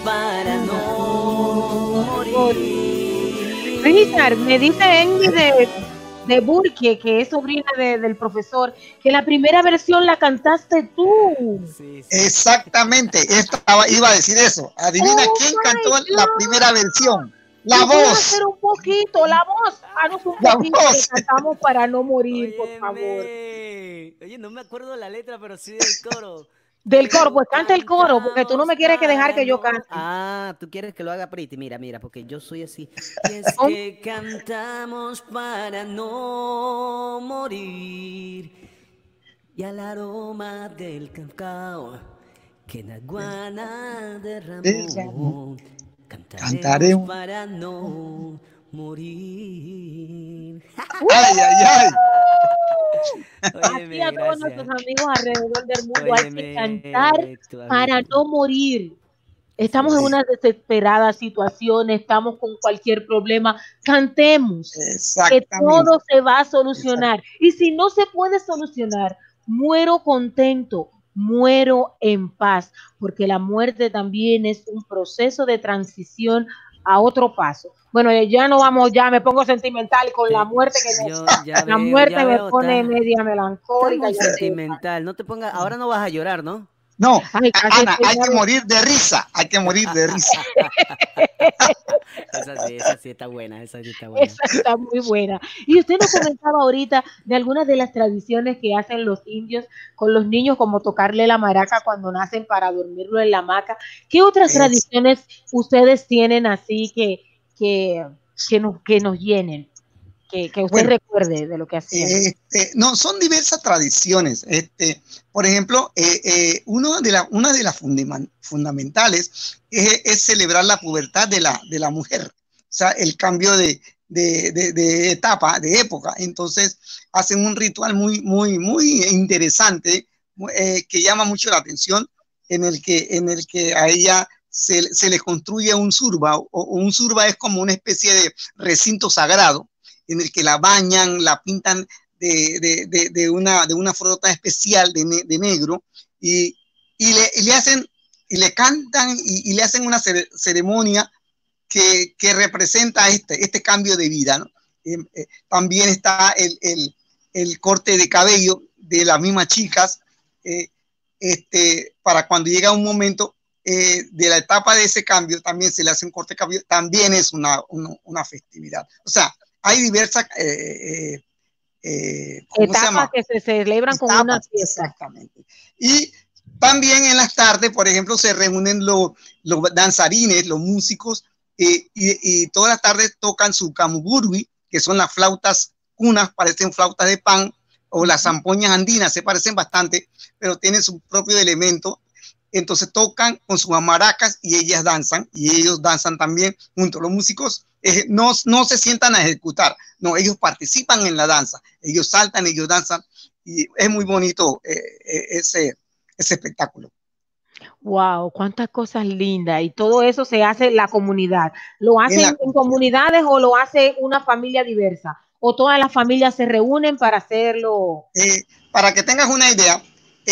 para no morir. Richard, me dice Andy de, de Burke, que es sobrina de- del profesor, que la primera versión la cantaste tú. Exactamente, estaba, iba a decir eso. Adivina Oh quién cantó la primera versión. La ¿Me puedes voz. hacer un poquito, la voz. Haznos un La poquito voz. que cantamos para no morir, por favor. Oye, no me acuerdo la letra, pero sí del coro. Del coro, pues canta el coro, porque tú no me quieres que dejar que yo cante. Ah, tú quieres que lo haga Pretty. Mira, mira, porque yo soy así. Y es que cantamos para no morir. Y al aroma del cacao que Naguana derramó. Derramó. Cantaremos, Cantaremos. para no morir. Ay, ay, ay. Así a todos nuestros amigos alrededor del mundo hay que cantar para no morir. Estamos en una desesperada situación, estamos con cualquier problema, cantemos, que todo se va a solucionar. Y si no se puede solucionar, muero contento, muero en paz, porque la muerte también es un proceso de transición a otro paso. Bueno, eh, ya no vamos, ya me pongo sentimental con la muerte que me, la veo, muerte me veo, pone media melancólica. sentimental. No te pongas, ahora no vas a llorar, ¿no? No, Ay, Ana, hay que morir de risa. Hay que morir de risa. Esa sí, esa sí está buena, esa sí está buena. Esa está muy buena. Y usted nos comentaba ahorita de algunas de las tradiciones que hacen los indios con los niños, como tocarle la maraca cuando nacen para dormirlo en la hamaca. ¿Qué otras Es- tradiciones ustedes tienen así que, que, que, nos, que nos llenen? Que, que usted Bueno, recuerde de lo que hacían. Este, no, son diversas tradiciones. Este, por ejemplo, eh, eh, uno de la- una de las fundamen- fundamentales es, es celebrar la pubertad de la, de la mujer, o sea, el cambio de, de- de- de etapa, de época. Entonces, hacen un ritual muy, muy, muy interesante eh, que llama mucho la atención, en el que, en el que a ella se, se le construye un surba, o, un surba es como una especie de recinto sagrado en el que la bañan, la pintan de, de- una, de una frota especial de, ne- de negro y, y le, hacen y le cantan y, le hacen una cere- ceremonia que, que representa este, este cambio de vida. Eh, eh, también está el, el- el corte de cabello de las mismas chicas eh, este, para cuando llega un momento eh, de la etapa de ese cambio, también se le hace un corte de cabello, también es una, una, una festividad. O sea, hay diversas eh, eh, eh, ¿cómo se Etapas llama? que se celebran con Etapas, una fiesta. Exactamente. Y también en las tardes, por ejemplo, se reúnen los, los danzarines, los músicos, eh, y, y todas las tardes tocan su camuburwi, que son las flautas cunas, parecen flautas de pan, o las zampoñas andinas, se parecen bastante, pero tienen su propio elemento. Entonces tocan con sus amaracas y ellas danzan, y ellos danzan también junto. Los músicos eh, no, no se sientan a ejecutar, no, ellos participan en la danza, ellos saltan, ellos danzan, y es muy bonito eh, eh, ese, ese espectáculo. Wow, cuántas cosas lindas. Y todo eso se hace en la comunidad. ¿Lo hacen en comunidades o lo hace una familia diversa? ¿O todas las familias se reúnen para hacerlo? Eh, para que tengas una idea,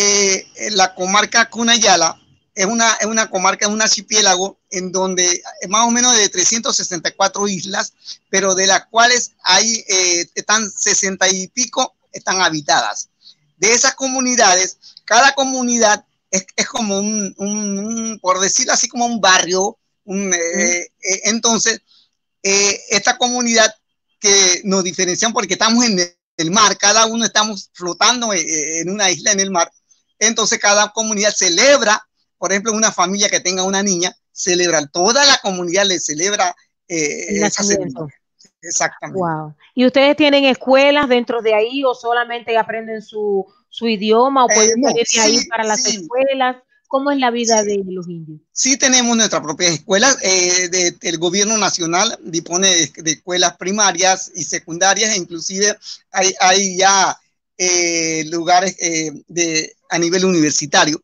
eh, la comarca Cunayala es una, es una comarca, es un archipiélago en donde es más o menos de 364 islas, pero de las cuales hay, eh, están 60 y pico, están habitadas. De esas comunidades, cada comunidad es, es como un, un- un, por decirlo así, como un barrio. un, eh, entonces, esta comunidad que nos diferencian porque estamos en el, mar, cada uno estamos flotando en una isla en el mar. Entonces, cada comunidad celebra, por ejemplo, una familia que tenga una niña, celebra, toda la comunidad le celebra eh, esa ceremonia. Exactamente. Wow. ¿Y ustedes tienen escuelas dentro de ahí o solamente aprenden su, su idioma o Eh, pueden no, salir de ahí sí, para las sí. escuelas? ¿Cómo es la vida de los indios? Sí tenemos nuestras propias escuelas. eh, de- el gobierno nacional dispone de, de escuelas primarias y secundarias, e inclusive hay, hay ya eh, lugares eh, a nivel universitario.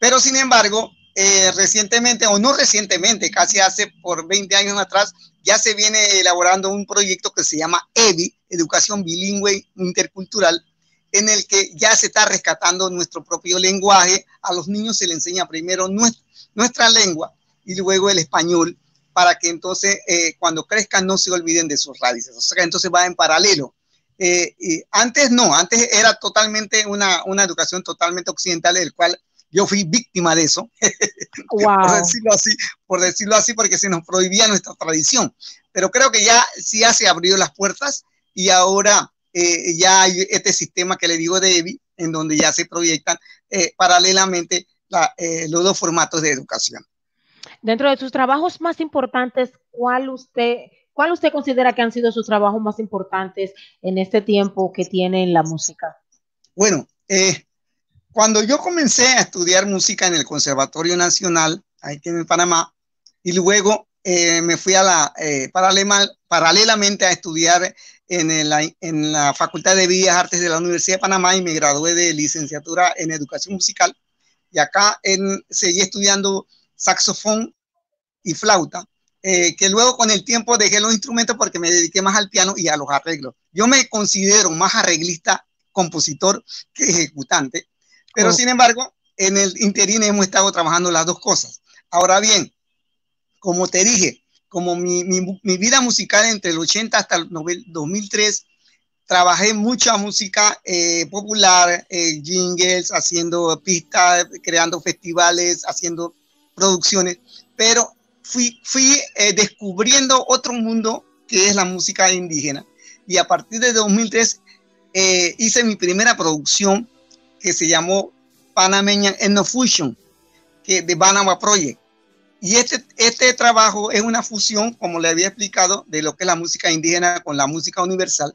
Pero sin embargo, eh, recientemente, o no recientemente, casi hace por 20 años atrás, ya se viene elaborando un proyecto que se llama EBI, Educación Bilingüe Intercultural, en el que ya se está rescatando nuestro propio lenguaje. A los niños se les enseña primero nuestra, nuestra lengua y luego el español, para que entonces cuando crezcan no se olviden de sus raíces. O sea, entonces va en paralelo. Eh, y antes no, antes era totalmente una, una educación totalmente occidental, del cual yo fui víctima de eso, por decirlo así, por decirlo así, porque se nos prohibía nuestra tradición. Pero creo que ya, sí ya se abrió las puertas y ahora eh, ya hay este sistema que le digo de EBI, en donde ya se proyectan eh, paralelamente la- eh, los dos formatos de educación. Dentro de sus trabajos más importantes, ¿cuál usted, cuál usted considera que han sido sus trabajos más importantes en este tiempo que tiene en la música? Bueno, eh, cuando yo comencé a estudiar música en el Conservatorio Nacional, aquí en Panamá, y luego eh, me fui a la, eh, paralema- paralelamente a estudiar en, el- en la Facultad de Bellas Artes de la Universidad de Panamá y me gradué de licenciatura en Educación Musical. Y acá en, seguí estudiando saxofón y flauta, eh, que luego con el tiempo dejé los instrumentos porque me dediqué más al piano y a los arreglos. Yo me considero más arreglista, compositor que ejecutante, pero Oh. sin embargo, en el interín hemos estado trabajando las dos cosas. Ahora bien, como te dije, como mi, mi- mi vida musical entre el 80 hasta el novel- 2003, trabajé mucha música eh, popular, eh, jingles, haciendo pistas, creando festivales, haciendo producciones, pero fui, eh, descubriendo otro mundo que es la música indígena. Y a partir de 2003 eh, hice mi primera producción que se llamó Panameña Ethnofusion, que de Banama Project. Y este, este trabajo es una fusión, como le había explicado, de lo que es la música indígena con la música universal.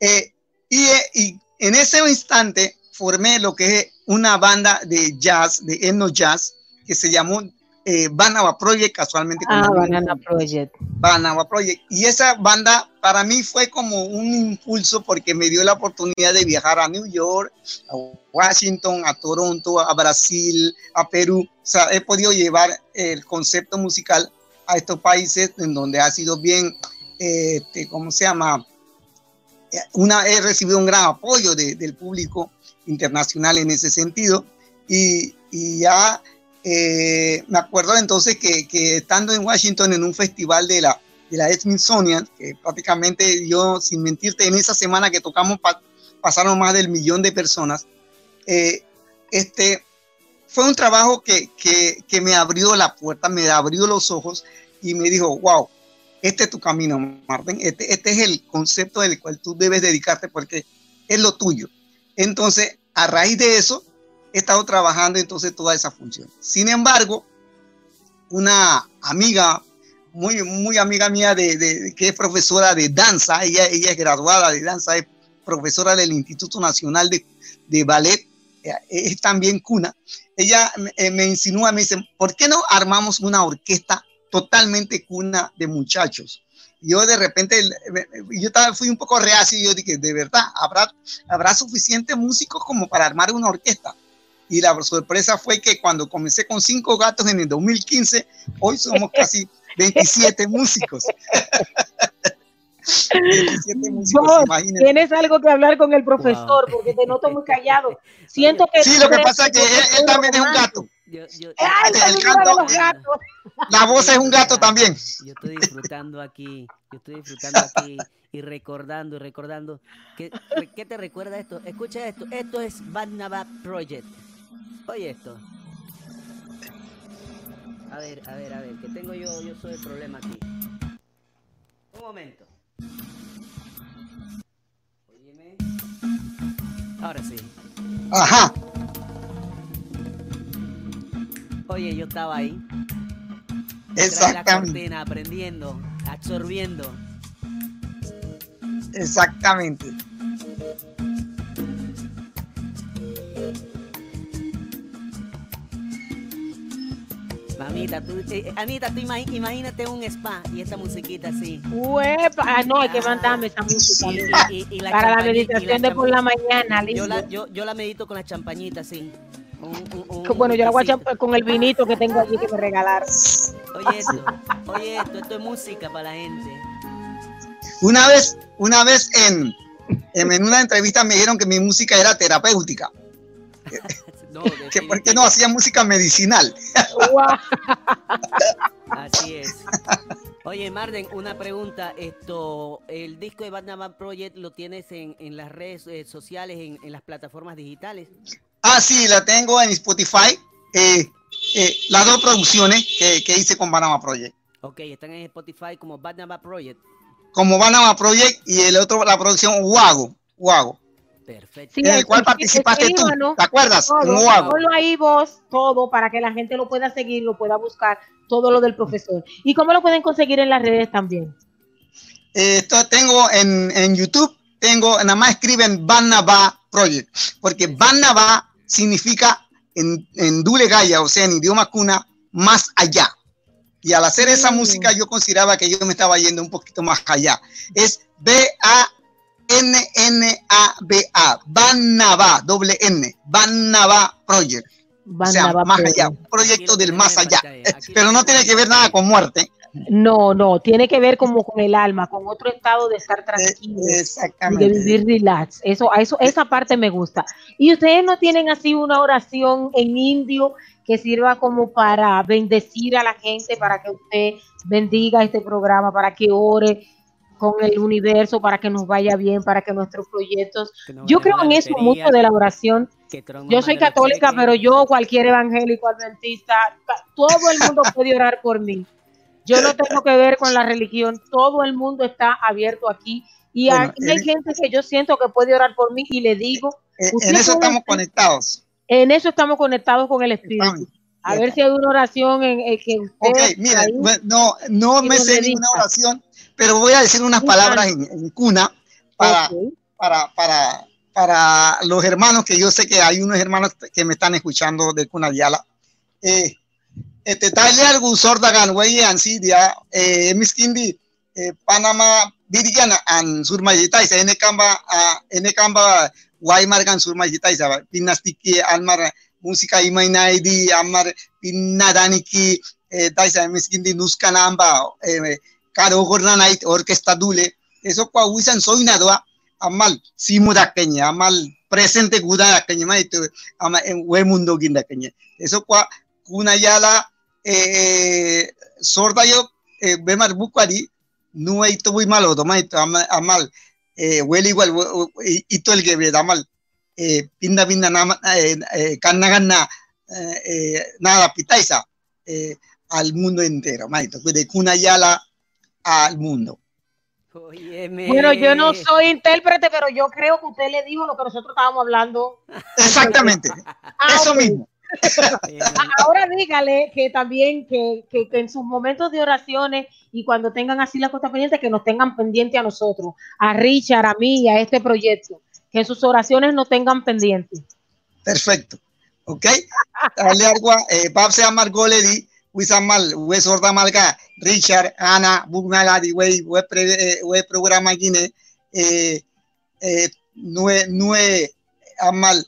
Y, eh, y en ese instante formé lo que es una banda de jazz, de etno jazz, que se llamó eh, Banaba Project, casualmente. con Ah, Banana Project. Banana Project. Y esa banda para mí fue como un impulso porque me dio la oportunidad de viajar a New York, a Washington, a Toronto, a Brasil, a Perú. O sea, he podido llevar el concepto musical a estos países en donde ha sido bien, este, ¿cómo se llama? Eh, Una, he recibido un gran apoyo de- del público internacional en ese sentido. Y, y ya eh, me acuerdo entonces que, estando en Washington en un festival de la, de la Smithsonian, que prácticamente yo, sin mentirte, en esa semana que tocamos pa- pasaron más del millón de personas, eh, este, fue un trabajo que, que, que me abrió la puerta, me abrió los ojos y me dijo, wow, este es tu camino, Martín, este, este es el concepto del cual tú debes dedicarte porque es lo tuyo. Entonces, a raíz de eso, he estado trabajando entonces toda esa función. Sin embargo, una amiga, muy, muy amiga mía, de, de- que es profesora de danza, ella, ella es graduada de danza, es profesora del Instituto Nacional de, de Ballet, eh, es también cuna. Ella eh, me insinúa, me dice, ¿por qué no armamos una orquesta totalmente cuna de muchachos? Yo de repente, yo fui un poco reacio y yo dije, de verdad, ¿habrá, habrá suficientes músicos como para armar una orquesta? Y la sorpresa fue que cuando comencé con cinco gatos en el 2015, hoy somos casi 27 músicos. 27 músicos, Vos tienes algo que hablar con el profesor porque te noto muy callado. Siento que Sí, lo que pasa es que él, él también es un gato. Yo, yo, ¡Ay, el de los gatos! La voz es un gato también. yo estoy disfrutando aquí, yo estoy disfrutando aquí y recordando y recordando. ¿Qué, qué te recuerda esto? Escucha esto, esto es Barnaba Project. Oye esto. A ver, a ver, a ver, que tengo yo, yo soy el problema aquí. Un momento. Óyeme. Ahora sí. Ajá. Oye, yo estaba ahí. De la Exactamente. cortina, aprendiendo, absorbiendo. Exactamente. Mamita, tú, eh, Anita, tú imagi- imagínate un spa y esta musiquita así. Uepa, ah, no, hay que mandarme esa música. Y- y- y la Para la meditación de champa- por la mañana, Yo la, yo, yo la medito con la champañita así. Un- un- un Bueno, yo la voy a echar con el vinito que tengo allí que me regalaron. Oye esto, oye esto, esto es música para la gente. Una vez, una vez en, en una entrevista me dijeron que mi música era terapéutica. No, que por qué no hacía música medicinal. Así es. Oye, Marden, una pregunta. Esto, el disco de Batman Project lo tienes en, en las redes eh, sociales, en, en las plataformas digitales. Ah, sí, la tengo en Spotify. eh, eh, las dos producciones que, que hice con Banama Project. Ok, están en Spotify como Batman Project. Como Banama Project y el otro, la producción Wago. Wago. Perfecto. Sí, en el cual participaste tú. ¿Te acuerdas? Todo, Wago. ponlo ahí vos, todo, para que la gente lo pueda seguir, lo pueda buscar, todo lo del profesor. ¿Y cómo lo pueden conseguir en las redes también? Eh, esto tengo en, en YouTube, tengo, nada más escriben Banaba Project, porque Banaba significa en, en Dule Gaya, o sea, en idioma cuna, más allá. Y al hacer esa Mm. música, yo consideraba que yo me estaba yendo un poquito más allá. Es B-A-N-N-A-B-A, Banaba, doble N, Banaba Project. o sea, Banaba más Project. allá, un proyecto del más allá. Pero no tiene que ver nada con muerte. No, no, tiene que ver como con el alma, con otro estado de estar tranquilo y de Exactamente. vivir relax. Eso, a eso, esa parte me gusta. Y ustedes no tienen así una oración en indio que sirva como para bendecir a la gente, para que usted bendiga este programa, para que ore con el universo, para que nos vaya bien, para que nuestros proyectos. Que Yo creo en eso mucho de la oración. Yo soy católica, pero yo, cualquier evangélico, adventista, todo el mundo puede orar por mí. Yo no tengo que ver con la religión, todo el mundo está abierto aquí. Y Bueno, hay en- gente que yo siento que puede orar por mí y le digo, Eh, Usted En eso estamos conectados. en eso estamos conectados con el Espíritu. A ver si hay una oración en, en que usted... Ok, mira, ahí- no, no me sé ninguna oración, pero voy a decir unas Un palabras en, en cuna para, Ok. para, para, para los hermanos, que yo sé que hay unos hermanos que me están escuchando de Cuna Diala. Eh, este, taile algo sordagan, güey, ansidia, eh, miskindi, eh, Panama, Virgana, an surmayitaisa, ene kamba, ah, Guaymar gan surmayitaisa, pinastiki, almar, música imainaidi, amar, pinadaniki, eh, taisa, miskindi, nuskanamba, eh, karo gornanait, orquesta dule, eso kwa wisan soy nada, amal, simu dakeña, amal, presente guda dakeña, maito, ama, en we mundo gindakeña, eso kwa, kuna yala, eh, sorda yo, eh, bemar bukwari, hay todo muy malo, toma amal, amal eh, huele igual, todo el ve, amal, eh, pinda pinda nama, eh, eh, canna canna, eh, eh, nada, pitaisa, eh, al mundo entero, maito, de cuna yala al mundo. Óyeme. Bueno, yo no soy intérprete, pero yo creo que usted le dijo lo que nosotros estábamos hablando. Exactamente, Ah, eso mismo. Óyeme, A- Ahora dígale que también que, que- que en sus momentos de oraciones y cuando tengan así las cosas pendientes, que nos tengan pendiente a nosotros, a Richard, a mí y a este proyecto, que en sus oraciones nos tengan pendientes. Perfecto. ¿Ok? Dale algo, eh, Pap se llama Goleri, Wisamal, We Sorda Richard, Ana, Bugnaladi, We, We, pre, eh, we programa Guine, eh, eh, Nue, Nue, Amal,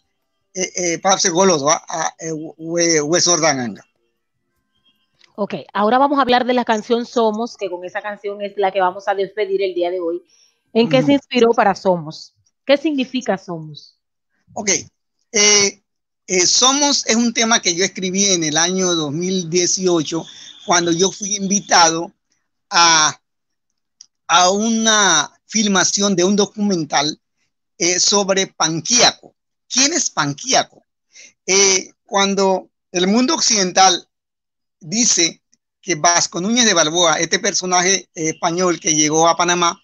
eh, eh, Pap se Golodo, ah, ah, eh, We, We Sorda Ganga. Ok, ahora vamos a hablar de la canción Somos, que con esa canción es la que vamos a despedir el día de hoy. ¿En qué Ujú. se inspiró para Somos? ¿Qué significa Somos? Ok. Eh, eh, Somos es un tema que yo escribí en el año 2018 cuando yo fui invitado a, a una filmación de un documental eh, sobre Panquíaco. ¿Quién es Panquíaco? Eh, cuando el mundo occidental dice que Vasco Núñez de Balboa, este personaje eh, español que llegó a Panamá,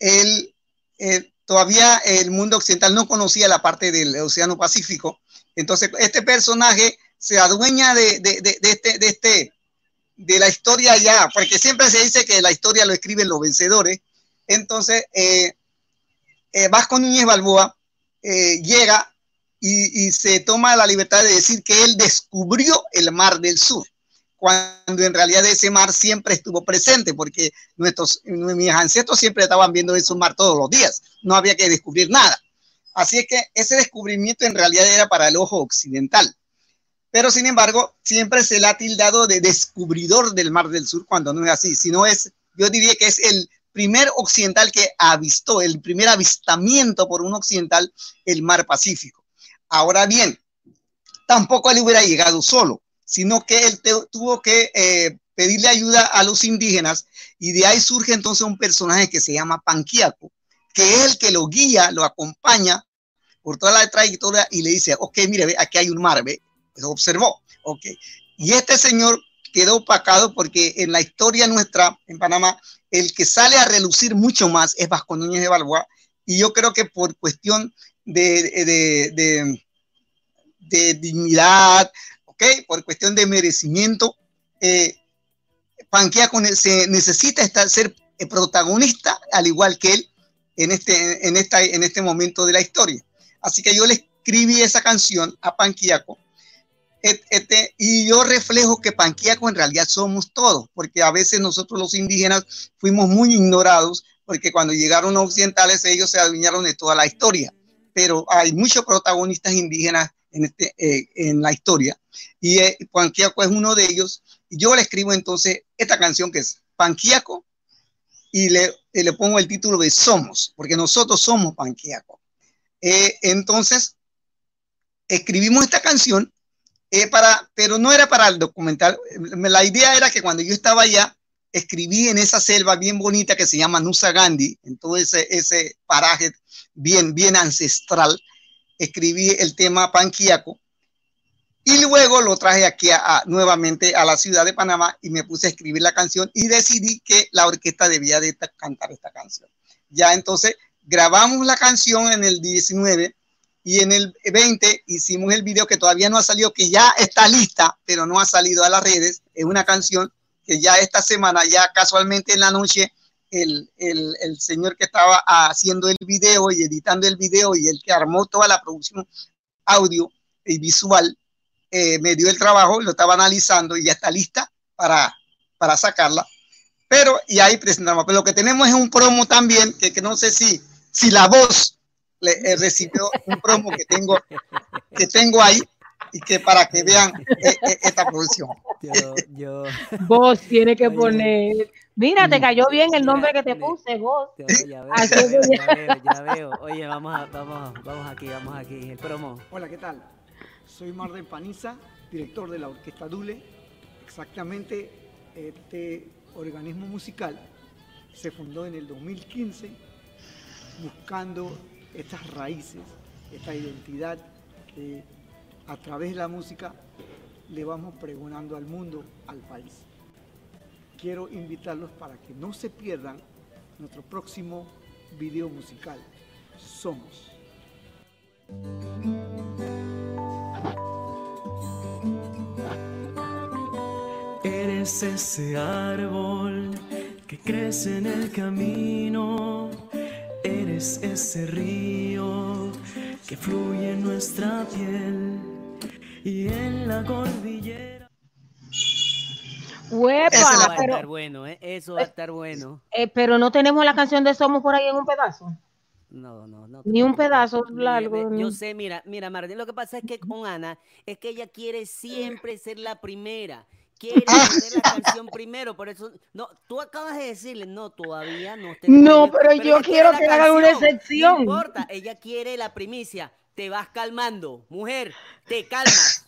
él todavía el mundo occidental no conocía la parte del Océano Pacífico. Entonces, este personaje se adueña de, de, de, este, de, este, de la historia ya, porque siempre se dice que la historia lo escriben los vencedores. Entonces, eh, eh, Vasco Núñez Balboa eh, llega y, y se toma la libertad de decir que él descubrió el Mar del Sur cuando en realidad ese mar siempre estuvo presente, porque nuestros, mis ancestros siempre estaban viendo ese mar todos los días, no había que descubrir nada. Así es que ese descubrimiento en realidad era para el ojo occidental. Pero sin embargo, siempre se le ha tildado de descubridor del Mar del Sur cuando no es así, sino es, yo diría que es el primer occidental que avistó, el primer avistamiento por un occidental, el Mar Pacífico. Ahora bien, tampoco él hubiera llegado solo, sino que él tuvo que eh, pedirle ayuda a los indígenas y de ahí surge entonces un personaje que se llama Panquiaco, que es el que lo guía, lo acompaña por toda la trayectoria y le dice, ok, mire, ve, aquí hay un mar, ve, observó, ok. Y este señor quedó opacado porque en la historia nuestra en Panamá, el que sale a relucir mucho más es Vasco Núñez de Balboa, y yo creo que por cuestión de, de, de, dignidad, ok, por cuestión de merecimiento, eh, Panquiaco ne- se necesita estar, ser eh, protagonista, al igual que él, en este, en, esta, en este momento de la historia. Así que yo le escribí esa canción a Panquiaco. Y yo reflejo que Panquiaco en realidad somos todos, porque a veces nosotros los indígenas fuimos muy ignorados, porque cuando llegaron los occidentales ellos se adueñaron de toda la historia, pero hay muchos protagonistas indígenas en, este, eh, la historia, y eh, Panquiaco es uno de ellos, yo le escribo entonces esta canción que es Panquiaco, y le, y le pongo el título de Somos, porque nosotros somos Panquiaco. Eh, entonces, escribimos esta canción eh, para, pero no era para el documental. La idea era que cuando yo estaba allá, escribí en esa selva bien bonita que se llama Nusa Gandhi, en todo ese, ese paraje bien, bien ancestral, escribí el tema Panquiaco y luego lo traje aquí a, a- nuevamente a la ciudad de Panamá y me puse a escribir la canción y decidí que la orquesta debía de cantar esta canción. Ya entonces grabamos la canción en el 19 y en el 20 hicimos el video que todavía no ha salido, que ya está lista, pero no ha salido a las redes. Es una canción que ya esta semana, ya casualmente en la noche, el, el, el señor que estaba haciendo el video y editando el video y el que armó toda la producción audio y visual, eh, me dio el trabajo, lo estaba analizando y ya está lista para, para sacarla. Pero, y ahí presentamos. Pero lo que tenemos es un promo también, que, que no sé si, si la voz le, eh, recibió un promo que tengo, que tengo ahí y que para que vean eh, eh, esta producción. Yo, yo, Vos tiene que poner. Mira, te cayó bien el nombre que te puse, vos. ya veo, Así ya veo, ya. ya veo, ya veo. Oye, vamos, a, vamos, vamos aquí, vamos aquí. El promo. Hola, ¿qué tal? Soy Marden Paniza, director de la Orquesta Dule. Exactamente, este organismo musical se fundó en el 2015 buscando estas raíces, esta identidad que a través de la música le vamos pregonando al mundo, al país. Quiero invitarlos para que no se pierdan nuestro próximo video musical, Somos. Eres ese árbol que crece en el camino. Eres ese río que fluye en nuestra piel y en la cordillera. Huepa, Eso va a pero, estar bueno, ¿eh? Eso va a estar bueno. eh, pero no tenemos la canción de Somos por ahí en un pedazo. No, no, no. Ni un pedazo largo. Yo sé, mira, mira, Martín, lo que pasa es que con Ana es que ella quiere siempre ser la primera. Quiere poner la canción primero, por eso, no, tú acabas de decirle, no, todavía no. te- No, pero yo quiero que hagan una excepción. No importa, ella quiere la primicia. Te vas calmando, mujer, te calmas.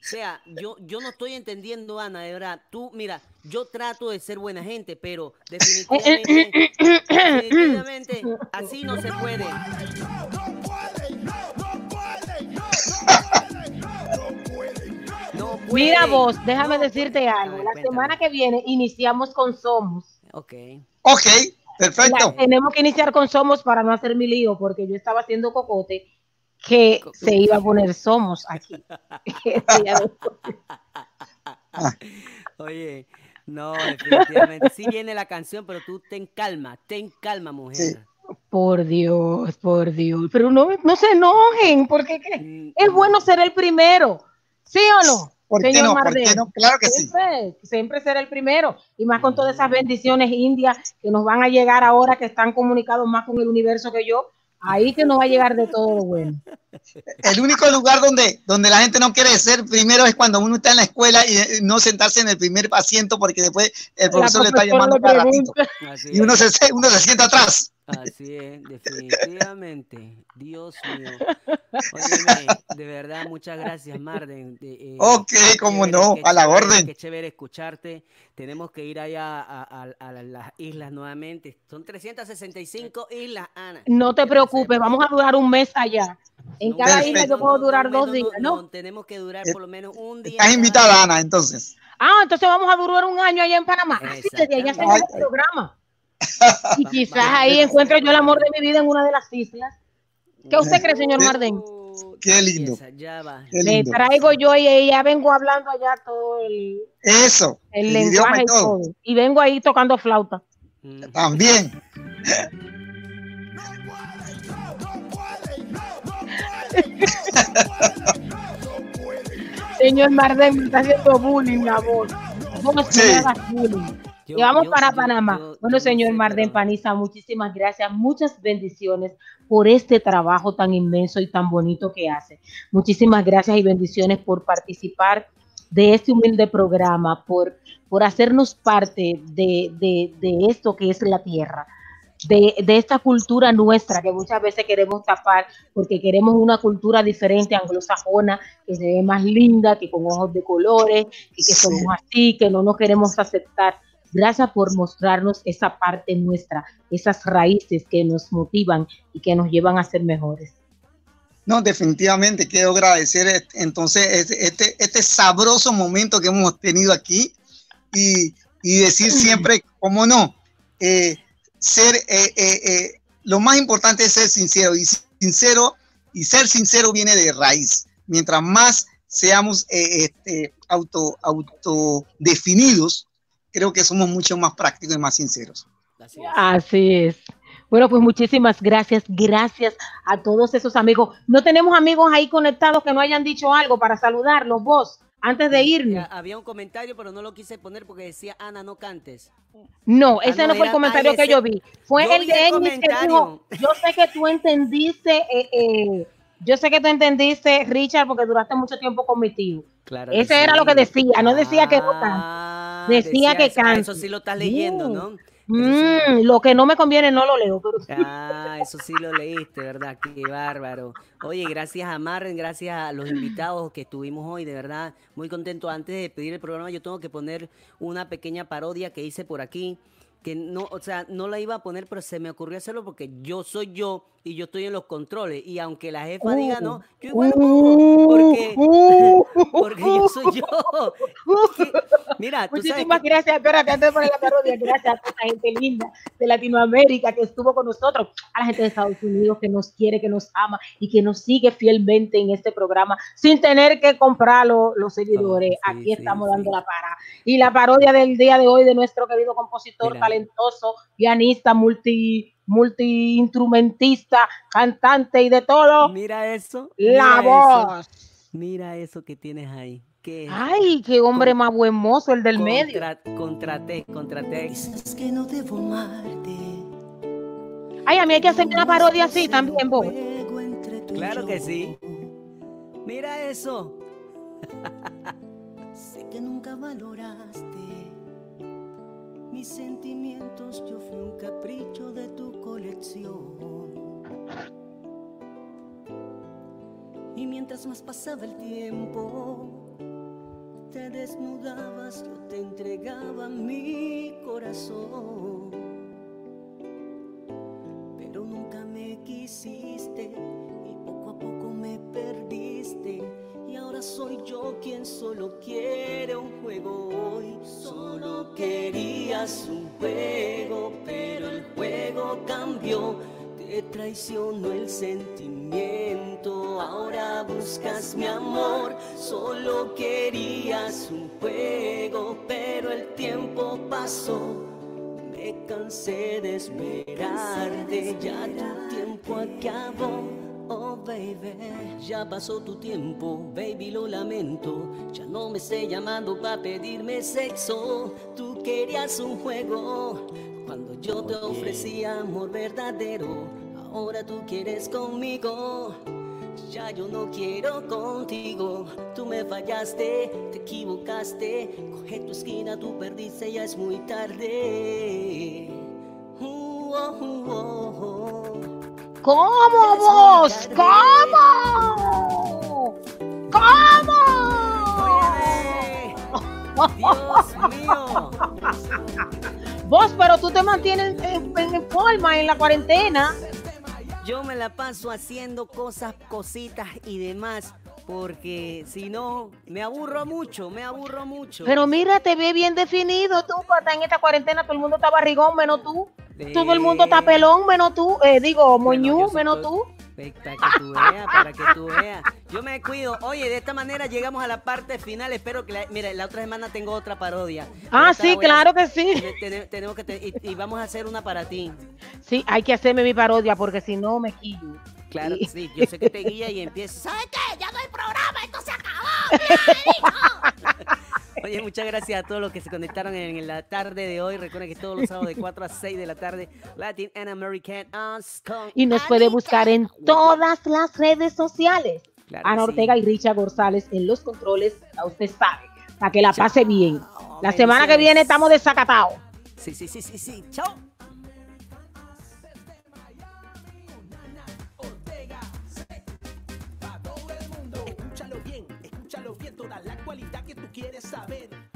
O sea, yo, yo no estoy entendiendo, Ana, de verdad. Tú, mira, yo trato de ser buena gente, pero definitivamente, definitivamente, así no se puede. Mira vos, déjame No decirte algo. La cuéntame. semana que viene iniciamos con Somos. Ok. Ok, La- perfecto. tenemos que iniciar con Somos para no hacer mi lío, porque yo estaba haciendo cocote que se iba a poner Somos aquí. Oye, no, definitivamente. Sí viene la canción, pero tú ten calma, ten calma, mujer. por Dios, por Dios. Pero no, no se enojen, porque ¿qué? Mm, es bueno ser el primero. ¿Sí o no? ¿Por qué. Claro que sí. Siempre, siempre ser el primero. Y más con todas esas bendiciones indias que nos van a llegar ahora que están comunicados más con el universo que yo. Ahí que nos va a llegar de todo lo bueno. El único lugar donde, donde la gente no quiere ser primero es cuando uno está en la escuela y eh, no sentarse en el primer asiento porque después el profesor le está llamando cada ratito. Y uno se, uno se sienta atrás. Así es, definitivamente. Dios mío. Óyeme, de verdad, muchas gracias, Marden. De- eh, Ok, cómo chévere, no, a la chévere, orden. Qué chévere escucharte. Tenemos que ir allá a, a- a las islas nuevamente. Son 365 islas, Ana. No te preocupes, vamos a durar un mes allá. En cada isla yo puedo durar dos no, días, no, ¿no? tenemos que durar Eh, por lo menos un día. Estás invitada, Ana, entonces. Ah, entonces vamos a durar un año allá en Panamá. Ah, sí, desde allá Ay, el programa. Y quizás ahí encuentre yo el amor de mi vida en una de las islas. ¿Qué usted cree, señor Marden? Qué lindo. Ya va. Qué Le traigo yo y ya vengo hablando allá todo el, Eso. el lenguaje y todo. todo. Y vengo ahí tocando flauta. También. Señor Marden me está haciendo bullying la voz. Vos no Sí. bullying. Yo- y vamos yo- para yo- Panamá. yo- bueno, yo señor sé, Marden pero- Paniza, muchísimas gracias, muchas bendiciones por este trabajo tan inmenso y tan bonito que hace. Muchísimas gracias y bendiciones por participar de este humilde programa, por, por hacernos parte de, de- de esto que es la tierra. De, de esta cultura nuestra que muchas veces queremos tapar porque queremos una cultura diferente, anglosajona, que se ve más linda, que con ojos de colores, y que somos así, que no nos queremos aceptar. Gracias por mostrarnos esa parte nuestra, esas raíces que nos motivan y que nos llevan a ser mejores. No, definitivamente quiero agradecer entonces este, este, este sabroso momento que hemos tenido aquí y, y decir siempre, cómo no, eh, ser, eh, eh, eh, lo más importante es ser sincero y sincero y ser sincero viene de raíz. Mientras más seamos eh, este, auto, autodefinidos, creo que somos mucho más prácticos y más sinceros. Así es. Bueno, pues muchísimas gracias, gracias a todos esos amigos. No tenemos amigos ahí conectados que no hayan dicho algo para saludarlos, vos, antes de irnos. Había un comentario, pero no lo quise poner porque decía, Ana, no cantes. No, Ah, ese no, no fue el comentario que yo vi. Fue Yo el vi de el Egnis que dijo, yo sé que tú entendiste, eh, eh, yo sé que tú entendiste, Richard, porque duraste mucho tiempo con mi tío. Claro Ese era lo que decía, no decía que no Ah, Decía, que eso, ah. Eso sí lo estás leyendo, ¿no? Mm, lo que no me conviene no lo leo, pero Ah, eso sí lo leíste, ¿verdad? Qué bárbaro. Oye, gracias a Marren, gracias a los invitados que estuvimos hoy, de verdad, muy contento. Antes de pedir el programa, yo tengo que poner una pequeña parodia que hice por aquí, que no, o sea, no la iba a poner, pero se me ocurrió hacerlo porque yo soy yo y yo estoy en los controles. Y aunque la jefa diga no, yo igual lo pongo, porque, porque yo soy yo. Que- Mira, Muchísimas gracias, espérate, antes de poner la parodia, gracias a toda la gente linda de Latinoamérica que estuvo con nosotros, a la gente de Estados Unidos que nos quiere, que nos ama y que nos sigue fielmente en este programa sin tener que comprar lo- los seguidores. Aquí estamos dando la para. Y la parodia del día de hoy de nuestro querido compositor Mira. talentoso, pianista, multi multi-instrumentista, cantante y de todo. Mira eso. La mira voz. eso, Mira eso que tienes ahí. ¿Qué? Ay, qué hombre más buen mozo, el del medio. Contra, contraté, contraté. Es que no debo amarte. Ay, a mí hay que hacerme una parodia así también, vos. Claro que sí. Mira eso. Sé que nunca valoraste mis sentimientos. Yo fui un capricho de tu colección. Y mientras más pasaba el tiempo, te desnudabas, yo te entregaba mi corazón. Pero nunca me quisiste y poco a poco me perdiste. Y ahora soy yo quien solo quiere un juego hoy. Solo querías un juego, pero el juego cambió. Te traicionó el sentimiento, ahora buscas mi amor. Solo querías un juego, pero el tiempo pasó. Me cansé de esperarte, ya tu tiempo acabó. Oh baby, ya pasó tu tiempo, baby lo lamento. Ya no me esté llamando para pedirme sexo. Tú querías un juego cuando yo te ofrecía amor verdadero. Ahora tú quieres conmigo. Ya yo no quiero contigo, tú me fallaste, te equivocaste, coge tu esquina, tú perdiste, ya es muy tarde. Uh, oh, oh, oh. ¿Cómo vos? ¿Cómo? ¿Cómo? Dios mío. Vos, pero tú te mantienes en, en- en forma en la cuarentena. Yo me la paso haciendo cosas, cositas y demás, porque si no, me aburro mucho, me aburro mucho. Pero mira, te ve bien definido tú, para en esta cuarentena todo el mundo está barrigón menos tú. Todo el mundo está pelón menos tú. Eh, digo, moñú menos tú. Para que tú veas, para que tú veas. Yo me cuido. Oye, de esta manera llegamos a la parte final. Espero que, la, mira, la otra semana tengo otra parodia. Ah, sí, a- claro que sí. te- te- tenemos que te- y, y vamos a hacer una para ti. Sí, hay que hacerme mi parodia porque si no me quillo. Claro Sí. que sí. Yo sé que te guía y empiezas. ¿Sabes qué? Ya no hay programa, esto se acabó. Oye, muchas gracias a todos los que se conectaron en la tarde de hoy. Recuerden que todos los sábados de 4 a 6 de la tarde, Latin and American Us con Y nos puede buscar en todas las redes sociales. Claro Ana sí. Ortega y Richard González en los controles, a usted sabe, para que la pase bien. La semana que viene estamos desacatados. Sí, sí, sí, sí, sí. Chao. Quieres saber.